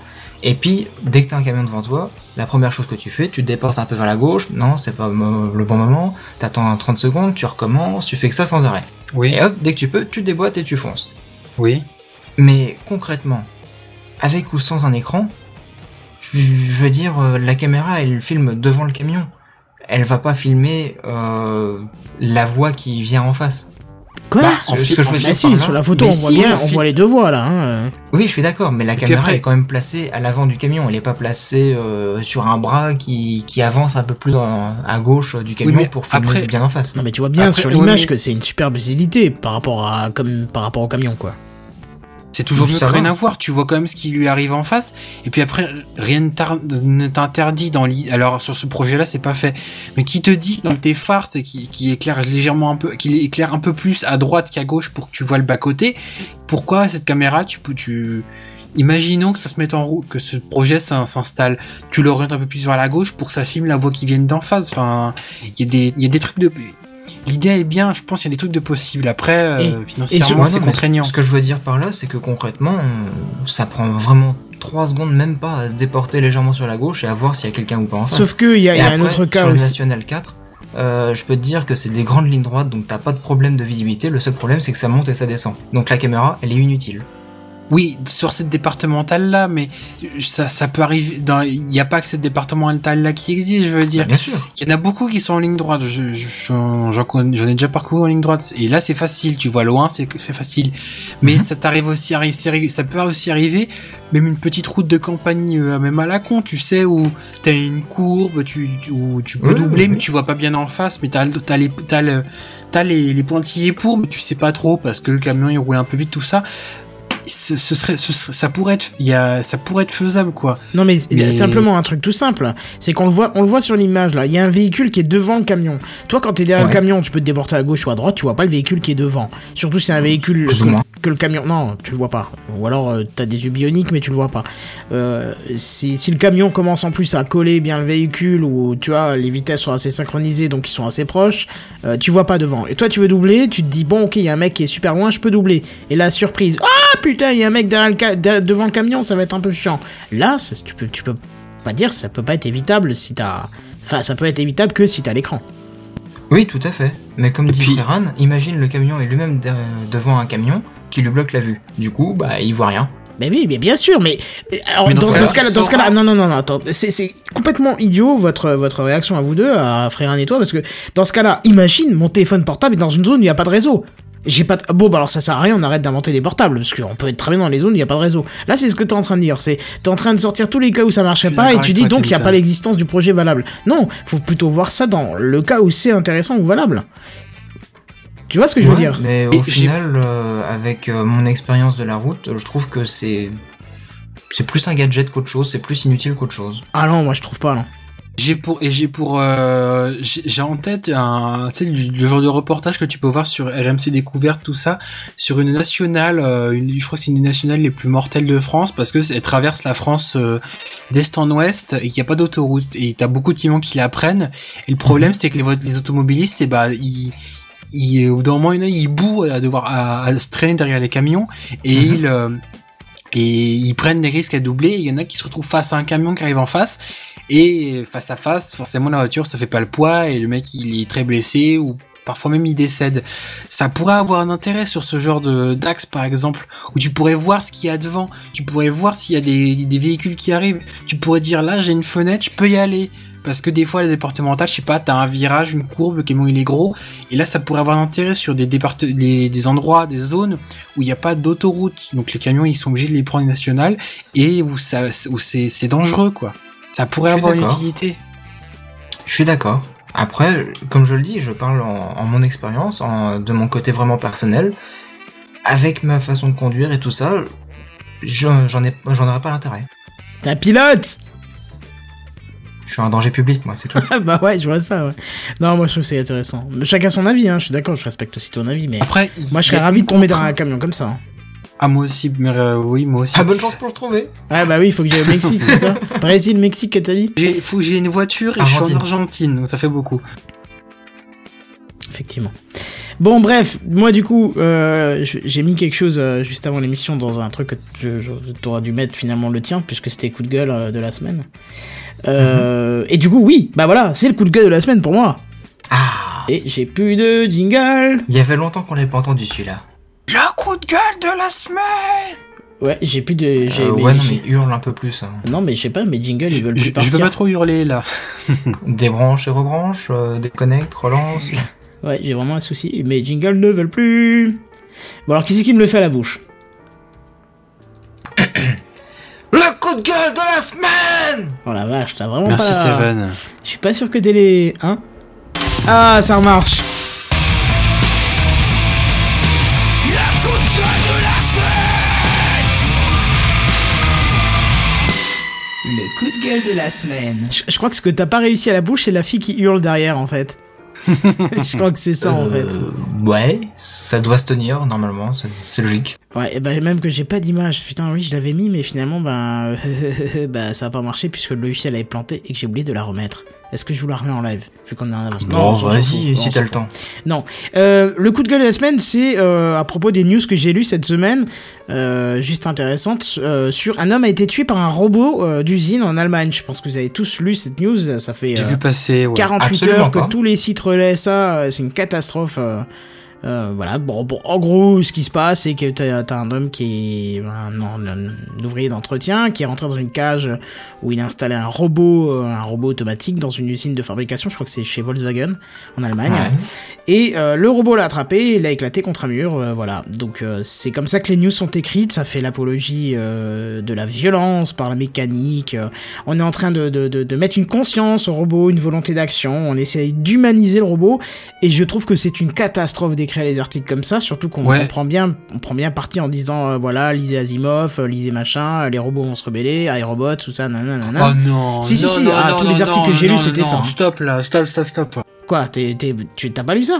Speaker 4: Et puis, dès que t'as un camion devant toi, la première chose que tu fais, tu te déportes un peu vers la gauche. Non, c'est pas le bon moment. T'attends 30 secondes, tu recommences, tu fais que ça sans arrêt.
Speaker 3: Oui,
Speaker 4: Et hop, dès que tu peux, tu déboîtes et tu fonces.
Speaker 3: Oui.
Speaker 4: Mais concrètement, avec ou sans un écran, je veux dire, euh, la caméra, elle filme devant le camion. Elle va pas filmer euh, la voie qui vient en face.
Speaker 2: Quoi
Speaker 4: Bah, ce- ce que je veux dire
Speaker 2: si, sur la photo,
Speaker 4: Mais
Speaker 2: on voit bien, on voit les deux voies là. Hein.
Speaker 4: Oui, je suis d'accord, mais la caméra
Speaker 3: après-
Speaker 4: est quand même placée à l'avant du camion. Elle est pas placée euh, sur un bras qui, qui avance un peu plus dans- à gauche du camion pour filmer
Speaker 3: après-
Speaker 4: bien en face.
Speaker 2: Non mais tu vois bien
Speaker 3: Après,
Speaker 2: sur l'image
Speaker 3: mais-
Speaker 2: que c'est une super visibilité par rapport à comme par rapport au camion quoi.
Speaker 3: C'est toujours mieux
Speaker 4: Ça
Speaker 3: que rien à voir. Tu vois quand même ce qui lui arrive en face. Et puis après, rien ne t'interdit dans l'i- Alors sur ce projet-là, c'est pas fait. Mais qui te dit dans tes phares t- qui, qui éclaire légèrement un peu, qui éclaire un peu plus à droite qu'à gauche pour que tu vois le bas côté. Pourquoi cette caméra, tu peux, tu Imaginons que ça se mette en route, que ce projet s'in- s'installe. Tu l'orientes un peu plus vers la gauche pour que ça filme la voie qui vient d'en face. Enfin, il y y a des trucs de. L'idée est bien. Je pense qu'il y a des trucs de possible. Après, euh, financièrement, c'est contraignant.
Speaker 4: Ce que je veux dire par là, c'est que concrètement, on- ça prend vraiment 3 secondes, même pas, à se déporter légèrement sur la gauche et à voir s'il y a quelqu'un ou pas en face.
Speaker 2: Sauf que il y a, y un autre cas
Speaker 4: sur le
Speaker 2: aussi.
Speaker 4: National 4, euh, je peux te dire que c'est des grandes lignes droites, donc t'as pas de problème de visibilité. Le seul problème, c'est que ça monte et ça descend. Donc la caméra, elle est inutile.
Speaker 3: Oui, sur cette départementale là, mais ça, ça peut arriver. Il n'y a pas que cette départementale là qui existe, je veux dire.
Speaker 4: Bah, bien sûr.
Speaker 3: Il y en a beaucoup qui sont en ligne droite. Je- je- J'en connais- j'en ai déjà parcouru en ligne droite. Et là, c'est facile. Tu vois loin, c'est facile. Mais
Speaker 4: Mhm.
Speaker 3: ça t'arrive aussi, ça peut aussi arriver. Même une petite route de campagne, euh, même à la con, tu sais où t'as une courbe, tu, où tu peux
Speaker 4: Oui,
Speaker 3: doubler,
Speaker 4: oui,
Speaker 3: mais tu vois pas bien en face. Mais t'as t'as les, t'as le, les, les pointillés pour, mais tu sais pas trop parce que le camion il roule un peu vite, tout ça. Ce, ce serait, ce ça pourrait être, il y a, ça pourrait être faisable quoi.
Speaker 2: Non mais, il y a
Speaker 3: Mais-
Speaker 2: simplement un truc tout simple, c'est qu'on le voit, on le voit sur l'image là. Il y a un véhicule qui est devant le camion. Toi, quand t'es derrière
Speaker 4: Ouais.
Speaker 2: le camion, tu peux te déporter à gauche ou à droite. Tu vois pas le véhicule qui est devant. Surtout si c'est un véhicule
Speaker 4: Plus ou
Speaker 2: que,
Speaker 4: moins.
Speaker 2: que le camion. Non, tu le vois pas. Ou alors euh, t'as des yeux bioniques, mais tu le vois pas. Euh, si, si le camion commence en plus à coller bien le véhicule ou tu vois les vitesses sont assez synchronisées donc ils sont assez proches, euh, tu vois pas devant. Et toi, tu veux doubler, tu te dis bon ok, il y a un mec qui est super loin, je peux doubler. Et la surprise, ah putain, il y a un mec derrière le ca- de- devant le camion, ça va être un peu chiant. Là, ça- tu peux, tu peux pas dire, ça peut pas être évitable si t'as. Enfin, ça peut être évitable que si t'as l'écran.
Speaker 4: Oui, tout à fait. Mais comme dit
Speaker 3: puis-
Speaker 4: Freran, imagine le camion est lui-même de- devant un camion qui lui bloque la vue. Du coup, bah, il voit rien.
Speaker 2: Mais oui, mais bien sûr, mais euh, alors
Speaker 3: Mais dans
Speaker 2: dans,
Speaker 3: ce cas-là,
Speaker 2: dans ce cas-là,
Speaker 3: sauras.
Speaker 2: non, non, non, non, attends, c'est c'est complètement idiot votre votre réaction à vous deux, à Frérin et toi, parce que dans ce cas-là, imagine mon téléphone portable est dans une zone où il n'y a pas de réseau. J'ai pas de... Bon, bah alors ça sert à rien, on arrête d'inventer des portables, parce qu'on peut être très bien dans les zones où il n'y a pas de réseau. Là, c'est ce que t'es en train de dire, c'est t'es en train de sortir tous les cas où ça marchait pas, et tu dis donc il n'y a pas l'existence du projet valable. Non, faut plutôt voir ça dans le cas où c'est intéressant ou valable. Tu vois ce que je veux dire?
Speaker 4: Mais
Speaker 3: Et
Speaker 4: au final, euh, avec euh, mon expérience de la route, je trouve que c'est c'est plus un gadget qu'autre chose, c'est plus inutile qu'autre chose.
Speaker 2: Ah non, moi je trouve pas, non.
Speaker 3: J'ai pour et j'ai pour euh, j'ai en tête un tu sais le, genre de reportage que tu peux voir sur RMC Découverte tout ça sur une nationale euh, une, je crois que c'est une des nationales les plus mortelles de France parce que elle traverse la France euh, d'est en ouest et qu'il n'y a pas d'autoroute. Et t'as beaucoup de camions qui la prennent. Et le problème c'est que les, les automobilistes et bah ils ils au bout d'un moment il ils bouent à devoir à, à se traîner derrière les camions. Et ils euh, et ils prennent des risques à doubler. Il y en a qui se retrouvent face à un camion qui arrive en face et face à face, forcément la voiture ça fait pas le poids et le mec il est très blessé ou parfois même il décède. Ça pourrait avoir un intérêt sur ce genre de d'axe par exemple où tu pourrais voir ce qu'il y a devant, tu pourrais voir s'il y a des, des véhicules qui arrivent, tu pourrais dire là j'ai une fenêtre, je peux y aller. Parce que des fois, les départementales, je sais pas, t'as un virage, une courbe, le camion il est gros, et là ça pourrait avoir un intérêt sur des départe des, des endroits, des zones où il n'y a pas d'autoroute, donc les camions ils sont obligés de les prendre nationales et où ça, où c'est dangereux quoi. Ça pourrait avoir une utilité.
Speaker 4: Je suis d'accord. Après, comme je le dis, je parle en, en mon expérience, en- de mon côté vraiment personnel, avec ma façon de conduire et tout ça, je- j'en ai, j'en aurais pas l'intérêt.
Speaker 2: T'es un pilote
Speaker 4: Je suis un danger public, moi, c'est tout.
Speaker 2: Ah bah ouais, je vois ça, ouais. Non, moi je trouve que c'est intéressant. Mais Chacun son avis, hein, je suis d'accord, je respecte aussi ton avis, mais...
Speaker 3: Après,
Speaker 2: Moi je serais ravi de tomber dans un camion comme ça. hein.
Speaker 3: Ah moi aussi, mais euh, oui moi aussi.
Speaker 4: ah, bonne chance pour le trouver.
Speaker 2: Ah bah oui, il faut que j'aille au Mexique, c'est ça Brésil, Mexique, que t'as dit?
Speaker 3: J'ai faut que j'ai une voiture et je suis
Speaker 4: Argentine.
Speaker 3: en Argentine, donc ça fait beaucoup.
Speaker 2: Effectivement. Bon, bref, moi du coup, euh, j'ai mis quelque chose euh, juste avant l'émission dans un truc que je, t'aurais dû mettre finalement le tien, puisque c'était coup de gueule euh, de la semaine. Euh, Et du coup, oui, bah voilà, c'est le coup de gueule de la semaine pour moi.
Speaker 4: Ah,
Speaker 2: Et j'ai plus de jingle.
Speaker 4: il y avait longtemps qu'on l'avait pas entendu celui-là.
Speaker 3: Le coup de gueule de la semaine
Speaker 2: Ouais, j'ai plus de. j'ai-
Speaker 4: Euh,
Speaker 2: mais
Speaker 4: ouais, non, mais hurle un peu plus. hein.
Speaker 2: Non, mais je sais pas, mes jingles ils veulent
Speaker 3: je,
Speaker 2: plus
Speaker 3: je
Speaker 2: partir.
Speaker 3: peux pas trop hurler là.
Speaker 4: Débranche et rebranche, euh, déconnecte, relance.
Speaker 2: Ouais, j'ai vraiment un souci. Mes jingles ne veulent plus. Bon, alors qui c'est qui me le fait à la bouche?
Speaker 4: Le coup de gueule de la semaine
Speaker 2: Oh la vache, t'as vraiment
Speaker 3: Merci
Speaker 2: pas.
Speaker 3: Seven.
Speaker 2: Je suis pas sûr que t'aies les. Hein? Ah, ça marche Le coup de gueule de la semaine. Je, je crois que ce que t'as pas réussi à la bouche, c'est la fille qui hurle derrière en fait. je crois que c'est ça en fait.
Speaker 4: Euh, Ouais, ça doit se tenir normalement, c'est c'est logique.
Speaker 2: Ouais, et bah même que j'ai pas d'image. Putain, oui, je l'avais mis, mais finalement, ben, bah, ça a pas marché puisque le logiciel avait planté et que j'ai oublié de la remettre. Est-ce que je vous la remets en live vu qu'on est en avance?
Speaker 4: Bon,
Speaker 2: on s'en fout.
Speaker 4: vas-y, si t'as le temps.
Speaker 2: Non. Euh, le coup de gueule de la semaine, c'est euh, à propos des news que j'ai lues cette semaine, euh, juste intéressante, sur un homme a été tué par un robot d'usine en Allemagne. Je pense que vous avez tous lu cette news. Ça fait
Speaker 3: vu passer. Ouais.
Speaker 2: 48
Speaker 4: Absolument
Speaker 2: heures que
Speaker 4: pas.
Speaker 2: tous les sites relaient ça, c'est une catastrophe. Euh, voilà, bon, bon, en gros, ce qui se passe, c'est que t'as t'as un homme qui est un, un- un ouvrier d'entretien qui est rentré dans une cage où il a installé un robot, euh, un robot automatique dans une usine de fabrication. Je crois que c'est chez Volkswagen en Allemagne.
Speaker 4: Ouais.
Speaker 2: Et euh, le robot l'a attrapé, et il a éclaté contre un mur, euh, voilà. Donc c'est comme ça que les news sont écrites, ça fait l'apologie de la violence par la mécanique. on est en train de, de, de, de mettre une conscience au robot, une volonté d'action, on essaye d'humaniser le robot, et je trouve que c'est une catastrophe d'écrire les articles comme ça, surtout qu'on
Speaker 3: Ouais.
Speaker 2: prend bien, on prend bien parti en disant, euh, voilà, lisez Asimov, euh, lisez machin, euh, les robots vont se rebeller, iRobot, tout ça, nanana.
Speaker 3: Oh non.
Speaker 2: Si, si,
Speaker 3: non,
Speaker 2: si,
Speaker 3: non,
Speaker 2: ah,
Speaker 3: non,
Speaker 2: tous les
Speaker 3: non,
Speaker 2: articles que
Speaker 3: non,
Speaker 2: j'ai lus,
Speaker 3: non,
Speaker 2: c'était
Speaker 3: non,
Speaker 2: ça.
Speaker 3: Stop là, stop, stop, stop.
Speaker 2: Quoi, t'es, t'es, tu t'as pas lu ça?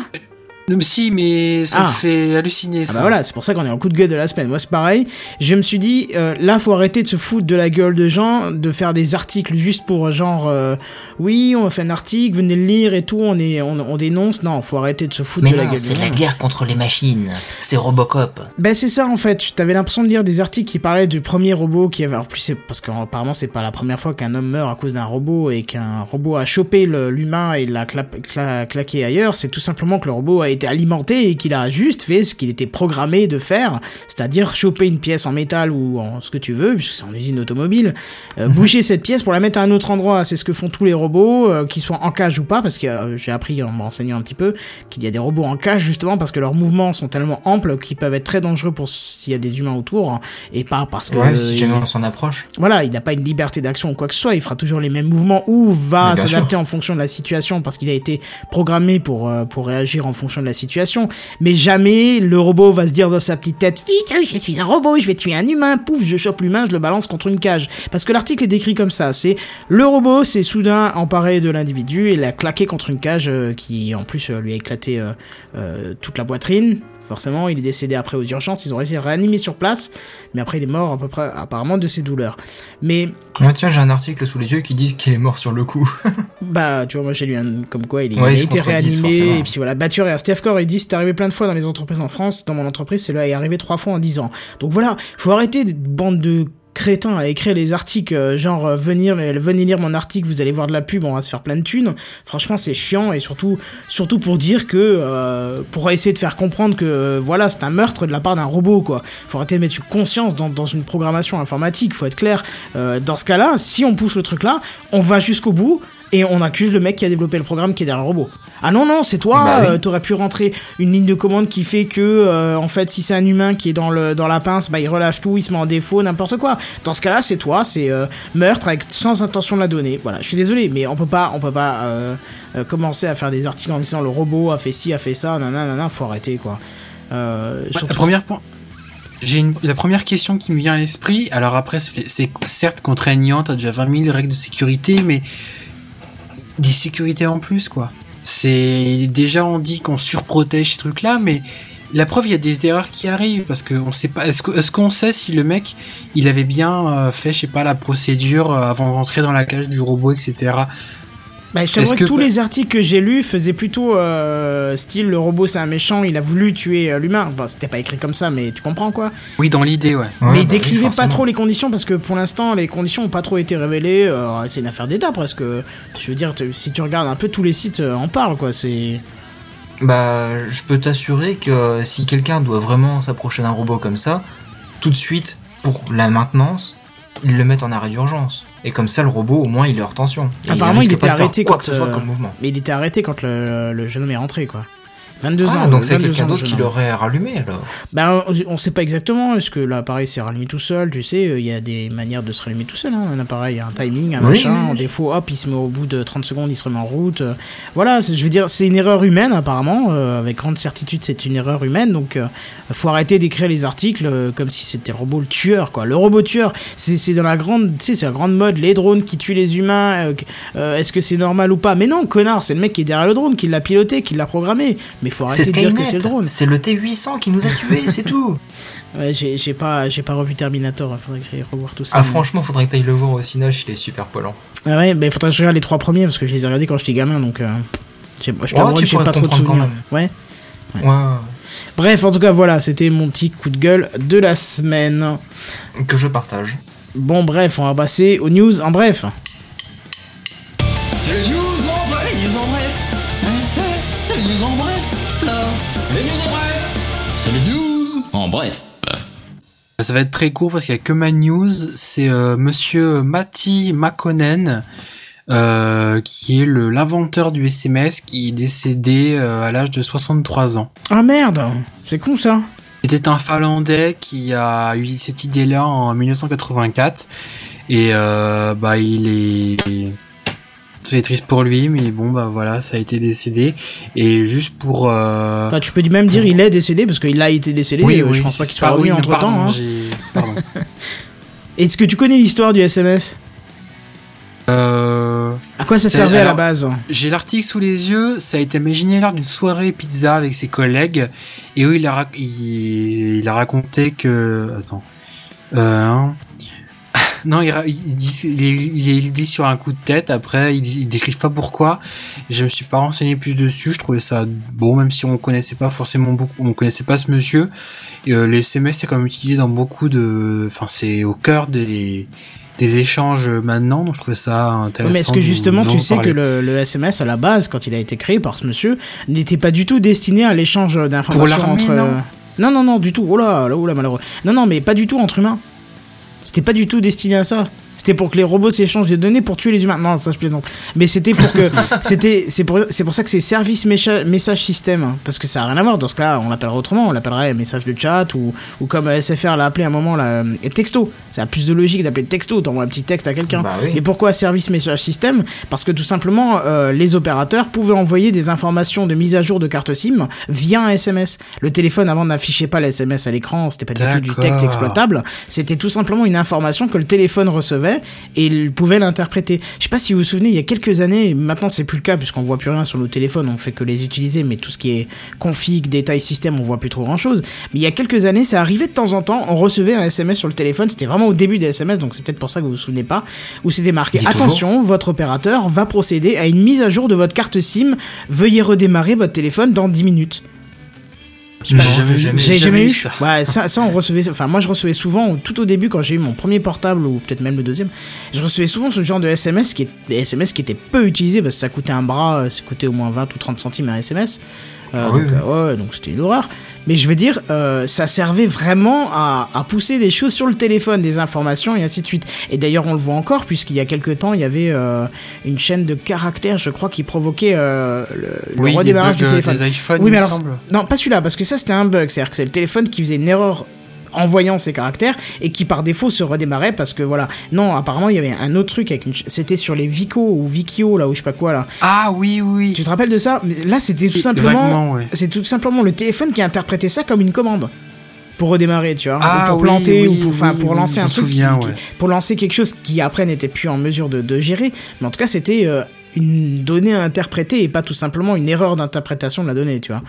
Speaker 3: Non, mais si, mais ça
Speaker 2: Ah.
Speaker 3: me fait halluciner
Speaker 2: Ah
Speaker 3: ça.
Speaker 2: bah voilà, c'est pour ça qu'on est en coup de gueule de la semaine. Moi c'est pareil. Je me suis dit, euh, là faut arrêter de se foutre de la gueule de gens, de faire des articles juste pour genre, euh, oui on fait un article, venez le lire et tout, on est, on, on dénonce. Non, faut arrêter de se foutre
Speaker 4: Mais
Speaker 2: de la
Speaker 4: non,
Speaker 2: gueule
Speaker 4: c'est la guerre contre les machines. C'est Robocop.
Speaker 2: Ben c'est ça en fait. T'avais l'impression de lire des articles qui parlaient du premier robot qui avait. En plus c'est parce qu'apparemment c'est pas la première fois qu'un homme meurt à cause d'un robot et qu'un robot a chopé l'humain et l'a cla- cla- claqué ailleurs. C'est tout simplement que le robot a été alimenté et qu'il a juste fait ce qu'il était programmé de faire, c'est-à-dire choper une pièce en métal ou en ce que tu veux, puisque c'est en usine automobile, euh, bouger cette pièce pour la mettre à un autre endroit. C'est ce que font tous les robots, euh, qu'ils soient en cage ou pas, parce que euh, j'ai appris en me renseignant un petit peu qu'il y a des robots en cage justement parce que leurs mouvements sont tellement amples qu'ils peuvent être très dangereux pour s'il y a des humains autour hein, et pas parce que
Speaker 4: Ouais, si
Speaker 2: il-
Speaker 4: jamais on s'en approche.
Speaker 2: voilà, il n'a pas une liberté d'action ou quoi que ce soit, il fera toujours les mêmes mouvements ou va s'adapter en fonction de la situation parce qu'il a été programmé pour, euh, pour réagir en fonction de la situation. Mais jamais le robot va se dire dans sa petite tête, je suis un robot, je vais tuer un humain, pouf, je chope l'humain, je le balance contre une cage. Parce que l'article est décrit comme ça, c'est le robot s'est soudain emparé de l'individu et l'a claqué contre une cage euh, qui en plus lui a éclaté euh, euh, toute la poitrine. Forcément, il est décédé après aux urgences, ils ont réussi à réanimer sur place, mais après il est mort à peu près apparemment de ses douleurs. Mais
Speaker 4: tiens, j'ai un article sous les yeux qui dit qu'il est mort sur le coup.
Speaker 2: bah, tu vois, moi j'ai lu un comme quoi il, est-
Speaker 4: Ouais,
Speaker 2: il a été réanimé
Speaker 4: forcément.
Speaker 2: et puis voilà, battu à Steve Core il dit c'est arrivé plein de fois dans les entreprises en France, dans mon entreprise c'est là est arrivé trois fois en dix ans. Donc voilà, faut arrêter de bande de crétins à écrire les articles euh, genre euh, venir venez lire mon article vous allez voir de la pub on va se faire plein de thunes. Franchement c'est chiant et surtout surtout pour dire que euh, pour essayer de faire comprendre que euh, voilà c'est un meurtre de la part d'un robot quoi. Faut arrêter de mettre une conscience dans, dans une programmation informatique faut être clair. Euh, dans ce cas là si on pousse le truc là on va jusqu'au bout et on accuse le mec qui a développé le programme qui est derrière le robot. Ah non non, c'est toi,
Speaker 4: Bah oui.
Speaker 2: euh, t'aurais pu rentrer une ligne de commande qui fait que euh, en fait si c'est un humain qui est dans le dans la pince, bah il relâche tout, il se met en défaut, n'importe quoi. Dans ce cas-là, c'est toi, c'est euh, meurtre avec sans intention de la donner. Voilà, je suis désolé, mais on peut pas on peut pas euh, euh, commencer à faire des articles en disant le robot a fait ci, a fait ça, nanana, nanana, faut arrêter quoi. Euh,
Speaker 3: Ouais, la première point. J'ai une, la première question qui me vient à l'esprit. Alors après, c'est c'est certes contraignant, t'as déjà 20 000 règles de sécurité, mais des sécurités en plus, quoi. C'est déjà on dit qu'on surprotège ces trucs-là, mais la preuve, il y a des erreurs qui arrivent parce que on sait pas. Est-ce qu'on sait si le mec, il avait bien euh, fait, je sais pas, la procédure euh, avant de rentrer dans la cage du robot, etc.
Speaker 2: Bah, je t'avoue que,
Speaker 3: que-
Speaker 2: tous les articles que j'ai lus faisaient plutôt euh, style le robot c'est un méchant, il a voulu tuer euh, l'humain. Bon, c'était pas écrit comme ça, mais tu comprends quoi.
Speaker 3: Oui, dans l'idée, ouais.
Speaker 4: Ouais,
Speaker 2: mais
Speaker 4: bah oui,
Speaker 2: décrivait pas trop les conditions parce que pour l'instant les conditions ont pas trop été révélées. euh, c'est une affaire d'état presque. Je veux dire, si tu regardes un peu tous les sites euh, en parlent quoi. C'est
Speaker 4: Bah, je peux t'assurer que si quelqu'un doit vraiment s'approcher d'un robot comme ça, tout de suite, pour la maintenance, ils le mettent en arrêt d'urgence. Et comme ça, le robot, au moins, il est hors tension. Et
Speaker 2: Apparemment, il était arrêté
Speaker 4: quoi
Speaker 2: quand,
Speaker 4: que ce soit
Speaker 2: euh,
Speaker 4: comme mouvement.
Speaker 2: mais il était arrêté quand le, le jeune homme est rentré quoi. 22
Speaker 4: Ah,
Speaker 2: ans.
Speaker 4: donc c'est
Speaker 2: 22
Speaker 4: quelqu'un d'autre qui l'aurait rallumé alors.
Speaker 2: Ben, on- on sait pas exactement. Est-ce que l'appareil s'est rallumé tout seul Tu sais, euh, il y a des manières de se rallumer tout seul. Hein, un appareil, un timing, un
Speaker 4: Oui,
Speaker 2: machin.
Speaker 4: oui, oui.
Speaker 2: En défaut, hop, il se met au bout de 30 secondes, il se remet en route. euh, voilà, je veux dire, c'est une erreur humaine apparemment. euh, avec grande certitude, c'est une erreur humaine. Donc, euh, faut arrêter d'écrire les articles euh, comme si c'était le robot le tueur, quoi. Le robot tueur, c'est dans la grande, c'est la grande mode. Les drones qui tuent les humains. Est-ce que c'est normal ou pas? Mais non, connard, c'est le mec qui est derrière le drone, qui l'a piloté, qui l'a programmé. Mais faut
Speaker 4: C'est
Speaker 2: arrêter de dire que c'est
Speaker 4: Skynet,
Speaker 2: le drone.
Speaker 4: c'est le T800 qui nous a tués, c'est tout.
Speaker 2: Ouais, j'ai pas, j'ai pas revu Terminator, il faudrait que j'aille revoir tout ça.
Speaker 4: Ah
Speaker 2: mais-
Speaker 4: franchement, faudrait que t'ailles le voir au Cinoche, il est super polant.
Speaker 2: Ah ouais, il faudrait que je regarde les trois premiers parce que je les ai regardés quand j'étais gamin donc. Euh, je t'avoue que j'ai pas trop de souvenirs. Ouais.
Speaker 4: Ouais,
Speaker 2: Bref, en tout cas, voilà, c'était mon petit coup de gueule de la semaine.
Speaker 4: que je partage.
Speaker 2: Bon, bref, on va passer aux news en bref.
Speaker 7: Bref.
Speaker 3: Ça va être très court parce qu'il y a que ma news. C'est euh, Monsieur Matti Makonnen, euh, qui est le l'inventeur du SMS, qui est décédé euh, à l'âge de 63 ans.
Speaker 2: Ah merde, c'est con ça.
Speaker 3: C'était un Finlandais qui a eu cette idée-là en 1984 et euh, bah il est c'est triste pour lui mais bon bah voilà ça a été décédé et juste pour euh...
Speaker 2: Enfin, tu peux même dire il est décédé parce qu'il a été décédé. euh, je pense pas qu'il soit revenu
Speaker 3: oui,
Speaker 2: entre
Speaker 3: pardon,
Speaker 2: temps.
Speaker 3: pardon.
Speaker 2: Est-ce que tu connais l'histoire du SMS
Speaker 3: Euh,
Speaker 2: À quoi ça servait à la base?
Speaker 3: J'ai l'article sous les yeux, ça a été imaginé lors d'une soirée pizza avec ses collègues, et où il a, rac- il, il a raconté que... Attends. Euh, hein. Non, il, il, il, dit sur un coup de tête, après, il, il décrivent pas pourquoi. Je me suis pas renseigné plus dessus, je trouvais ça bon, même si on connaissait pas forcément beaucoup, on connaissait pas ce monsieur. Euh, les SMS, c'est quand même utilisé dans beaucoup de... Enfin, c'est au cœur des des échanges maintenant, donc je trouvais ça intéressant.
Speaker 2: Mais est-ce que justement tu sais que le, le SMS à la base, quand il a été créé par ce monsieur, n'était pas du tout destiné à l'échange d'informations entre.
Speaker 3: non
Speaker 2: euh, non, non, non, du tout. Oh là, là, oh là, malheureux. Non, non, mais pas du tout entre humains. C'était pas du tout destiné à ça. C'était pour que les robots s'échangent des données pour tuer les humains. Non, ça je plaisante. Mais c'était pour que c'était c'est pour c'est pour ça que c'est service message système hein, parce que ça a rien à voir. Dans ce cas, on l'appellerait autrement. On l'appellerait message de chat ou ou comme SFR l'a appelé à un moment là, euh, texto. Ça a plus de logique d'appeler texto. T'envoies un petit texte à quelqu'un.
Speaker 4: Bah oui.
Speaker 2: Et pourquoi service message système? Parce que tout simplement, euh, les opérateurs pouvaient envoyer des informations de mise à jour de carte SIM via un SMS. Le téléphone avant n'affichait pas les SMS à l'écran, c'était pas du tout du texte exploitable. C'était tout simplement une information que le téléphone recevait et il pouvait l'interpréter. Je sais pas si vous vous souvenez, il y a quelques années, maintenant c'est plus le cas puisqu'on voit plus rien sur nos téléphones, on fait que les utiliser, mais tout ce qui est config, détails, système, on voit plus trop grand chose. Mais il y a quelques années, ça arrivait de temps en temps, on recevait un SMS sur le téléphone, c'était vraiment au début des SMS, donc c'est peut-être pour ça que vous vous souvenez pas, où c'était marqué attention, votre opérateur va procéder à une mise à jour de votre carte SIM, veuillez redémarrer votre téléphone dans 10 minutes.
Speaker 3: J'ai jamais,
Speaker 2: jamais, eu
Speaker 3: ça.
Speaker 2: Ouais, ça, ça on recevait. Enfin, moi je recevais souvent, tout au début quand j'ai eu mon premier portable ou peut-être même le deuxième, je recevais souvent ce genre de SMS qui est des SMS qui étaient peu utilisés parce que ça coûtait un bras, euh, ça coûtait au moins 20 ou 30 centimes un SMS. Euh,
Speaker 4: Ah oui,
Speaker 2: donc,
Speaker 4: oui.
Speaker 2: euh, ouais, donc c'était une horreur. Mais je veux dire, euh, ça servait vraiment à, à pousser des choses sur le téléphone, des informations et ainsi de suite. Et d'ailleurs, on le voit encore, puisqu'il y a quelques temps, il y avait euh, une chaîne de caractères, je crois, qui provoquait euh, le,
Speaker 3: Oui,
Speaker 2: redémarrage du téléphone.
Speaker 3: des iPhones,
Speaker 2: Oui, mais alors, non, pas celui-là, parce que ça c'était un bug. C'est-à-dire que c'est le téléphone qui faisait une erreur en voyant ces caractères et qui par défaut se redémarrait parce que voilà. Non, apparemment il y avait un autre truc avec une. C'était sur les Vico ou Vikio là ou je sais pas quoi là.
Speaker 3: Ah oui, oui.
Speaker 2: Tu te rappelles de ça? Mais Là c'était tout simplement.
Speaker 3: ouais.
Speaker 2: C'est tout simplement le téléphone qui interprétait ça comme une commande. Pour redémarrer, tu vois,
Speaker 3: Ah
Speaker 2: ou pour
Speaker 3: oui,
Speaker 2: planter,
Speaker 3: oui,
Speaker 2: ou pour,
Speaker 3: oui,
Speaker 2: pour lancer un truc,
Speaker 3: souviens,
Speaker 2: qui-
Speaker 3: ouais.
Speaker 2: pour lancer quelque chose qui après n'était plus en mesure de, de gérer. Mais en tout cas, c'était euh, une donnée à interpréter et pas tout simplement une erreur d'interprétation de la donnée, tu vois.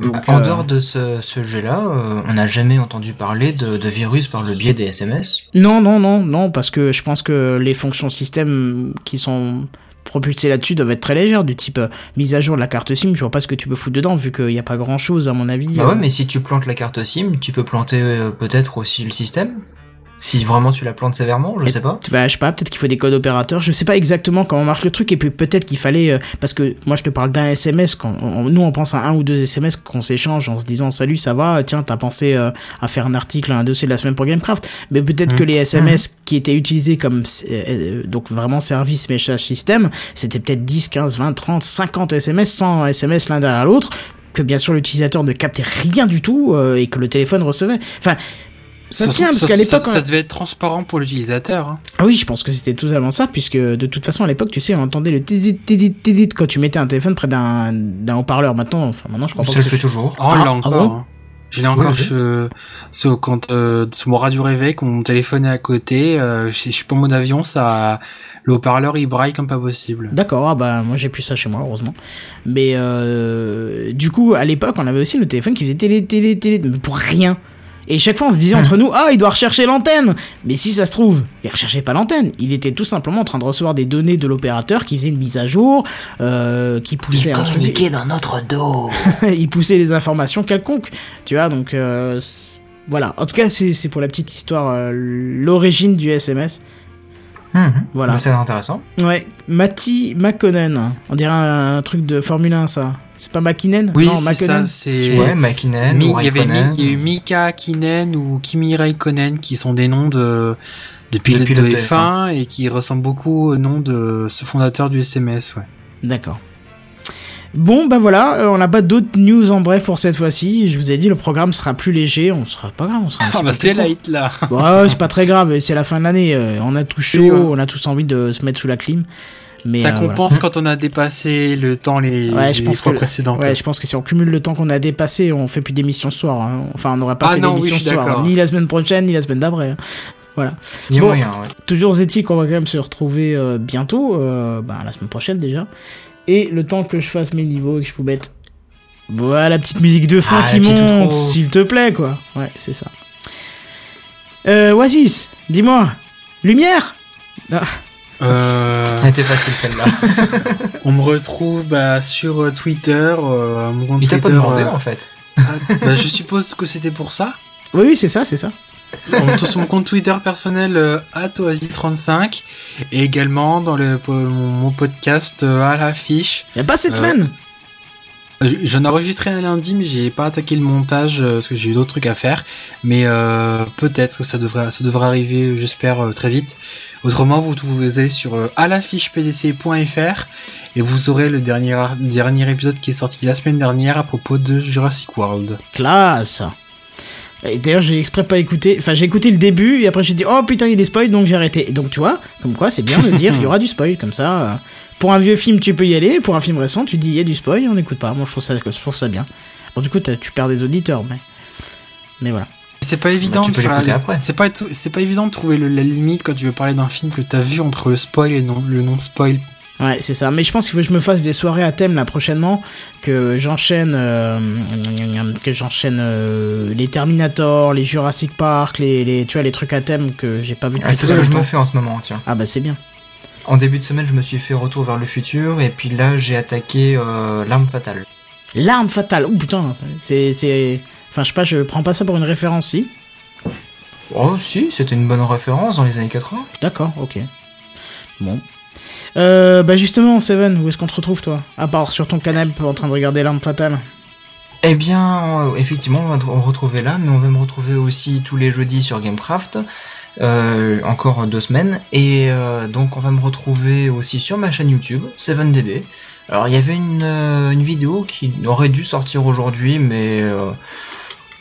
Speaker 2: Donc,
Speaker 4: en
Speaker 2: euh,
Speaker 4: dehors de ce, ce jeu-là, euh, on n'a jamais entendu parler de, de virus par le biais des SMS.
Speaker 2: Non, non, non, non, parce que je pense que les fonctions système qui sont propulsées là-dessus doivent être très légères, du type euh, mise à jour de la carte SIM. Je vois pas ce que tu peux foutre dedans, vu qu'il n'y a pas grand-chose à mon avis.
Speaker 4: Bah ouais, mais si tu plantes la carte SIM, tu peux planter peut-être aussi le système? Si vraiment tu la plantes sévèrement, je
Speaker 2: Et-
Speaker 4: sais pas.
Speaker 2: Bah, je sais pas, peut-être qu'il faut des codes opérateurs. Je sais pas exactement comment marche le truc. Et puis peut-être qu'il fallait, euh, parce que moi je te parle d'un SMS. Quand on- nous on pense à un ou deux SMS qu'on s'échange en se disant salut, ça va? Tiens, t'as pensé euh, à faire un article, un dossier de la semaine pour Gamecraft. Mais peut-être que les SMS qui étaient utilisés comme euh, euh, donc vraiment service message système, c'était peut-être 10, 15, 20, 30, 50 SMS, 100 SMS l'un derrière l'autre. Que bien sûr l'utilisateur ne captait rien du tout euh, et que le téléphone recevait. Enfin. Ça, tient, parce qu'à l'époque,
Speaker 3: ça, ça devait être transparent pour l'utilisateur. hein.
Speaker 2: ah oui, je pense que c'était totalement ça, puisque de toute façon à l'époque, tu sais, on entendait le tidit tidit tidit quand tu mettais un téléphone près d'un d'un haut-parleur. Maintenant, enfin maintenant, je crois pas
Speaker 4: Ça
Speaker 2: que
Speaker 4: le fait toujours.
Speaker 3: Oh,
Speaker 2: Ah,
Speaker 3: l'a
Speaker 2: ah
Speaker 3: encore.
Speaker 2: bon
Speaker 3: hein. Je l'ai encore
Speaker 4: oui.
Speaker 3: sur, sur, quand, euh, sur mon radio réveil, quand mon téléphone est à côté, euh, je je suis pas en mode avion, ça, le haut-parleur il braille comme pas possible.
Speaker 2: D'accord, ah bah moi j'ai plus ça chez moi heureusement. Mais euh, du coup à l'époque on avait aussi le téléphone qui faisait télé télé télé mais pour rien. Et chaque fois on se disait entre nous ah il doit rechercher l'antenne. Mais si ça se trouve il recherchait pas l'antenne, il était tout simplement en train de recevoir des données de l'opérateur qui faisait une mise à jour, euh, qui poussait un truc-
Speaker 4: dans notre dos.
Speaker 2: il poussait les informations quelconques, tu vois, donc euh, voilà. En tout cas, c'est c'est pour la petite histoire, euh, l'origine du SMS. Voilà.
Speaker 4: Bah, c'est intéressant.
Speaker 2: Ouais, Matty McConnell, on dirait un, un truc de Formule 1, ça. C'est pas McKinnon
Speaker 3: Oui,
Speaker 2: Non,
Speaker 3: c'est ça, c'est...
Speaker 4: Ouais, Makinen,
Speaker 3: Mi-
Speaker 4: ou
Speaker 3: il y avait Mi-
Speaker 4: Raikkonen.
Speaker 3: il y a eu Mika Kinen ou Kimi Raikkonen qui sont des noms de, de pilotes de F1 et qui ressemblent beaucoup au nom de ce fondateur du SMS, ouais.
Speaker 2: D'accord. Bon, bah voilà, euh, on n'a pas d'autres news en bref pour cette fois-ci. Je vous ai dit, le programme sera plus léger, on sera pas grave, on sera un petit
Speaker 3: Ah
Speaker 2: peu
Speaker 3: bah c'est light là.
Speaker 2: Ouais, c'est pas très grave, c'est la fin de l'année, euh, on a tous chaud,
Speaker 3: Oui, ouais.
Speaker 2: on a tous envie de se mettre sous la clim. Mais,
Speaker 3: ça
Speaker 2: euh, voilà.
Speaker 3: compense quand on a dépassé le temps les,
Speaker 2: Ouais, je
Speaker 3: les
Speaker 2: pense
Speaker 3: fois
Speaker 2: que-
Speaker 3: précédentes.
Speaker 2: Ouais, je pense que si on cumule le temps qu'on a dépassé, on fait plus d'émissions ce soir. hein. Enfin, on n'aurait pas
Speaker 3: Ah
Speaker 2: fait
Speaker 3: oui, suis
Speaker 2: ce soir,
Speaker 3: d'accord.
Speaker 2: ni la semaine prochaine, ni la semaine d'après. hein. Voilà.
Speaker 4: Il y a
Speaker 2: Bon.
Speaker 4: moyen, ouais.
Speaker 2: Toujours est-il qu'on va quand même se retrouver euh, bientôt, euh, bah, la semaine prochaine déjà. Et le temps que je fasse mes niveaux et que je vous mette. Voilà la petite musique de fin
Speaker 4: Ah,
Speaker 2: qui monte, s'il te plaît, quoi. Ouais, c'est ça. Euh, Oasis, dis-moi. Lumière Ah,
Speaker 3: Euh,
Speaker 4: Elle était facile celle-là.
Speaker 3: on me retrouve bah, sur euh, Twitter, euh, mon compte
Speaker 4: Il t'a pas demandé
Speaker 3: euh,
Speaker 4: en fait.
Speaker 3: ah, bah, je suppose que c'était pour ça?
Speaker 2: Oui, oui, c'est ça, c'est ça.
Speaker 3: Sur mon compte Twitter personnel euh, @oasis35 et également dans le mon, podcast euh, à l'affiche.
Speaker 2: Y a pas cette
Speaker 3: Euh,
Speaker 2: semaine
Speaker 3: J'en ai enregistré un lundi, mais j'ai pas attaqué le montage euh, parce que j'ai eu d'autres trucs à faire. Mais euh, peut-être que ça devrait, ça devrait arriver, j'espère, euh, très vite. Autrement, vous, allez sur euh, alafichepdc.fr et vous aurez le dernier, dernier épisode qui est sorti la semaine dernière à propos de Jurassic World.
Speaker 2: Classe. Et d'ailleurs, j'ai exprès pas écouté. Enfin, j'ai écouté le début et après j'ai dit oh putain il est spoil donc j'ai arrêté. Et donc tu vois, comme quoi c'est bien de dire il y aura du spoil comme ça. euh, Pour un vieux film tu peux y aller, pour un film récent tu dis il y a du spoil, on n'écoute pas. Moi je trouve ça, je trouve ça bien. Bon du coup t'as- tu perds des auditeurs mais mais voilà.
Speaker 3: C'est pas évident.
Speaker 4: tu
Speaker 3: de
Speaker 4: peux
Speaker 3: faire
Speaker 4: l'écouter
Speaker 3: la-
Speaker 4: après.
Speaker 3: C'est pas, tout- c'est pas évident de trouver le- la limite quand tu veux parler d'un film que t'as vu entre le spoil et non, le non spoil.
Speaker 2: Ouais, c'est ça. Mais je pense qu'il faut que je me fasse des soirées à thème là prochainement, que j'enchaîne, euh, que j'enchaîne euh, les Terminator, les Jurassic Park, les, les, tu vois, les trucs à thème que j'ai pas vu
Speaker 4: Ah, c'est ce que je me fais en ce moment, tiens.
Speaker 2: Ah bah c'est bien.
Speaker 4: En début de semaine, je me suis fait Retour vers le futur, et puis là, j'ai attaqué euh, L'arme fatale.
Speaker 2: L'arme fatale. Oh putain, c'est, c'est, enfin je sais pas, je prends pas ça pour une référence si?
Speaker 4: Oh, si, c'était une bonne référence dans les années 80.
Speaker 2: D'accord, ok. Bon. Euh, bah justement, Seven, où est-ce qu'on te retrouve toi? À part sur ton canapé en train de regarder l'arme fatale.
Speaker 4: Eh bien, euh, effectivement, on va te retrouver là, mais on va me retrouver aussi tous les jeudis sur Gamecraft, euh, encore deux semaines, et euh, donc on va me retrouver aussi sur ma chaîne YouTube, 7DD. Alors, il y avait une, une vidéo qui aurait dû sortir aujourd'hui, mais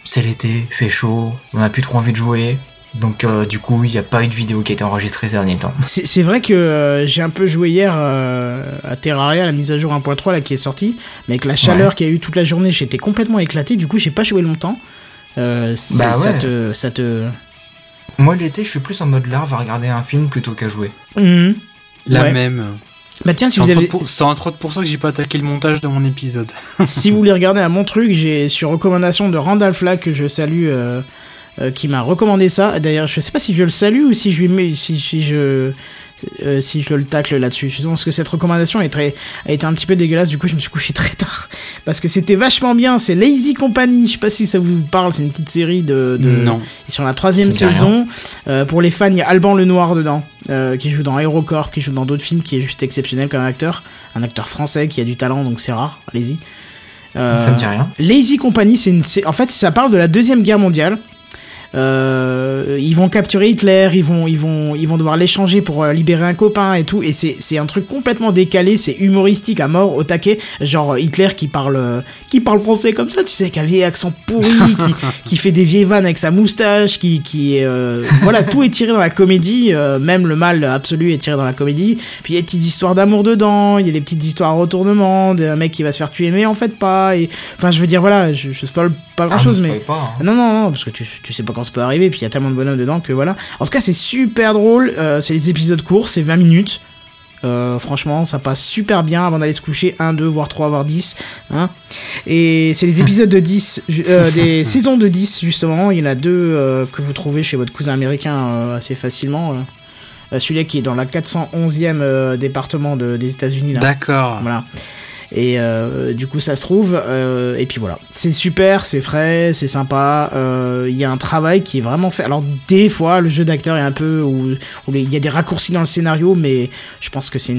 Speaker 4: c'est l'été, fait chaud, on a plus trop envie de jouer, donc euh, du coup, il n'y a pas eu de vidéo qui a été enregistrée ces derniers temps.
Speaker 2: C'est vrai que euh, j'ai un peu joué hier euh, à Terraria, la mise à jour 1.3 là qui est sortie, mais avec la chaleur qu'il y a eu toute la journée, j'étais complètement éclaté. Du coup, j'ai pas joué longtemps. Euh,
Speaker 4: Bah
Speaker 2: ça
Speaker 4: ouais.
Speaker 2: te, ça te.
Speaker 4: Moi, l'été, je suis plus en mode larve à regarder un film plutôt qu'à jouer.
Speaker 2: Mhm.
Speaker 3: La
Speaker 2: Ouais.
Speaker 3: même.
Speaker 2: Bah tiens, si
Speaker 3: C'est
Speaker 2: vous, avez,
Speaker 3: pour- c'est entre autres pour ça que j'ai pas attaqué le montage de mon épisode.
Speaker 2: si vous voulez regarder un mon truc, j'ai sur recommandation de Randall Flack que je salue, qui m'a recommandé ça. D'ailleurs, je sais pas si je le salue ou si je lui mets, si, si je euh, si je le tacle là-dessus. Je pense que cette recommandation est très, a été un petit peu dégueulasse. Du coup, je me suis couché très tard parce que c'était vachement bien. C'est Lazy Company. Je sais pas si ça vous parle. C'est une petite série de, de
Speaker 3: Non.
Speaker 2: Ils sont la troisième saison. Euh, pour les fans, il y a Alban le Noir dedans, euh, qui joue dans Aerocorps, qui joue dans d'autres films, qui est juste exceptionnel comme acteur. Un acteur français qui a du talent, donc c'est rare. Allez-y. Euh,
Speaker 4: Ça me dit rien.
Speaker 2: Lazy Company, c'est une, en fait, ça parle de la deuxième guerre mondiale. Euh, ils vont capturer Hitler, ils vont, ils vont, ils vont devoir l'échanger pour euh, libérer un copain et tout. Et c'est, c'est un truc complètement décalé, c'est humoristique à mort, au taquet. Genre euh, Hitler qui parle, euh, qui parle français comme ça, tu sais, avec un vieil accent pourri, qui, qui fait des vieilles vannes avec sa moustache, qui, qui euh, voilà, tout est tiré dans la comédie. euh, même le mal absolu est tiré dans la comédie. Puis il y a des petites histoires d'amour dedans, il y a des petites histoires à retournement, d'un mec qui va se faire tuer mais en fait pas. Et enfin, je veux dire, voilà, je, je spoil pas grand
Speaker 4: Ah,
Speaker 2: chose,
Speaker 4: me
Speaker 2: mais.
Speaker 4: pas, hein.
Speaker 2: Non, non, non, parce que tu, tu sais pas quand ça peut arriver, puis il y a tellement de bonhommes dedans que voilà. En tout cas, c'est super drôle, euh, c'est les épisodes courts, c'est 20 minutes. Euh, franchement, ça passe super bien avant d'aller se coucher, 1, 2, voire 3, voire 10. Hein. Et c'est les épisodes de 10, ju- euh, des saisons de 10, justement. Il y en a deux euh, que vous trouvez chez votre cousin américain assez facilement. Celui-là qui est dans la 411e euh, département de- des États-Unis. là.
Speaker 3: D'accord.
Speaker 2: Voilà. Et euh, du coup, ça se trouve. euh, et puis voilà. C'est super, c'est frais, c'est sympa. euh, Il y a un travail qui est vraiment fait. Alors, des fois, le jeu d'acteur est un peu. où il y a des raccourcis dans le scénario, mais je pense que c'est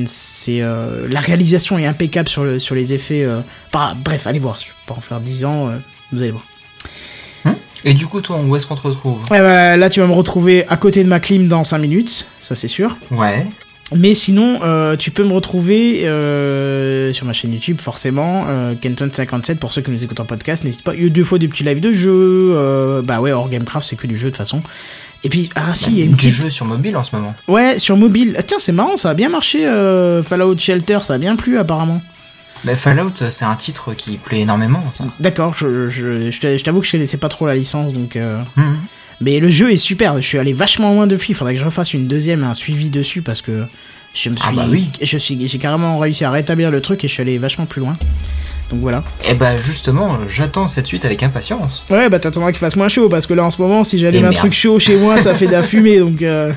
Speaker 2: la réalisation est impeccable sur, le, sur les effets. bah, bref, allez voir. Je vais pas en faire 10 ans. vous allez voir.
Speaker 4: Et du coup, toi, où est-ce qu'on te retrouve?
Speaker 2: Ouais, bah, là, tu vas me retrouver à côté de ma clim dans 5 minutes. Ça, c'est sûr.
Speaker 4: Ouais.
Speaker 2: Mais sinon, euh, tu peux me retrouver euh, sur ma chaîne YouTube, forcément, euh, Kenton57, pour ceux qui nous écoutent en podcast. N'hésite pas, il y a deux fois des petits lives de jeu. euh, bah ouais, hors Gamecraft, c'est que du jeu de toute façon. Et puis, ah si, il y a une petite...
Speaker 4: jeu sur mobile en ce moment.
Speaker 2: Ouais, sur mobile. Ah, tiens, c'est marrant, ça a bien marché, Fallout Shelter, ça a bien plu apparemment.
Speaker 4: Mais Fallout, c'est un titre qui plaît énormément, ça.
Speaker 2: D'accord, je, je, je t'a- je t'avoue que je connaissais pas trop la licence, donc... euh,
Speaker 4: Mhm.
Speaker 2: Mais le jeu est super, je suis allé vachement loin depuis, il faudrait que je refasse une deuxième, un suivi dessus, parce que je me suis...
Speaker 4: Ah bah oui.
Speaker 2: je suis, J'ai carrément réussi à rétablir le truc et je suis allé vachement plus loin. Donc voilà.
Speaker 4: Et bah justement, euh, j'attends cette suite avec impatience.
Speaker 2: Ouais, bah t'attendras qu'il fasse moins chaud, parce que là en ce moment, si j'allume un
Speaker 4: merde.
Speaker 2: truc chaud chez moi, ça fait de la fumée, donc... Euh...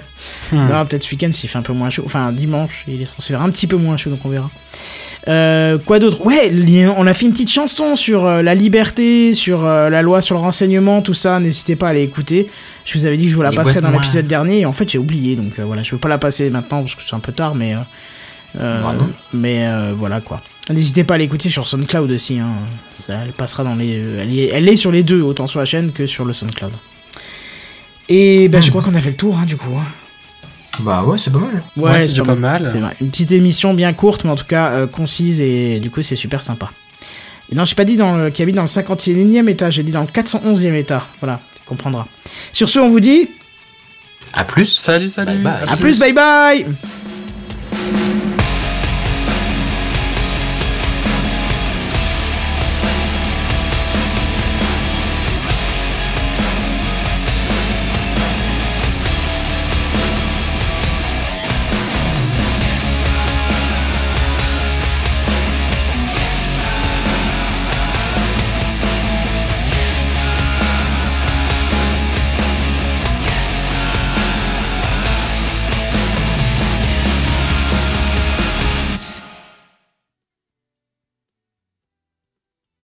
Speaker 3: Hmm.
Speaker 2: Non, peut-être ce week-end s'il fait un peu moins chaud. Enfin, dimanche, il est censé faire un petit peu moins chaud, donc on verra. Euh, quoi d'autre? Ouais, on a fait une petite chanson sur euh, la liberté, sur euh, la loi sur le renseignement, tout ça. N'hésitez pas à aller écouter. Je vous avais dit que je vous la
Speaker 4: Les
Speaker 2: passerai dans l'épisode dernier, et en fait j'ai oublié, donc euh, voilà, je veux pas la passer maintenant parce que c'est un peu tard, mais euh, euh,
Speaker 4: Bah non.
Speaker 2: mais euh, voilà quoi. N'hésitez pas à l'écouter sur SoundCloud aussi. Hein. Ça, elle passera dans les. euh, Elle est, elle est sur les deux, autant sur la chaîne que sur le SoundCloud. Et ben, je crois qu'on a fait le tour, hein, du coup. hein.
Speaker 4: Bah ouais, c'est pas mal.
Speaker 3: Ouais, c'est déjà pas mal.
Speaker 2: C'est vrai. Une petite émission bien courte, mais en tout cas euh, concise, et du coup, c'est super sympa. Et non, j'ai pas dit dans le, qu'il habite dans le 51e étage, j'ai dit dans le 411e étage. Voilà, tu comprendras. Sur ce, on vous dit
Speaker 4: À plus.
Speaker 3: Salut, salut.
Speaker 8: Bye bye.
Speaker 2: à plus, bye bye